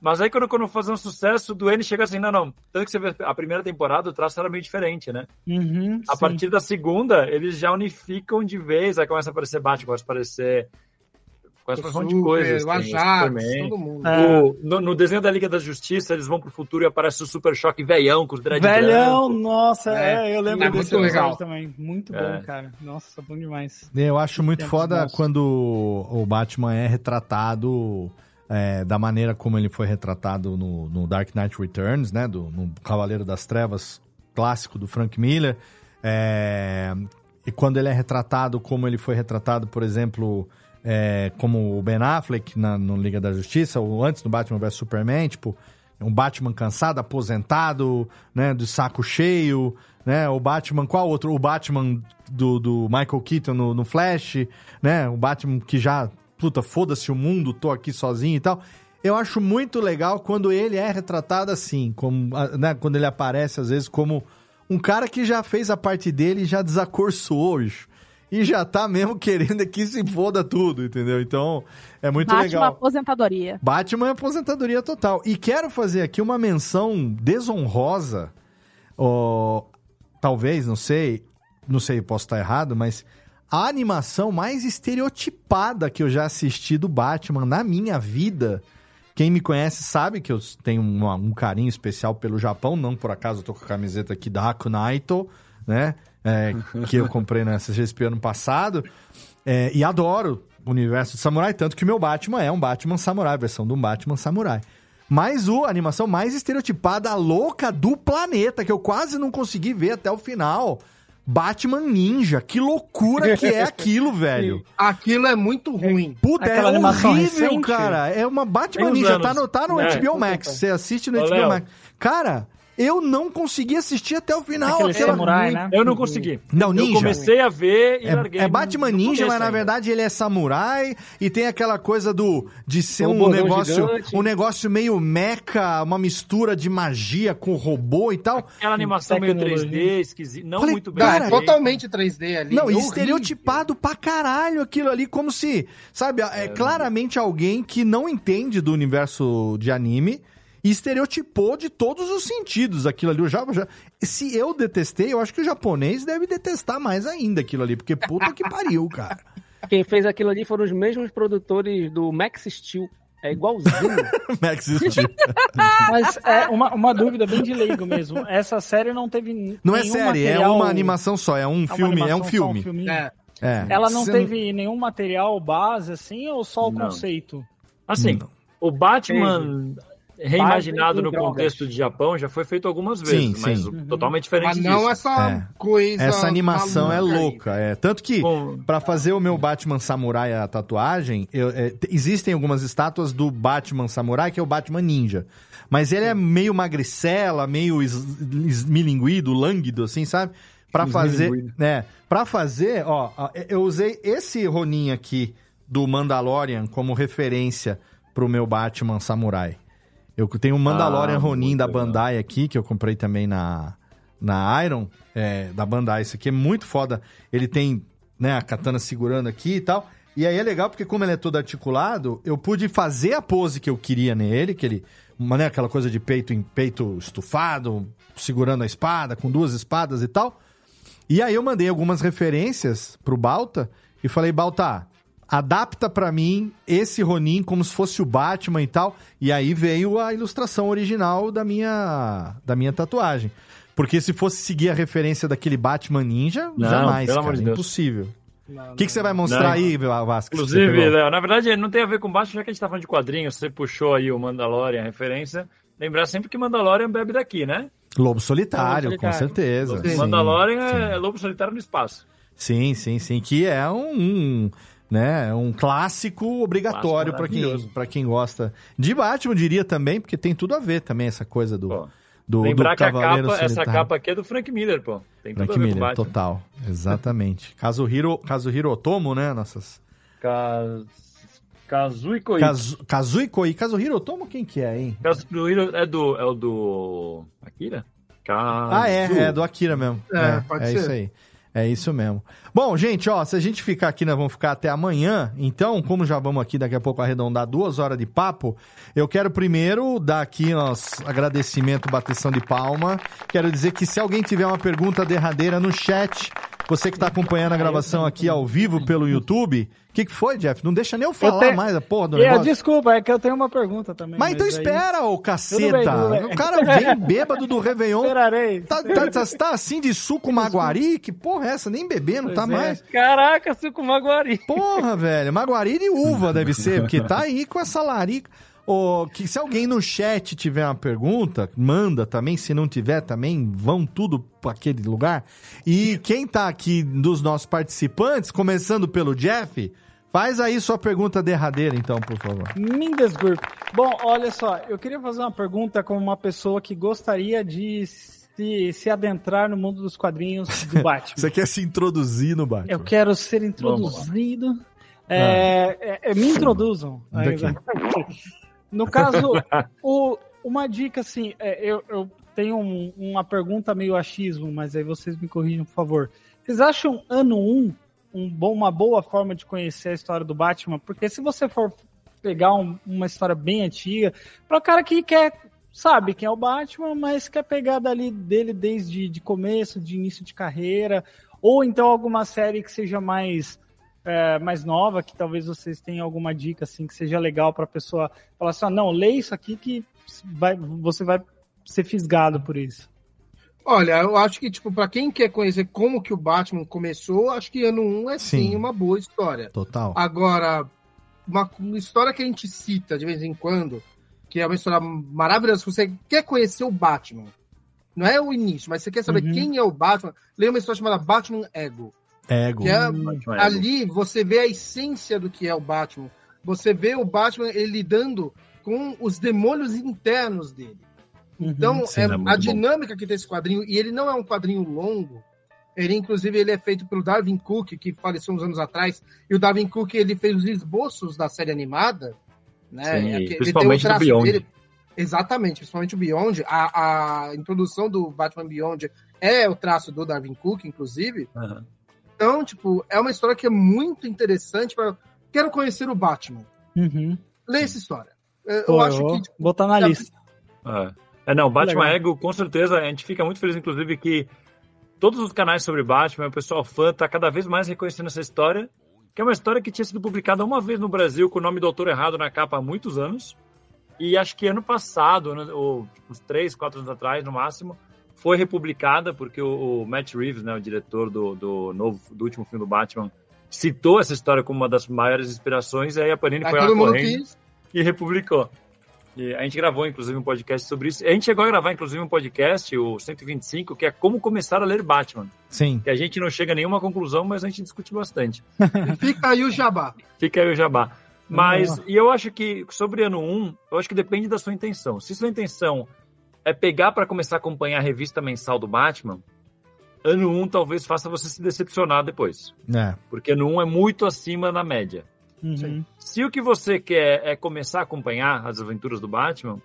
mas aí quando, quando fazer um sucesso, o Duane chega assim, não, não, tanto que você vê a primeira temporada, o traço era meio diferente, né? Uhum, A sim. partir da segunda, eles já unificam de vez, aí começa a aparecer Batman, começa a aparecer... Começa a aparecer um monte de coisas. o Ajax, Superman. todo mundo. É. O- no, no desenho da Liga da Justiça, eles vão pro futuro e aparece o Super Choque velhão com os dread Velhão, branco. nossa, É, é, eu lembro é desse muito legal. também. Muito É. bom, cara. Nossa, bom demais. Eu acho muito Tempos foda bons. quando o Batman é retratado é, da maneira como ele foi retratado no, no Dark Knight Returns, né? Do, no Cavaleiro das Trevas clássico do Frank Miller. É, e quando ele é retratado como ele foi retratado, por exemplo, é, como o Ben Affleck na, no Liga da Justiça, ou antes do Batman vs Superman, tipo, um Batman cansado, aposentado, né, de saco cheio, né, o Batman, qual outro? O Batman do, do Michael Keaton no, no Flash, né, o Batman que já, puta, foda-se o mundo, tô aqui sozinho e tal. Eu acho muito legal quando ele é retratado assim, como, né, quando ele aparece às vezes como um cara que já fez a parte dele e já desacorçoou, bicho. E já tá mesmo querendo que se foda tudo, entendeu? Então, é muito Batman legal. aposentadoria. Batman é aposentadoria total. E quero fazer aqui uma menção desonrosa, ó, talvez, não sei, não sei, posso estar errado, mas a animação mais estereotipada que eu já assisti do Batman na minha vida. Quem me conhece sabe que eu tenho uma- um carinho especial pelo Japão, não por acaso eu tô com a camiseta aqui da Hakunaito, né? É, que eu comprei na CGSP ano passado. É, e adoro o universo de samurai, tanto que meu Batman é um Batman samurai, versão de um Batman samurai. Mas o a animação mais estereotipada, louca do planeta, que eu quase não consegui ver até o final. Batman Ninja, que loucura que é aquilo, velho. Aquilo é muito ruim. Puta, Aquela é horrível, recente? cara. É uma Batman Ninja, anos. tá no, tá no É. HBO Max. Você assiste no Ô, HBO Léo. Max. Cara, eu não consegui assistir até o final. Aquele Aquela- samurai, né? Eu não consegui. Não, Eu Ninja. comecei a ver e larguei. É, é no- Batman no Ninja, mas na verdade ele é samurai e tem aquela coisa do de ser um negócio, gigante. um negócio meio mecha, uma mistura de magia com robô e tal. Aquela animação meio Tecnologia. 3D, esquisita, não Falei, muito bem. Não, Cara, é totalmente 3D ali. Não, e horrível. estereotipado pra caralho aquilo ali, como se, sabe, é, claramente alguém que não entende do universo de anime e estereotipou de todos os sentidos aquilo ali. Eu já, já- se eu detestei, eu acho que o japonês deve detestar mais ainda aquilo ali, porque puta que pariu, cara. Quem fez aquilo ali foram os mesmos produtores do Max Steel. É igualzinho. Max Steel. Mas é uma, uma dúvida bem de leigo mesmo. Essa série não teve Não é série, é material- uma animação só, é um é filme, é um filme. filminho? É. É. Ela não Você teve nenhum material base, assim, ou só o Não. conceito? Assim, o Batman reimaginado no drogas. contexto de Japão já foi feito algumas vezes, Sim, mas sim. o- totalmente diferente Mas não disso. essa É. coisa. Essa animação é aí. louca, é. Tanto que, Bom, pra fazer o meu Batman Samurai a tatuagem, eu- é, existem algumas estátuas do Batman Samurai, que é o Batman Ninja. Mas ele é meio magricela, meio es- esmilinguido, lânguido, assim, sabe? Pra fazer. Esmilinguido. É, pra fazer, ó, ó, eu usei esse Ronin aqui do Mandalorian como referência pro meu Batman Samurai. Eu tenho um Mandalorian Ah, Ronin da legal. Bandai aqui, que eu comprei também na, na Iron, é, da Bandai. Isso aqui é muito foda. Ele tem né, a katana segurando aqui e tal. E aí é legal porque, como ele é todo articulado, eu pude fazer a pose que eu queria nele, que ele, né, aquela coisa de peito em peito estufado, segurando a espada, com duas espadas e tal. E aí eu mandei algumas referências pro Balta e falei, Balta, adapta pra mim esse Ronin como se fosse o Batman e tal. E aí veio a ilustração original da minha, da minha tatuagem. Porque se fosse seguir a referência daquele Batman Ninja, Não, jamais, pelo cara, amor de Deus. impossível. O que, que você vai mostrar Não. aí, Vasco? Inclusive? Léo, na verdade, não tem a ver com Batman, já que a gente tá falando de quadrinhos, você puxou aí o Mandalorian, a referência. Lembrar sempre que Mandalorian bebe daqui, né? Lobo Solitário, Lobo com Solitário. certeza. Lobo- Sim, Mandalorian sim. é Lobo Solitário no espaço. Sim, sim, sim. Que é um, um, né, um clássico obrigatório para quem, pra quem gosta de Batman, diria também, porque tem tudo a ver também essa coisa do, do, Lembrar do que a capa, essa capa aqui é do Frank Miller, pô. Tem tudo Frank a ver com Miller, Batman. total. Exatamente. Kazuhiro, Kazuhiro Otomo, né? Nossas. Kaz... Kazui. Kazu, Kazui Koi. Kazuhiro Otomo, quem que é, hein? Kazuhiro é do, é o do... Akira? Ah, é, é do Akira mesmo. É, pode ser. isso aí. É isso mesmo. Bom, gente, ó, se a gente ficar aqui, nós vamos ficar até amanhã. Então, como já vamos aqui daqui a pouco arredondar duas horas de papo, eu quero primeiro dar aqui nosso agradecimento, bateção de palma. Quero dizer que se alguém tiver uma pergunta derradeira no chat, você que está acompanhando a gravação aqui ao vivo pelo YouTube, o que, que foi, Jeff? Não deixa nem eu falar tenho- mais a porra do É, negócio. desculpa, é que eu tenho uma pergunta também. Mas então aí- espera, ô Tudo bem, caceta. tudo bem. O cara vem bêbado do Réveillon. Esperarei. Tá, tá, tá- tá assim de suco maguari? Que porra é essa? Nem bebendo, Pois tá é. mais. Caraca, suco maguari. Porra, velho. Maguari de uva deve ser, porque tá aí com essa larica. Ô, que se alguém no chat tiver uma pergunta, manda também. Se não tiver também, vão tudo para aquele lugar. E quem tá aqui dos nossos participantes, começando pelo Jeff, faz aí sua pergunta derradeira, então, por favor. Mindes Group. Bom, olha só, eu queria fazer uma pergunta como uma pessoa que gostaria de se, se adentrar no mundo dos quadrinhos do Batman. Você quer se introduzir no Batman? Eu quero ser introduzido. É, é, é, me introduzam. Daqui. No caso, o- uma dica assim, é, eu, eu tenho um- uma pergunta meio achismo, mas aí vocês me corrijam, por favor. Vocês acham ano 1 um bom, uma boa forma de conhecer a história do Batman? Porque se você for pegar um- uma história bem antiga, para o cara que quer, sabe quem é o Batman, mas quer pegar dali dele desde de começo, de início de carreira, ou então alguma série que seja mais é, mais nova, que talvez vocês tenham alguma dica assim que seja legal para a pessoa falar assim, ah, não, lê isso aqui que vai, você vai ser fisgado por isso. Olha, eu acho que, tipo, pra quem quer conhecer como que o Batman começou, acho que ano 1 é sim, Sim. uma boa história. Total. Agora, uma, uma história que a gente cita de vez em quando, que é uma história maravilhosa, se você quer conhecer o Batman, não é o início, mas você quer saber Uhum. quem é o Batman, leia uma história chamada Batman Ego. Ego. Que é, Ego. ali você vê a essência do que é o Batman. Você vê o Batman ele lidando com os demônios internos dele. Então, Sim, é, é a bom. dinâmica que tem esse quadrinho, e ele não é um quadrinho longo, ele, inclusive, ele é feito pelo Darwin Cook, que faleceu uns anos atrás, e o Darwin Cook, ele fez os esboços da série animada, né? Sim, ele principalmente tem o Beyond. Exatamente, principalmente o Beyond. A, a introdução do Batman Beyond é o traço do Darwin Cook, inclusive. Aham. Então, tipo, é uma história que é muito interessante para Quero conhecer o Batman. Lê essa história. Eu, eu Pô, acho vou que. tipo, botar na já- lista. É. É, não, Batman Legal. Ego, com certeza, a gente fica muito feliz, inclusive, que todos os canais sobre Batman, o pessoal fã, tá cada vez mais reconhecendo essa história, que é uma história que tinha sido publicada uma vez no Brasil com o nome do autor errado na capa há muitos anos, e acho que ano passado, ano- ou tipo, uns três, quatro anos atrás, no máximo, foi republicada, porque o, o Matt Reeves, né, o diretor do, do, novo, do último filme do Batman, citou essa história como uma das maiores inspirações, e aí a Panini foi lá correndo e republicou. E a gente gravou, inclusive, um podcast sobre isso. A gente chegou a gravar, inclusive, um podcast, o 125, que é como começar a ler Batman. Sim. Que a gente não chega a nenhuma conclusão, mas a gente discute bastante. Fica aí o jabá. Fica aí o jabá. Mas, e eu acho que sobre ano 1, eu acho que depende da sua intenção. Se sua intenção é pegar para começar a acompanhar a revista mensal do Batman, ano 1 talvez faça você se decepcionar depois. É. Porque ano 1 é muito acima da média. Uhum. Se o que você quer é começar a acompanhar as aventuras do Batman,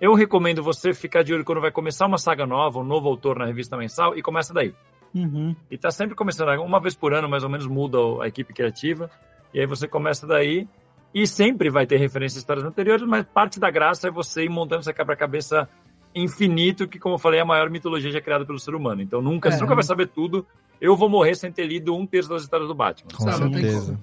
eu recomendo você ficar de olho quando vai começar uma saga nova, um novo autor na revista mensal, e começa daí. Uhum. E tá sempre começando, uma vez por ano, mais ou menos, muda a equipe criativa. E aí você começa daí. E sempre vai ter referências a histórias anteriores, mas parte da graça é você ir montando essa quebra-cabeça infinito, que, como eu falei, é a maior mitologia já criada pelo ser humano. Então nunca, É. você nunca vai saber tudo. Eu vou morrer sem ter lido um terço das histórias do Batman. Com sabe? certeza.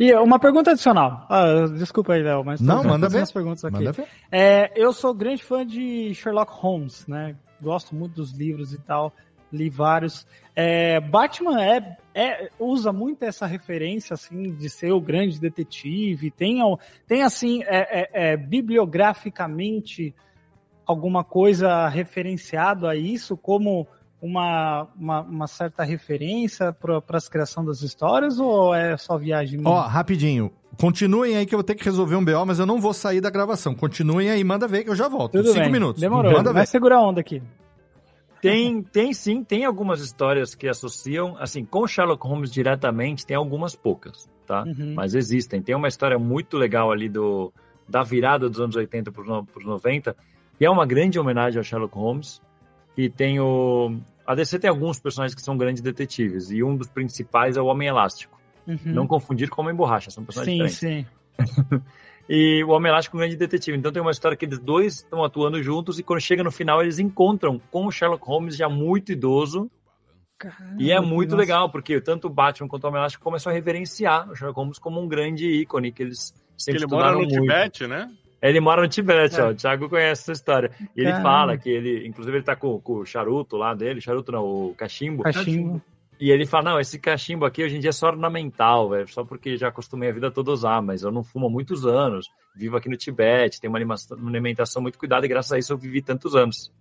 E uma pergunta adicional. Ah, desculpa aí, Léo, mas Não, manda ver. perguntas aqui. Manda ver. É, eu sou grande fã de Sherlock Holmes, né? Gosto muito dos livros e tal, li vários. É, Batman é, é- usa muito essa referência assim de ser o grande detetive. Tem, tem assim, é, é- é, bibliograficamente alguma coisa referenciado a isso como uma, uma, uma certa referência para a criação das histórias ou é só viagem? Ó, rapidinho. Continuem aí que eu vou ter que resolver um BO, mas eu não vou sair da gravação. Continuem aí, manda ver que eu já volto. Tudo Cinco bem. minutos. Demorou. Manda Vai ver. segurar a onda aqui. Tem, tem sim, tem algumas histórias que associam, assim, com Sherlock Holmes diretamente, tem algumas poucas, tá? Uhum. Mas existem. Tem uma história muito legal ali do, da virada dos anos 80 para os 90, que é uma grande homenagem ao Sherlock Holmes, e tem o... A DC tem alguns personagens que são grandes detetives, e um dos principais é o Homem Elástico. Uhum. Não confundir com o Homem Borracha, são personagens Sim, diferentes. sim. E o Homem Elástico é um grande detetive. Então tem uma história que eles dois estão atuando juntos e quando chega no final eles encontram com o Sherlock Holmes já muito idoso. e é muito nossa. legal, porque tanto o Batman quanto o Homem Elástico começam a reverenciar o Sherlock Holmes como um grande ícone que eles Que sempre ele mora no muito. Tibete, né? Ele mora no Tibete, É. ó. O Thiago conhece essa história. E ele fala que ele, inclusive, ele tá com, com o charuto lá dele, charuto não, o cachimbo. Cachimbo. E ele fala: Não, esse cachimbo aqui hoje em dia é só ornamental, velho, só porque já acostumei a vida toda a usar, mas eu não fumo há muitos anos, vivo aqui no Tibete, tenho uma alimentação, uma alimentação muito cuidada e graças a isso eu vivi tantos anos.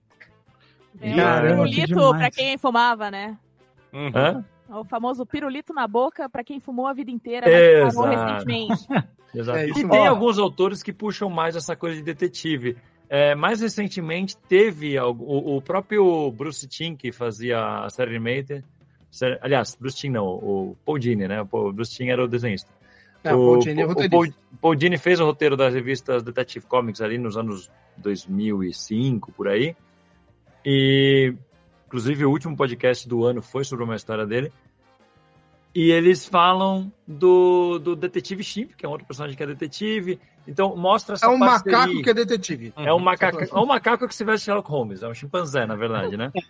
É, E, é, pirulito pra quem fumava, né? Hã? O famoso pirulito na boca pra quem fumou a vida inteira, mas parou Exato. recentemente. Exato. É isso e tem Ó. alguns autores que puxam mais essa coisa de detetive. É, mais recentemente teve algo- o, o próprio Bruce Timm, que fazia a série animated. série- aliás, Bruce Timm não, o Paul Dini, né? O Bruce Timm era o desenhista. É, o Paul Dini é o Paul Dini fez o roteiro das revistas Detective Comics ali nos anos 2005, por aí. E, inclusive, o último podcast do ano foi sobre uma história dele. E eles falam do, do detetive Chimp, que é um outro personagem que é detetive. Então, mostra essa É um parceria. macaco que é detetive. É um macaco, é um macaco que se veste Sherlock Holmes, é um chimpanzé, na verdade, né?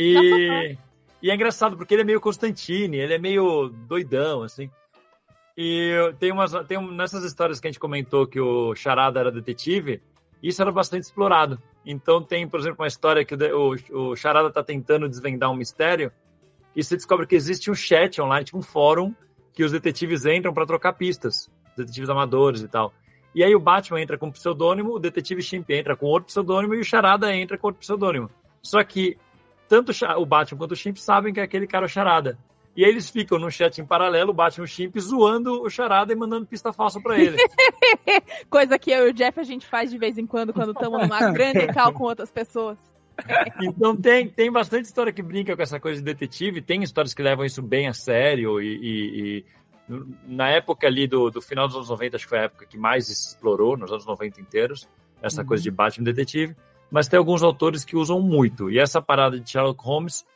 E, e é engraçado porque ele é meio Constantine, ele é meio doidão, assim. E tem umas tem um- nessas histórias que a gente comentou que o Charada era detetive, isso era bastante explorado. Então tem, por exemplo, uma história que o, o, o Charada tá tentando desvendar um mistério e você descobre que existe um chat online, tipo um fórum, que os detetives entram para trocar pistas, detetives amadores e tal. E aí o Batman entra com um pseudônimo, o detetive Chimp entra com outro pseudônimo e o Charada entra com outro pseudônimo. Só que tanto o Batman quanto o Chimp sabem que aquele cara é o Charada. E aí eles ficam no chat em paralelo, o Batman e o Chimp zoando o Charada e mandando pista falsa pra ele. Coisa que eu e o Jeff a gente faz de vez em quando, quando estamos numa grande cal com outras pessoas. Então tem, tem bastante história que brinca com essa coisa de detetive, tem histórias que levam isso bem a sério e, e- e na época ali do, do final dos anos 90, acho que foi a época que mais se explorou, nos anos 90 inteiros, essa Uhum. coisa de Batman detetive, mas tem alguns autores que usam muito, e essa parada de Sherlock Holmes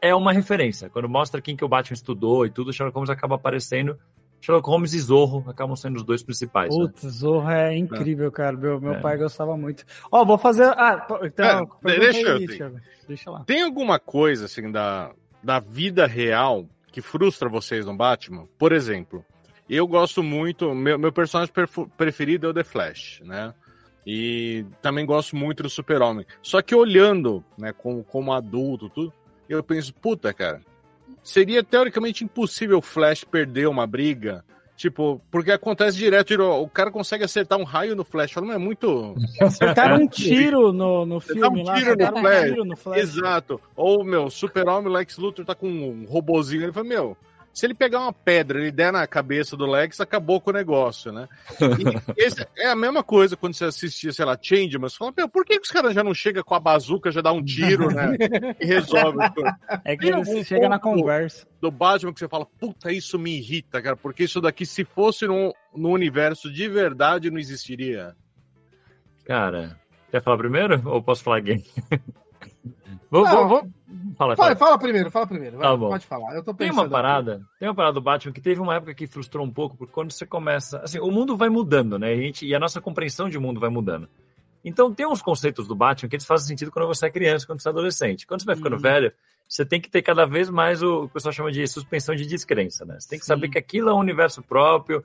é uma referência, quando mostra quem que o Batman estudou e tudo, Sherlock Holmes acaba aparecendo, Sherlock Holmes e Zorro acabam sendo os dois principais. né? Putz, Zorro é incrível, cara. Meu, meu É. pai gostava muito. Ó, vou fazer. Ah, então. É, deixa eu aí. Thiago. Deixa lá. Tem alguma coisa, assim, da, da vida real que frustra vocês no Batman? Por exemplo, eu gosto muito, meu, meu personagem preferido é o The Flash, né? E também gosto muito do Super-Homem. Só que olhando, né, como, como adulto, tudo, eu penso, puta, cara, seria teoricamente impossível o Flash perder uma briga. Tipo, porque acontece direto, o cara consegue acertar um raio no Flash, não é muito. Acertaram um tiro no, no filme um lá. tiro no acertaram um tiro no Flash. Exato. Ou, meu, Super-Homem Lex Luthor tá com um robozinho. Ele fala, meu, Se ele pegar uma pedra e der na cabeça do Lex, acabou com o negócio, né? E esse é a mesma coisa quando você assistia, sei lá, Changeman. Você fala, "Meu, por que, que os caras já não chegam com a bazuca, já dá um tiro, né? E resolve. É que Tem ele algum chega na conversa. Do Batman que você fala, puta, isso me irrita, cara, porque isso daqui, se fosse no, no universo de verdade, não existiria. Cara, quer falar primeiro ou posso falar alguém? vou, vou, vou... Fala, Fala, fala. primeiro, fala primeiro. vai, Tá bom. Pode falar. Eu tô Tem pensando. uma parada, tem uma parada do Batman que teve uma época que frustrou um pouco, porque quando você começa. Assim, o mundo vai mudando, né? A gente, e a nossa compreensão de mundo vai mudando. Então tem uns conceitos do Batman que eles fazem sentido quando você é criança, quando você é adolescente. Quando você vai ficando Uhum. velho, você tem que ter cada vez mais o, o que o pessoal chama de suspensão de descrença, né? Você tem que saber que aquilo é um universo próprio.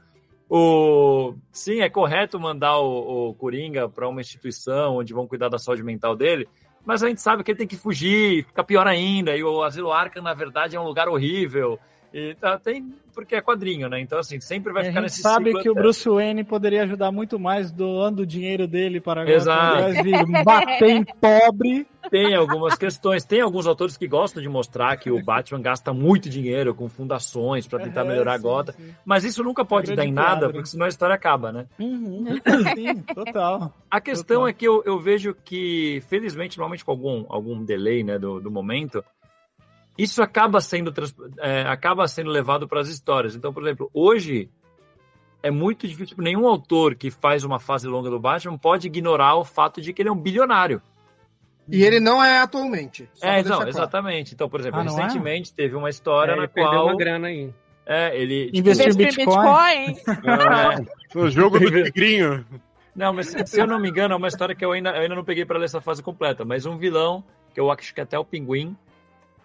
O... Sim, é correto mandar o, o Coringa para uma instituição onde vão cuidar da saúde mental dele, mas a gente sabe que ele tem que fugir, fica pior ainda, e o Asilo Arkham, na verdade, é um lugar horrível. E tá, tem, porque é quadrinho, né? Então, assim, sempre vai a ficar nesse sabe que o eterno. Bruce Wayne poderia ajudar muito mais doando o dinheiro dele para Exato. ao invés de bater em pobre. Tem algumas questões. Tem alguns autores que gostam de mostrar que o Batman gasta muito dinheiro com fundações para tentar melhorar a sim, Gotham. sim. Mas isso nunca pode Grande dar em nada, quadro. porque senão a história acaba, né? Uhum. Sim, total. A questão Total. é que eu, eu vejo que, felizmente, normalmente com algum, algum delay né, do, do momento, isso acaba sendo, é, acaba sendo levado para as histórias. Então, por exemplo, hoje é muito difícil. tipo, Nenhum autor que faz uma fase longa do Batman pode ignorar o fato de que ele é um bilionário. E ele não é atualmente. É, não, claro. exatamente. Então, por exemplo, Ah, é? recentemente teve uma história É, na ele perdeu qual. uma grana aí. É, ele. tipo, Investiu em Investir em Bitcoin. Bitcoin. é, No jogo do Tigrinho. Não, mas se se eu não me engano, é uma história que eu ainda, eu ainda não peguei para ler essa fase completa. Mas um vilão, que eu acho que até o Pinguim,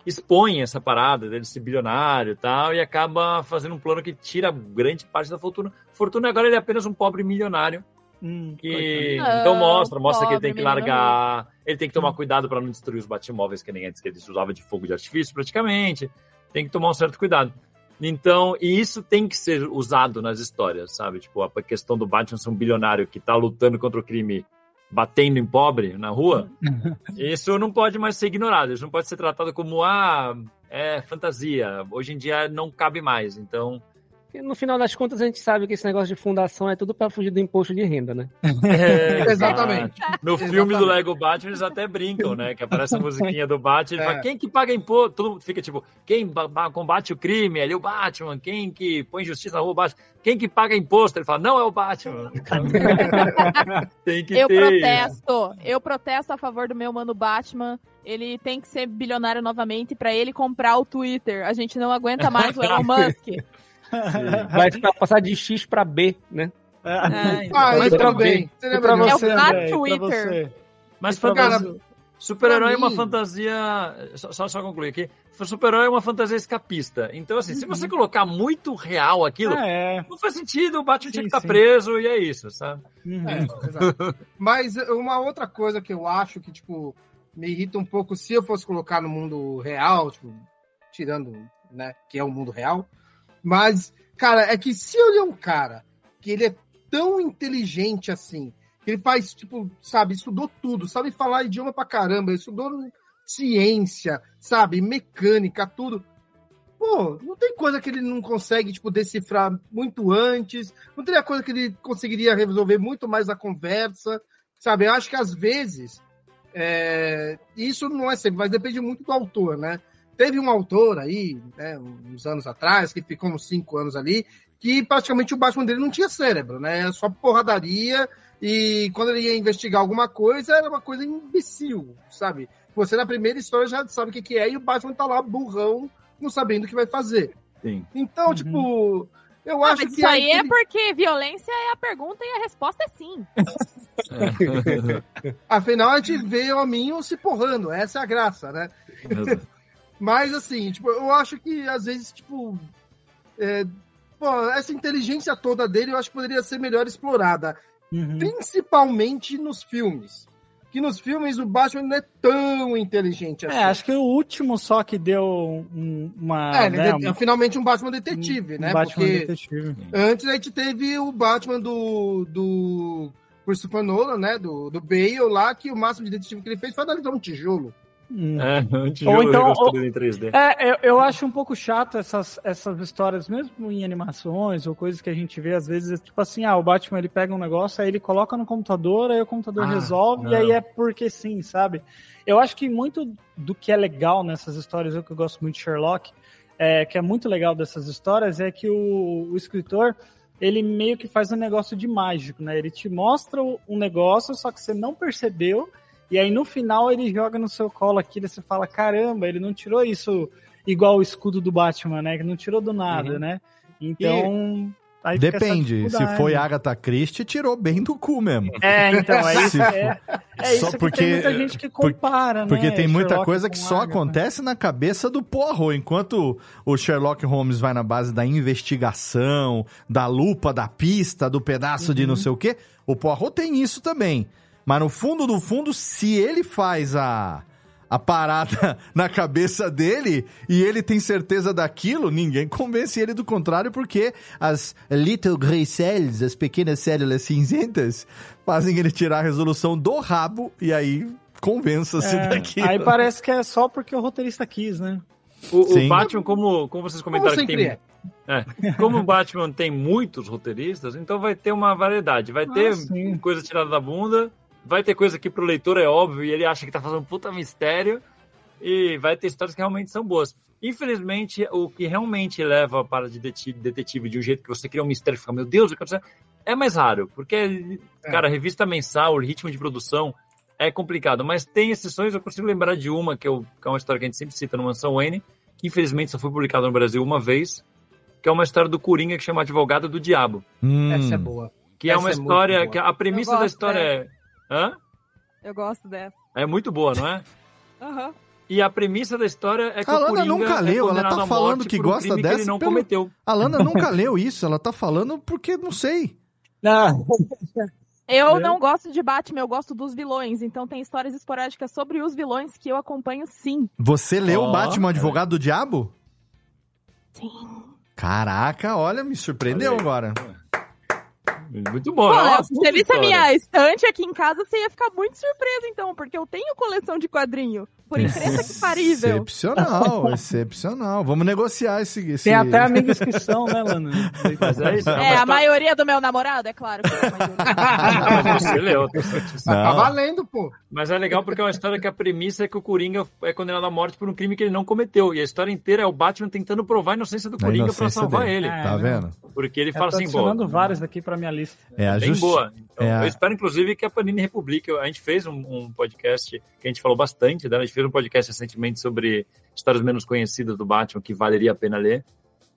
expõe essa parada dele ser bilionário e tal, e acaba fazendo um plano que tira grande parte da fortuna. Fortuna agora ele é apenas um pobre milionário. Hum, Que, coitado. então mostra, mostra que ele tem que largar, ele tem que tomar cuidado para não destruir os batimóveis que nem antes que ele usava de fogo de artifício praticamente. Tem que tomar um certo cuidado. Então, e isso tem que ser usado nas histórias, sabe? Tipo, a questão do Batman ser um bilionário que tá lutando contra o crime batendo em pobre na rua, isso não pode mais ser ignorado. Isso não pode ser tratado como, ah, é fantasia. Hoje em dia não cabe mais. Então, Porque no final das contas, a gente sabe que esse negócio de fundação é tudo para fugir do imposto de renda, né? É, Exatamente. No filme Exatamente. do Lego Batman, eles até brincam, né? Que aparece a musiquinha do Batman. Ele É. fala, quem que paga imposto? Todo mundo fica tipo, quem ba- ba- combate o crime? Ali o Batman. Quem que põe justiça na rua? O Batman. Quem que paga imposto? Ele fala, não é o Batman. Tem que Eu ter. protesto. Eu protesto a favor do meu mano Batman. Ele tem que ser bilionário novamente pra ele comprar o Twitter. A gente não aguenta mais o Elon Musk. Vai ficar- passar de X para B, né? Ah, Mas tudo bem. Seria pra você, É o André, e pra Twitter. você. Mas Cara, fantasia... Super-herói é uma fantasia. Só, só, só concluir aqui. Super-herói é uma fantasia escapista. Então, assim, se você colocar muito real aquilo, Ah, é. não faz sentido. O Batman tinha Sim, que estar sim. preso e é isso, sabe? Uhum. É, exato. Mas uma outra coisa que eu acho que, tipo, me irrita um pouco se eu fosse colocar no mundo real, tipo, tirando, né, que é o mundo real. Mas, cara, é que se ele é um cara que ele é tão inteligente assim, que ele faz, tipo, sabe, estudou tudo, sabe falar idioma pra caramba, estudou ciência, sabe, mecânica, tudo. Pô, não tem coisa que ele não consegue, tipo, decifrar muito antes, não teria coisa que ele conseguiria resolver muito mais na conversa, sabe? Eu acho que às vezes, é, isso não é sempre, mas depende muito do autor, né? Teve um autor aí, né, uns anos atrás, que ficou uns cinco anos ali, que praticamente o Batman dele não tinha cérebro, né? Era só porradaria, e quando ele ia investigar alguma coisa, era uma coisa imbecil, sabe? Você na primeira história já sabe o que, que é, e o Batman tá lá burrão, não sabendo o que vai fazer. Sim. Então, tipo, eu Ah, acho mas que. isso aí é aquele- porque violência é a pergunta e a resposta é sim. Afinal, a gente vê hominho se porrando, essa é a graça, né? Mas assim, tipo, eu acho que às vezes, tipo. é, pô, essa inteligência toda dele eu acho que poderia ser melhor explorada. Uhum. Principalmente nos filmes. Que nos filmes o Batman não é tão inteligente assim. É, acho que o último só que deu um- uma. É, né, é é finalmente um Batman detetive, um né? Batman Porque detetive. antes a gente teve o Batman do, do Christopher Nolan, né? Do, do Bale lá, que o máximo de detetive que ele fez foi dar um tijolo. É, um tijolo Ou então, em 3D. É, eu, eu acho um pouco chato essas, essas histórias, mesmo em animações ou coisas que a gente vê, às vezes, é tipo assim, ah, o Batman ele pega um negócio, aí ele coloca no computador, aí o computador Ah, resolve, não. e aí é porque sim, sabe? Eu acho que muito do que é legal nessas histórias, eu que gosto muito de Sherlock, é, que é muito legal dessas histórias, é que o, o escritor, ele meio que faz um negócio de mágico, né? Ele te mostra um negócio, só que você não percebeu, e aí no final ele joga no seu colo aquilo e você fala, caramba, ele não tirou isso igual o escudo do Batman, né? Que não tirou do nada, Uhum. né? Então. aí fica essa Depende. Se foi Agatha Christie, tirou bem do cu mesmo. É, então, é isso. É, é isso Só que porque- tem muita gente que compara, né? Porque tem muita Sherlock coisa que só Agatha. acontece na cabeça do Poirot. Enquanto o Sherlock Holmes vai na base da investigação, da lupa, da pista, do pedaço de não sei o quê, o Poirot tem isso também. Mas no fundo do fundo, se ele faz a, a parada na cabeça dele e ele tem certeza daquilo, ninguém convence ele do contrário, porque as little gray cells, as pequenas células cinzentas, fazem ele tirar a resolução do rabo e aí convença-se É, daquilo. Aí parece que é só porque o roteirista quis, né? O, o. Batman, como, como vocês comentaram Como que sempre tem. É, como o Batman tem muitos roteiristas, então vai ter uma variedade. Vai ter Ah, sim. coisa tirada da bunda, vai ter coisa que pro leitor é óbvio e ele acha que tá fazendo um puta mistério, e vai ter histórias que realmente são boas. Infelizmente, o que realmente leva para de detetive, detetive de um jeito que você cria um mistério e fica, meu Deus, eu quero saber", é mais raro, porque, cara, revista mensal, o ritmo de produção é complicado, mas tem exceções, eu consigo lembrar de uma, que, eu, que é uma história que a gente sempre cita no Mansão Wayne, que infelizmente só foi publicada no Brasil uma vez, que é uma história do Coringa que chama Advogado do Diabo. Hum. Essa é boa. Que é Essa uma é história, que a premissa da história é... Hã? Eu gosto dessa. É muito boa, não é? Aham. E a premissa da história é que A Lana nunca é leu, ela condenado tá falando que um gosta dessa. que ele não pelo- cometeu. A Lana nunca leu isso, ela tá falando porque não sei. Não. Eu Né? não gosto de Batman, eu gosto dos vilões. Então tem histórias esporádicas sobre os vilões que eu acompanho sim. Você leu Ó, Batman é. Advogado do Diabo? Sim. Caraca, olha, me surpreendeu aí. agora. Muito bom. Pô, Léo, se você visse a minha estante aqui em casa, você ia ficar muito surpreso, então, porque eu tenho coleção de quadrinho. Por incrível que parível. Excepcional, excepcional. Vamos negociar esse. esse... Tem até amigos que são, né, Lana? Mas é isso. É, É, a história- maioria do meu namorado, é claro. Que é a mas você leu. tá. Tá Não. valendo, pô. Mas é legal porque é uma história que a premissa é que o Coringa é condenado à morte por um crime que ele não cometeu. E a história inteira é o Batman tentando provar a inocência do A Coringa pra inocência salvar dele. ele. É, Tá né? vendo? Porque ele Eu fala assim, pô, adicionando vários aqui pra minha lista. É a bem justi- boa. Então, é Eu espero, inclusive, que a Panini Republique. A gente fez um, um podcast que a gente falou bastante dela. A gente fez um podcast recentemente sobre histórias menos conhecidas do Batman que valeria a pena ler.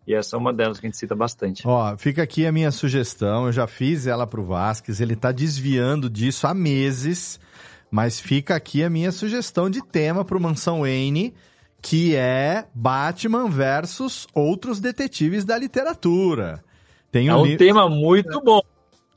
E essa é uma delas que a gente cita bastante. Ó, fica aqui a minha sugestão. Eu já fiz ela pro Vasquez, ele tá desviando disso há meses. Mas fica aqui a minha sugestão de tema pro Mansão Wayne, que é Batman versus outros detetives da literatura. Tem É um um li- tema muito bom.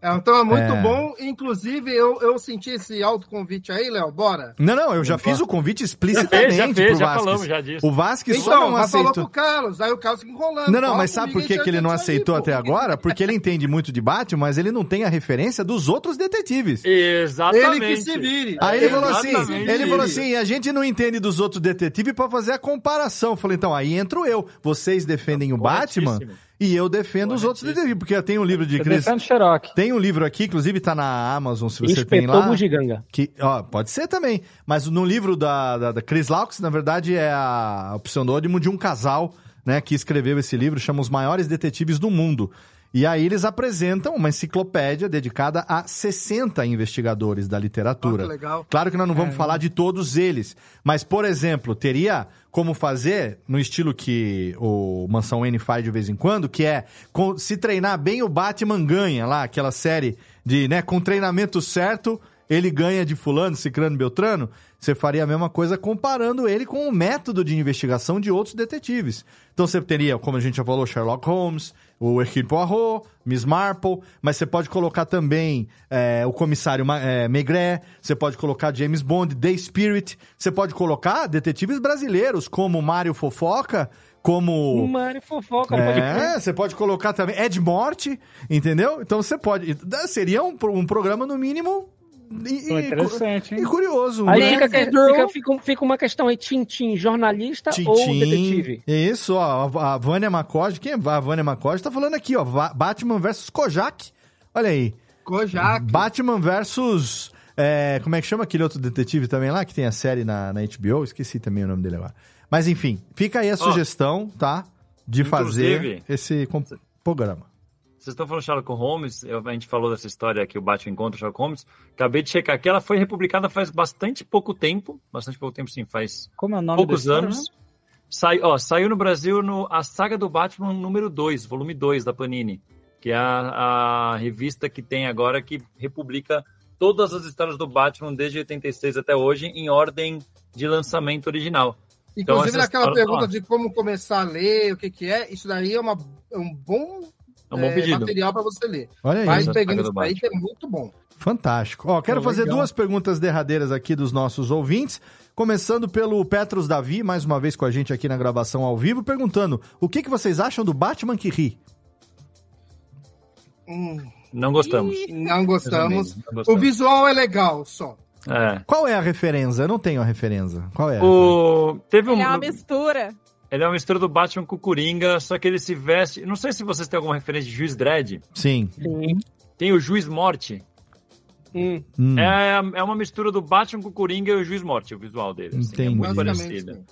É um tema muito É. bom. Inclusive, eu, eu senti esse autoconvite aí, Léo. Bora. Não, não, eu já Opa. fiz o convite Já explicitamente fez, já pro fez, já Vasquez. falamos já disso. O Vasquez só Então, não mas falou aceitou. pro Carlos. Aí o Carlos fica enrolando. Não, não, mas sabe por que, que ele não aceitou aí, até pô. agora? Porque ele entende muito de Batman, mas ele não tem a referência dos outros detetives. Exatamente. Ele que se vire. Aí ele falou assim, Exatamente. ele falou assim, a gente não entende dos outros detetives pra fazer a comparação. Eu falei, então, aí entro eu. Vocês defendem o Batman. E eu defendo os outros detetives. Porque eu tenho um livro de Chris... defendo Sherlock. Tem um livro aqui, inclusive tá na Amazon, se você tem Inspetor lá. Bugiganga. Que, ó, pode ser também. Mas no livro da, da, da Chris Laux, na verdade, é a, o pseudônimo de um casal, né, que escreveu esse livro, chama Os Maiores Detetives do Mundo. E aí eles apresentam uma enciclopédia dedicada a 60 investigadores da literatura. que legal. Claro que nós não vamos falar de todos eles, mas, por exemplo, teria como fazer no estilo que o Mansão N faz de vez em quando, que é se treinar bem, o Batman ganha lá, aquela série de, né, com treinamento certo, ele ganha de fulano, cicrano, beltrano. Você faria a mesma coisa comparando ele com o método de investigação de outros detetives. Então você teria, como a gente já falou, Sherlock Holmes, o Hercule Poirot, Miss Marple, mas você pode colocar também é, o comissário é, Maigret, você pode colocar James Bond, The Spirit, você pode colocar detetives brasileiros como Mário Fofoca, como... Mário Fofoca, pode. É, você pode colocar também Ed Morte, entendeu? Então você pode. Seria um, um programa, no mínimo, e, e- interessante, hein? e curioso. Aí né? fica, fica, fica, fica uma questão aí, Tintim, jornalista ou detetive? Isso, ó, a Vânia Macode, quem é a Vânia Macode? Tá falando aqui, ó, Batman versus Kojak. Olha aí. Kojak. Batman versus, é, como é que chama aquele outro detetive também lá, que tem a série na, na HBO? Esqueci também o nome dele agora. Mas enfim, fica aí a sugestão, tá? De fazer esse programa. Vocês estão falando Sherlock Holmes, eu- a gente falou dessa história que o Batman encontra o Sherlock Holmes. Acabei de checar que ela foi republicada faz bastante pouco tempo. Bastante pouco tempo, sim, faz Como é o nome poucos história, anos. Sai, ó, saiu no Brasil no A Saga do Batman número 2, volume 2 da Panini, que é a, a revista que tem agora que republica todas as histórias do Batman desde 86 até hoje em ordem de lançamento original. Então, Inclusive, essa naquela pergunta de como começar a ler, o que, que é, isso daí é, uma, é um bom, É um bom é, pedido. material para você ler. Olha aí. Vai pegando isso daí, que é muito bom. Fantástico. Ó, quero Pô, fazer legal. duas perguntas derradeiras aqui dos nossos ouvintes. Começando pelo Petros Davi, mais uma vez com a gente aqui na gravação ao vivo, perguntando o que, que vocês acham do Batman que ri? Não gostamos. Não gostamos. Não gostamos. O visual é legal só. É. Qual é a referência? Eu não tenho a referência. Qual é? O... Teve um... É uma mistura. Ele é uma mistura do Batman com o Coringa, só que ele se veste. Não sei se vocês têm alguma referência de Juiz Dredd. Sim. Tem o Juiz Morte. Hum. É, é uma mistura do Batman com o Coringa e o Juiz Morte, o visual dele. assim, é Entendi. muito Basicamente, parecido.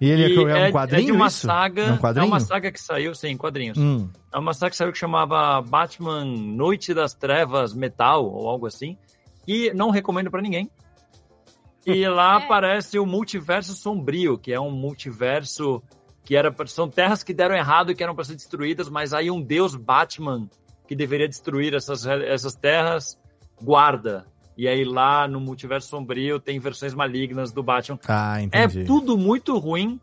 E ele é, E é um quadrinho É de uma isso? saga. É um quadrinho? É uma saga que saiu, sim, em quadrinhos. Hum. É uma saga que saiu que chamava Batman Noite das Trevas Metal, ou algo assim. E não recomendo pra ninguém. E lá aparece o multiverso sombrio, que é um multiverso que era são terras que deram errado e que eram para ser destruídas, mas aí um deus Batman que deveria destruir essas, essas terras guarda. E aí lá no multiverso sombrio tem versões malignas do Batman. Ah, É entendi. tudo muito ruim.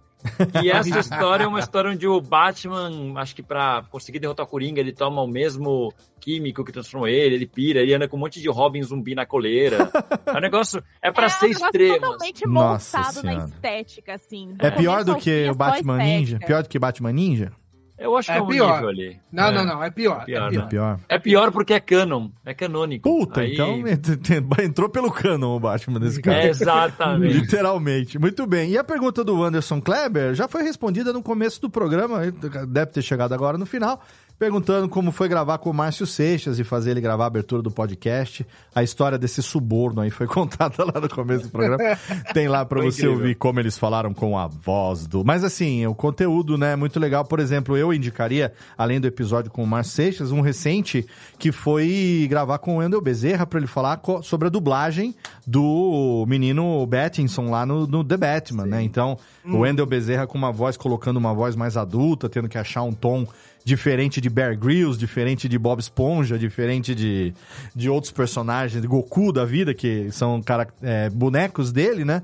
E essa história é uma história onde o Batman, acho que pra conseguir derrotar o Coringa, ele toma o mesmo químico que transformou ele, ele pira, ele anda com um monte de Robin zumbi na coleira. É um negócio, é pra é ser um extremo. totalmente Nossa montado na estética, assim. É pior Começo do que é o Batman Ninja? Pior do que Batman Ninja? Eu acho que é, É um pior. nível ali. Não, é. não, não, é pior. Pior, é né? pior. É pior. É pior porque é canon, é canônico. Puta, Aí- então entrou pelo canon o Batman desse cara. É, exatamente. Literalmente. Muito bem. E a pergunta do Anderson Kleber já foi respondida no começo do programa, deve ter chegado agora no final, perguntando como foi gravar com o Márcio Seixas e fazer ele gravar a abertura do podcast. A história desse suborno aí foi contada lá no começo do programa. Tem lá pra Foi você incrível. ouvir como eles falaram com a voz do. Mas assim, o conteúdo, né, é muito legal. Por exemplo, eu indicaria, além do episódio com o Márcio Seixas, um recente que foi gravar com o Wendel Bezerra pra ele falar sobre a dublagem do menino Battinson lá no, no The Batman, né? Então, o Wendel Bezerra com uma voz, colocando uma voz mais adulta, tendo que achar um tom diferente de Bear Grylls, diferente de Bob Esponja, diferente de, de outros personagens, de Goku da vida, que são cara, é, bonecos dele, né?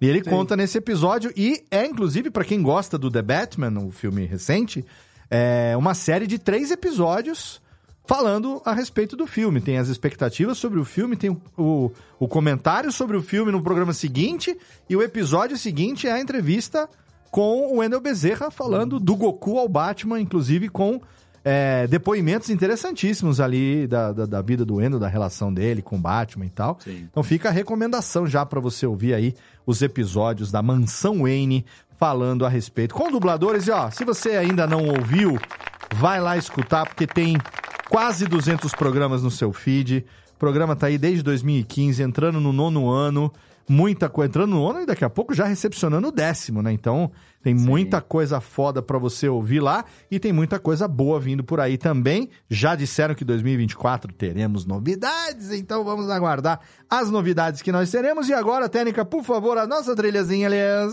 E ele conta nesse episódio, e é inclusive para quem gosta do The Batman, o filme recente, é uma série de três episódios falando a respeito do filme. Tem as expectativas sobre o filme, tem o, o, o comentário sobre o filme no programa seguinte, e o episódio seguinte é a entrevista com o Wendel Bezerra falando do Goku ao Batman, inclusive com é, depoimentos interessantíssimos ali da, da, da vida do Wendel, da relação dele com o Batman e tal. Sim. Então fica a recomendação já para você ouvir aí os episódios da Mansão Wayne falando a respeito com dubladores. E ó, se você ainda não ouviu, vai lá escutar porque tem quase 200 programas no seu feed. O programa tá aí desde 2015, entrando no nono ano. Muita coisa entrando no ano e daqui a pouco já recepcionando o décimo, né? Então tem muita coisa foda pra você ouvir lá e tem muita coisa boa vindo por aí também. Já disseram que 2024 teremos novidades, então vamos aguardar as novidades que nós teremos. E agora, Técnica, por favor, a nossa trilhazinha, aliás.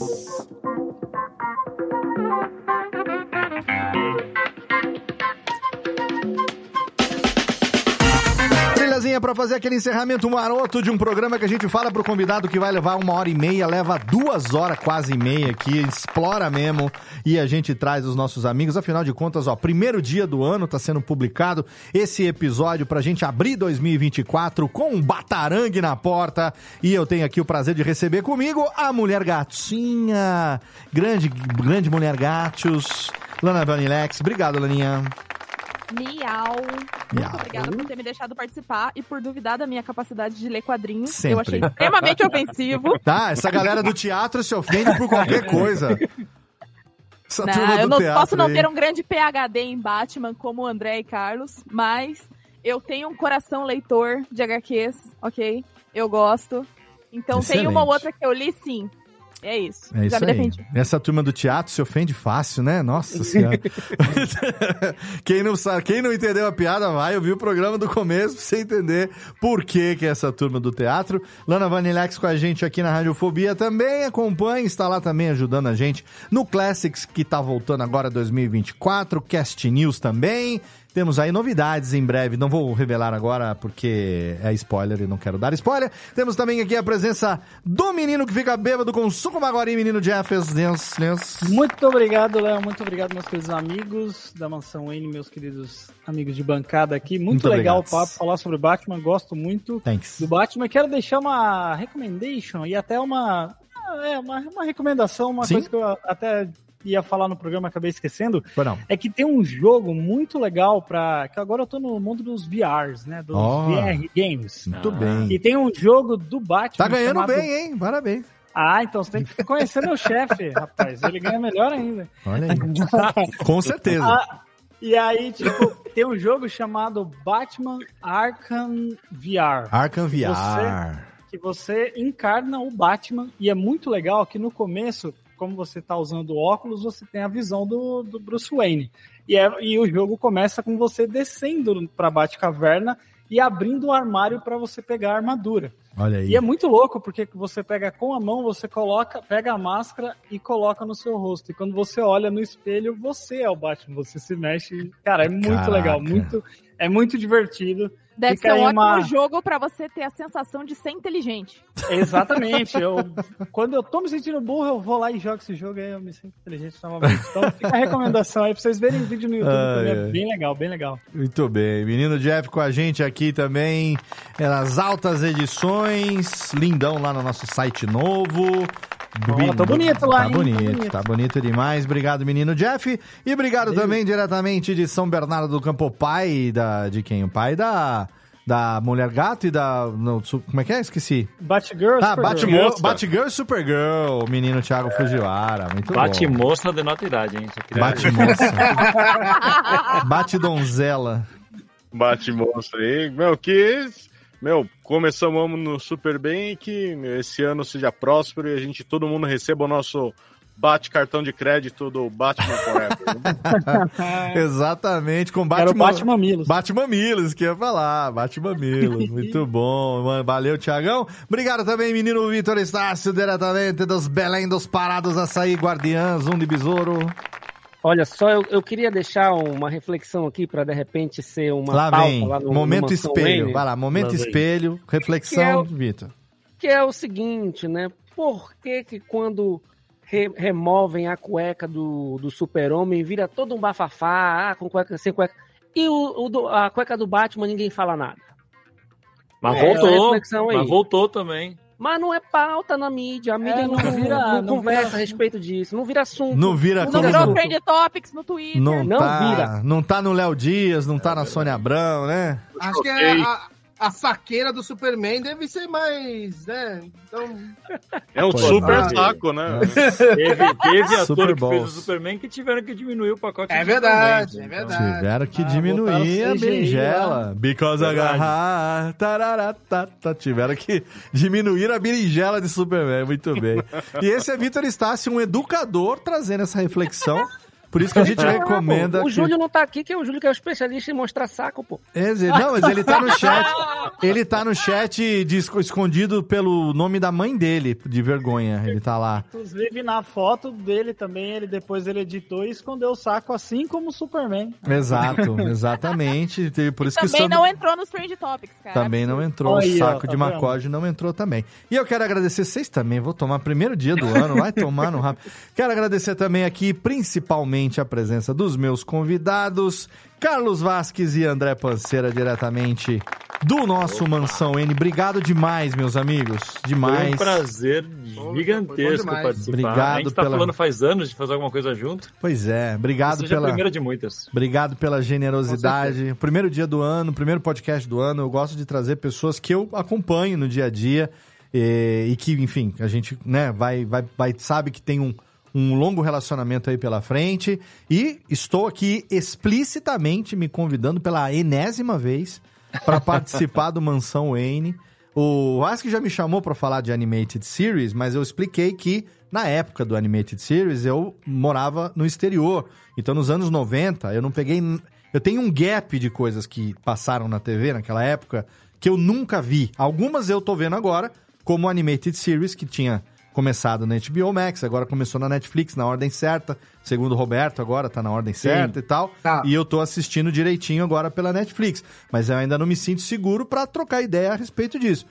Trilhazinha pra fazer aquele encerramento maroto de um programa que a gente fala pro convidado que vai levar uma hora e meia, leva duas horas quase e meia aqui, explora mesmo e a gente traz os nossos amigos. Afinal de contas, ó, primeiro dia do ano tá sendo publicado esse episódio pra gente abrir 2024 com um batarangue na porta e eu tenho aqui o prazer de receber comigo a mulher gatinha, grande, grande mulher gatos, Lana Banilex. Obrigado, Laninha. Miau. Muito Miau. obrigada por ter me deixado participar e por duvidar da minha capacidade de ler quadrinhos. Sempre. Eu achei extremamente ofensivo. Tá, essa galera do teatro se ofende por qualquer coisa. Essa Não, eu não teatro posso não ter um grande PhD em Batman como o André e Carlos, mas eu tenho um coração leitor de HQs, ok? Eu gosto. Então tem uma ou Excelente. outra que eu li sim. É isso. É Já isso me aí. Essa turma do teatro se ofende fácil, né? Nossa senhora. quem, não sabe, quem não entendeu a piada, vai ouvir o programa do começo pra você entender por que, que é essa turma do teatro. Lana Vanilex com a gente aqui na Radiofobia também. Acompanhe, está lá também ajudando a gente no Classics, que tá voltando agora 2024. Cast News também. Temos aí novidades em breve, não vou revelar agora porque é spoiler e não quero dar spoiler. Temos também aqui a presença do menino que fica bêbado com suco magorinho, menino Jeffers. Deus, Deus. Muito obrigado, Léo. Muito obrigado, meus queridos amigos da Mansão N, meus queridos amigos de bancada aqui. Muito, Muito legal obrigado. o papo, falar sobre Batman. Gosto muito Thanks. do Batman. Quero deixar uma recommendation e até uma, é, uma, uma recomendação, uma Sim. coisa que eu até ia falar no programa, acabei esquecendo. Foi não. É que tem um jogo muito legal para que agora eu tô no mundo dos VRs, né? Dos Ó. VR games. Muito bem. E tem um jogo do Batman. Tá ganhando chamado- bem, hein? Parabéns. Ah, então você tem que conhecer meu chefe, rapaz. Ele ganha melhor ainda. Olha aí. Com certeza. Ah, e aí, tipo, tem um jogo chamado Batman Arkham VR. Arkham Que VR. você- Que você encarna o Batman. E é muito legal que no começo, como você tá usando óculos, você tem a visão do, do Bruce Wayne. E, é, e o jogo começa com você descendo pra Batcaverna e abrindo o armário para você pegar a armadura. Olha aí. E é muito louco, porque você pega com a mão, você coloca, pega a máscara e coloca no seu rosto. E quando você olha no espelho, você é o Batman, você se mexe. Cara, é muito Caraca. legal, muito, é muito divertido. Deve Fica ser um ótimo uma- jogo pra você ter a sensação de ser inteligente. Exatamente. Eu, quando eu tô me sentindo burro, eu vou lá e jogo esse jogo aí, eu me sinto inteligente novamente. Então fica a recomendação aí pra vocês verem o vídeo no YouTube também. É bem legal, bem legal. Muito bem. Menino Jeff com a gente aqui também. É nas altas edições. Lindão lá no nosso site novo. Tá bonito lá, Tá hein? Tá bonito, bonito. tá bonito demais. Obrigado, menino Jeff. E obrigado também diretamente de São Bernardo do Campo, o pai da, de quem? O pai da, da Mulher Gato e da. su- como é que é? Esqueci. Batgirl, Ah, Supergirl. Batgirl, Moça. Batgirl e Supergirl, o menino Thiago Fujiwara. Muito bom. Bate-moça denota idade, hein? Bate moça. Bate donzela. Bate monstro aí. Meu, que. Meu, começamos no super bem e que esse ano seja próspero e a gente, todo mundo receba o nosso bate cartão de crédito do Batman Forever. Exatamente, com Era Batman. o Batman Milos. Bate Mamilos, que ia falar. Bate Mamilos. Muito bom. mano. Valeu, Tiagão. Obrigado também, menino Vitor Estácio, diretamente dos Belém dos Parados Açaí Guardiãs, um de besouro. Olha só, eu, eu queria deixar uma reflexão aqui para de repente ser uma lá pauta vem. lá no momento espelho. Wayne, Vai lá, momento Lá vem. espelho. Que é Reflexão, o- Vitor. que é o seguinte, né? Por que que quando re- removem a cueca do, do super-homem vira todo um bafafá, ah, com cueca, sem cueca, e o, o do- a cueca do Batman ninguém fala nada? Mas É, voltou. Mas voltou também. Mas não é pauta na mídia, a mídia É, não, não vira- não não conversa vira- a respeito disso, não vira assunto. Não vira Não virou Trend Topics no Twitter. Não, Não tá, vira. não tá no Léo Dias, não tá na Sônia Abrão, né? Acho que é a, a saqueira do Superman deve ser mais, né? Então, É um Pô, super ah, saco, né? Teve, teve ator que fez o Superman que tiveram que diminuir o pacote. É de verdade, Superman, é verdade. Tiveram que Ah, diminuir a berinjela. Because a Verdade. garra. tararatata. Tiveram que diminuir a berinjela de Superman. Muito bem. E esse é Vitor Estácio, um educador, trazendo essa reflexão. Por isso que a gente recomenda. O que- Júlio não tá aqui, que é o Júlio que é o especialista em mostrar saco, pô. Esse- Não, mas ele tá no chat. Ele tá no chat de- escondido pelo nome da mãe dele, de vergonha. Ele tá lá. Inclusive, na foto dele também, ele depois ele editou e escondeu o saco, assim como o Superman. Exato, exatamente. E Por isso que Também Sandro- não entrou nos Trend Topics, cara. Também não entrou. O saco ó, de tá vendo? Macode não entrou também. E eu quero agradecer vocês também. Vou tomar primeiro dia do ano, vai tomar no rápido. Quero agradecer também aqui, principalmente, a presença dos meus convidados, Carlos Vasques e André Panceira, diretamente do nosso Mansão N. Obrigado demais, meus amigos. Demais. Foi um prazer gigantesco participar. Obrigado a gente tá pela- falando faz anos de fazer alguma coisa junto. Pois é, obrigado Seja pela. a primeira de muitas. Obrigado pela generosidade. Primeiro dia do ano, primeiro podcast do ano. Eu gosto de trazer pessoas que eu acompanho no dia a dia e, e que, enfim, a gente né, vai, vai, vai, sabe que tem um, um longo relacionamento aí pela frente. E estou aqui explicitamente me convidando pela enésima vez para participar do Mansão Wayne. O Ask já me chamou para falar de Animated Series, mas eu expliquei que na época do Animated Series eu morava no exterior. Então nos anos 90 eu não peguei. Eu tenho um gap de coisas que passaram na TV naquela época que eu nunca vi. Algumas eu tô vendo agora, como Animated Series, que tinha começado na HBO Max, agora começou na Netflix na ordem certa. Segundo o Roberto, agora tá na ordem certa e tal. Tá. E eu tô assistindo direitinho agora pela Netflix. Mas eu ainda não me sinto seguro pra trocar ideia a respeito disso.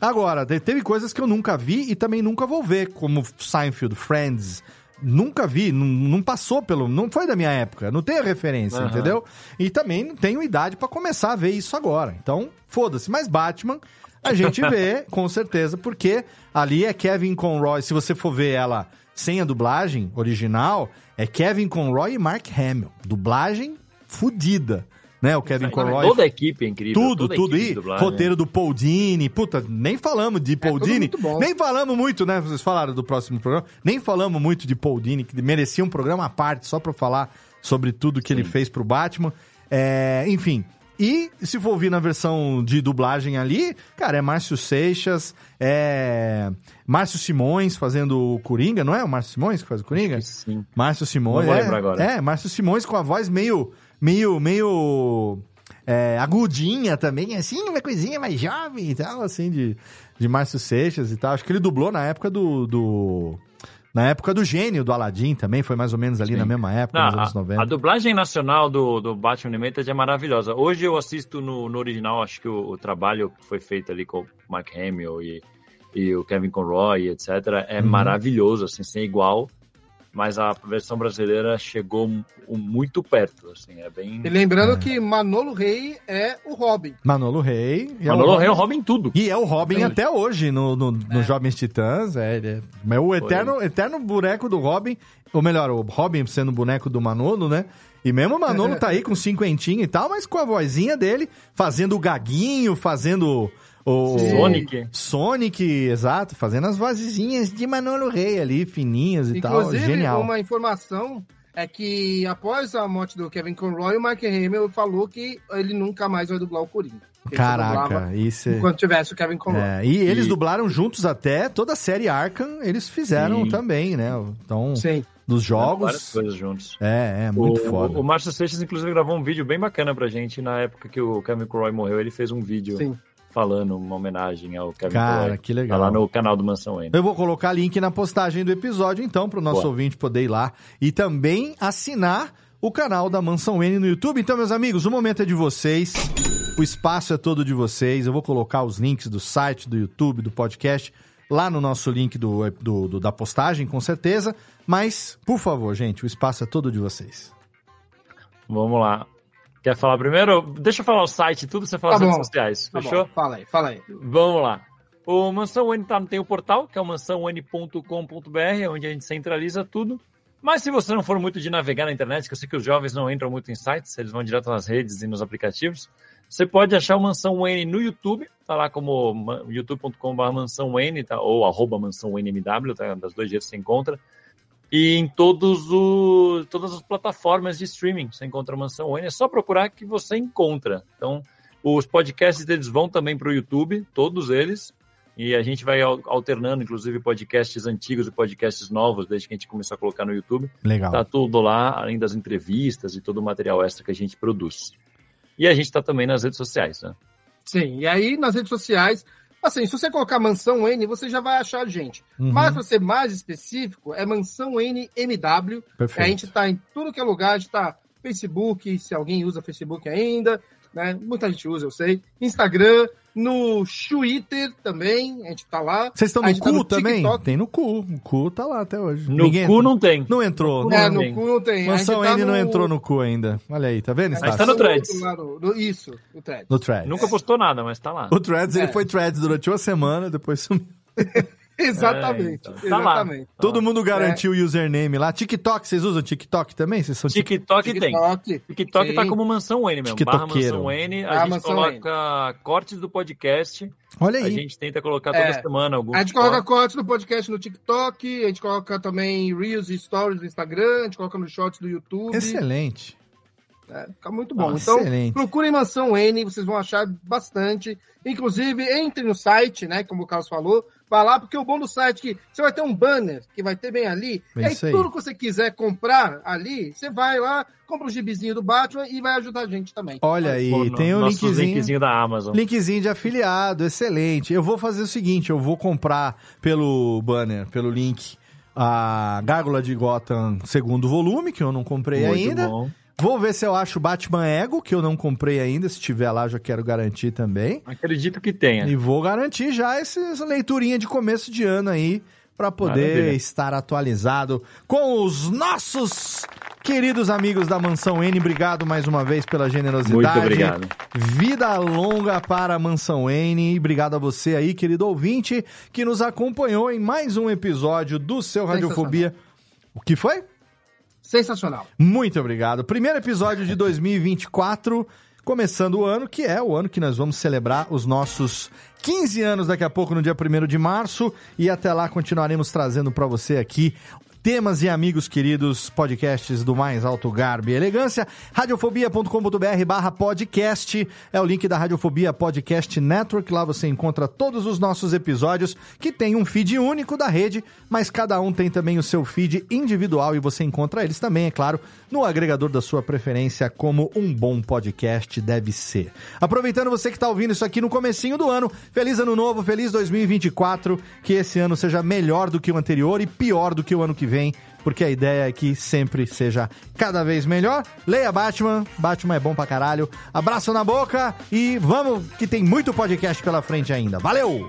Agora, te- teve coisas que eu nunca vi e também nunca vou ver, como Seinfeld, Friends. Nunca vi, não, não passou pelo. Não foi da minha época, não tenho referência, Aham. entendeu? E também não tenho idade pra começar a ver isso agora. Então, foda-se. Mas Batman, a gente vê, com certeza, porque ali é Kevin Conroy. Se você for ver ela sem a dublagem original, é Kevin Conroy e Mark Hamill. Dublagem fudida. Né, o Kevin Conroy. Toda a equipe é incrível. Tudo, tudo. E roteiro do Paul Dini. Puta, nem falamos de Paul tudo Dini. muito bom. Nem falamos muito, né? Vocês falaram do próximo programa. Nem falamos muito de Paul Dini, que merecia um programa à parte só pra falar sobre tudo que ele fez pro Batman. É, enfim. E se for ouvir na versão de dublagem ali, cara, é Márcio Seixas, é Márcio Simões fazendo o Coringa, não é o Márcio Simões que faz o Coringa? Sim. Márcio Simões. Não vou é, agora. É, Márcio Simões com a voz meio, meio, meio é, agudinha também, assim, uma coisinha mais jovem e tal, assim, de, de Márcio Seixas e tal. Acho que ele dublou na época do. do- na época do gênio do Aladdin também, foi mais ou menos ali na mesma época, Não, nos anos a, 90. a dublagem nacional do, do Batman Animated é maravilhosa. Hoje eu assisto no, no original, acho que o, o trabalho que foi feito ali com o Mark Hamill e, e o Kevin Conroy, etc., é Uhum. maravilhoso, assim, sem igual. Mas a versão brasileira chegou mu- muito perto, assim, é bem... E lembrando que Manolo Rey é o Robin. Manolo Rey. e Manolo Rey é o Robin tudo. E é o Robin até hoje no, no, no Jovens Titãs. É, ele é, o eterno, eterno boneco do Robin, ou melhor, o Robin sendo o boneco do Manolo, né? E mesmo o Manolo tá aí com cinquentinho e tal, mas com a vozinha dele, fazendo o gaguinho, fazendo o... Sonic. Sonic, exato, fazendo as vozinhas de Manolo Rey ali, fininhas e tal. Inclusive, Genial. uma informação é que após a morte do Kevin Conroy, o Mark Hamill falou que ele nunca mais vai dublar o Coringa. Caraca, isso é... Enquanto tivesse o Kevin Conroy. É, e eles E- dublaram juntos até toda a série Arkham, eles fizeram Sim. também, né? Então, Sim. dos Várias jogos. coisas juntos. É, é muito o, foda. O, o Márcio Seixas, inclusive, gravou um vídeo bem bacana pra gente. Na época que o Kevin Conroy morreu, ele fez um vídeo Sim. Falando uma homenagem ao Kevin Cara, que Tá legal. lá no canal do Mansão N. Eu vou colocar link na postagem do episódio, então, para o nosso Boa. ouvinte poder ir lá e também assinar o canal da Mansão N no YouTube. Então, meus amigos, o momento é de vocês. O espaço é todo de vocês. Eu vou colocar os links do site, do YouTube, do podcast lá no nosso link do, do- do- da postagem, com certeza. Mas, por favor, gente, o espaço é todo de vocês. Vamos lá. Quer falar primeiro? Deixa eu falar o site e tudo, você fala Tá as redes sociais. Tá Fechou? bom, Fala aí, fala aí. Vamos lá. O Mansão N tá, tem o portal, que é o mansãon.com.br, onde a gente centraliza tudo. Mas se você não for muito de navegar na internet, que eu sei que os jovens não entram muito em sites, eles vão direto nas redes e nos aplicativos, você pode achar o Mansão N no YouTube, tá lá como youtube.com.br tá, ou arroba Mansão NMW, tá, das dois jeitos você encontra. E em todos o, todas as plataformas de streaming você encontra a Mansão N, é só procurar que você encontra. Então, os podcasts deles vão também para o YouTube, todos eles. E a gente vai al- alternando, inclusive, podcasts antigos e podcasts novos, desde que a gente começou a colocar no YouTube. Legal. Tá tudo lá, além das entrevistas e todo o material extra que a gente produz. E a gente tá também nas redes sociais, né? Sim, e aí nas redes sociais, assim, se você colocar Mansão N, você já vai achar a gente. Uhum. Mas pra ser mais específico, é Mansão N MW. Perfeito. A gente tá em tudo que é lugar, a gente tá Facebook, se alguém usa Facebook ainda, né? Muita gente usa, eu sei. Instagram, no Twitter também, a gente tá lá. Vocês estão A no gente tá cu também? TikTok. Tem no cu. O cu tá lá até hoje. No cu não tem. Não entrou. É, não no tem. cu não tem. Mansão tá N não no- entrou no cu ainda. Olha aí, tá vendo? Estácio? tá no outro Threads. no- no- isso, no Threads. No Threads. Nunca postou nada, mas tá lá. O Threads, É. ele foi Threads durante uma semana, depois sumiu. Exatamente. É, então, tá exatamente. Todo mundo É. garantiu o username lá. TikTok, vocês usam TikTok também? Vocês são tik- TikTok tem. TikTok. TikTok tá como Mansão N mesmo. Barra. Mansão N. A gente Mansão coloca cortes do podcast. Olha A aí. gente tenta colocar toda É. semana alguns A gente coloca cortes. cortes no podcast no TikTok, a gente coloca também Reels e Stories no Instagram, a gente coloca nos Shorts do YouTube. Excelente. É, fica muito bom. Ah, então, excelente. procurem Mansão N, vocês vão achar bastante. Inclusive, entre no site, né? Como o Carlos falou, vá lá, porque o bom do site é que você vai ter um banner que vai ter bem ali. É e aí, isso aí. tudo que você quiser comprar ali, você vai lá, compra o gibizinho do Batman e vai ajudar a gente também. Olha aí, Pô, tem o linkzinho. linkzinho da Amazon. Linkzinho de afiliado, excelente. Eu vou fazer o seguinte, eu vou comprar pelo banner, pelo link, a Gárgula de Gotham segundo volume, que eu não comprei Muito ainda. bom. Vou ver se eu acho Batman Ego, que eu não comprei ainda. Se tiver lá, já quero garantir também. Acredito que tenha. E vou garantir já esse- essa leiturinha de começo de ano aí, pra poder Maravilha. estar atualizado com os nossos queridos amigos da Mansão N. Obrigado mais uma vez pela generosidade. Muito obrigado. Vida longa para a Mansão N. E obrigado a você aí, querido ouvinte, que nos acompanhou em mais um episódio do seu Radiofobia. O que foi? Sensacional. Muito obrigado. Primeiro episódio de 2024, começando o ano, que é o ano que nós vamos celebrar os nossos 15 anos daqui a pouco, no dia 1 de março. E até lá continuaremos trazendo para você aqui temas e amigos queridos, podcasts do mais alto garbo e elegância. Radiofobia.com.br barra podcast é o link da Radiofobia Podcast Network. Lá você encontra todos os nossos episódios que tem um feed único da rede, mas cada um tem também o seu feed individual e você encontra eles também, é claro, no agregador da sua preferência, como um bom podcast deve ser. Aproveitando você que está ouvindo isso aqui no comecinho do ano, feliz ano novo, feliz 2024, que esse ano seja melhor do que o anterior e pior do que o ano que vem, porque a ideia é que sempre seja cada vez melhor. Leia Batman, Batman é bom pra caralho. Abraço na boca e vamos que tem muito podcast pela frente ainda. Valeu!